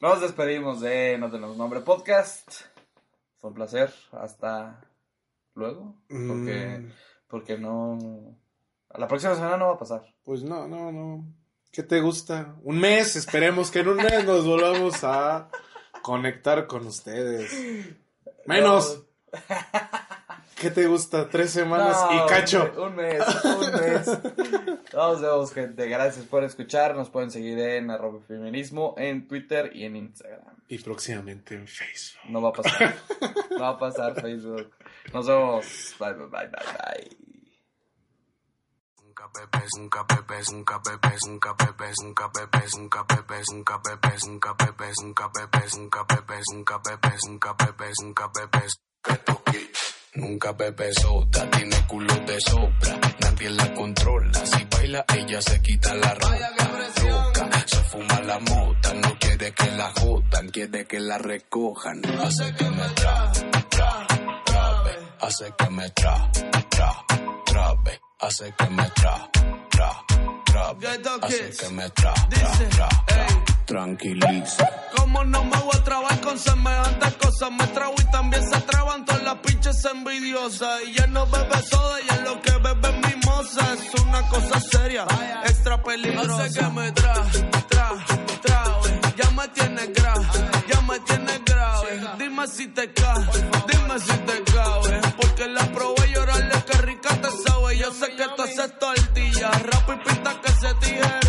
Nos despedimos de No Tenemos Nombre Podcast. Fue un placer, hasta luego, porque, Mm, porque no... La próxima semana no va a pasar. pues no, no, no. ¿Qué te gusta? Un mes, esperemos que en un mes nos volvamos a conectar con ustedes. Menos. ¿Qué te gusta? Tres semanas y cacho. Un mes, un mes. Nos vemos, gente. Gracias por escuchar. Nos pueden seguir en arroba feminismo, en Twitter y en Instagram. Y próximamente en Facebook. No va a pasar. Va a pasar Facebook. Nos vemos. Bye, bye, bye, bye, bye. Nunca Pepe sota, tiene culo de sopra, nadie la controla. Si baila, ella se quita la ropa. Loca, se fuma la mota, no quiere que la jodan, quiere que la recojan. Hace que me tra, tra, trabe, hace que me tra, tra, trabe, hace que me tra, tra, trabe, hace que me tra, tra, tra, tra, tranquilice. Como no me voy a trabar con semejantes cosas, me trago y también se traban todas las pinches envidiosas. Y ya no bebe soda, y es lo que bebe es mimosa. Es una cosa seria, extra peligrosa. Hace que me tra, tra, trabe. Ya me tienes grave, ya me tienes grave. Dime si te cae, dime si te cabe. Porque la probé llorarle que rica te sabe. Yo sé que tú haces tortilla, rap y pinta que se tijerilla.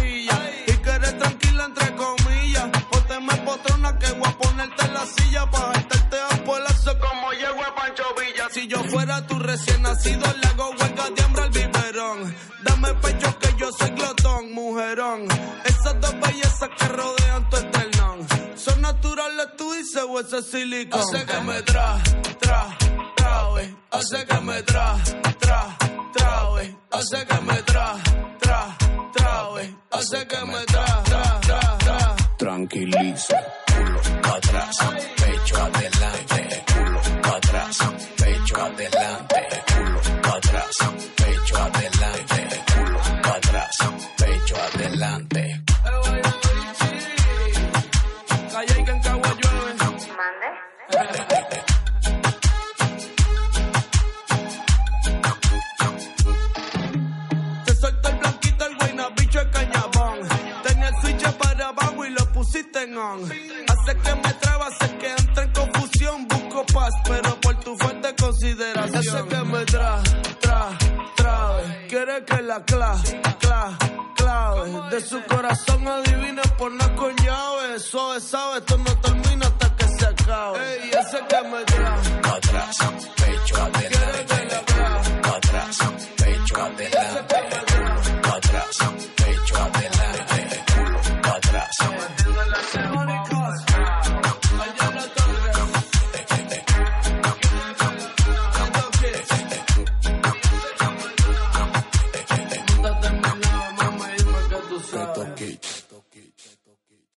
maravilla, pa' jantarte a polazo como llego a Pancho Villa. Si yo fuera tu recién nacido, le hago huelga de hambre al biberón. Dame pecho que yo soy glotón, mujerón. Esas dos bellezas que rodean tu esternón. Son naturales tú dices o ese silicón. Hace que me tra, tra, trae. Hace que me tra, tra, trae. Hace que me tra, tra, trae. Hace que me tra, tra, tra, tra. Tranquiliza, culo atrás pecho adelante, culo pa' atrás, pecho adelante, culo pa' atrás, pecho adelante, culo pa' atrás, pecho adelante. Calla y que en Cagua llueve. Te suelto el blanquito, el buena bicho, el cañabón. Tenía el switch para abajo y lo pusiste en on. Hace que me paz, pero por tu fuerte consideración. Hace que me tra, tra, trabe. Quiere que la cla, cla, clave. De su corazón adivina por no con llave. Suave, sabe, esto no termina hasta que se acabe. Ey, ese que me tra. Atrás,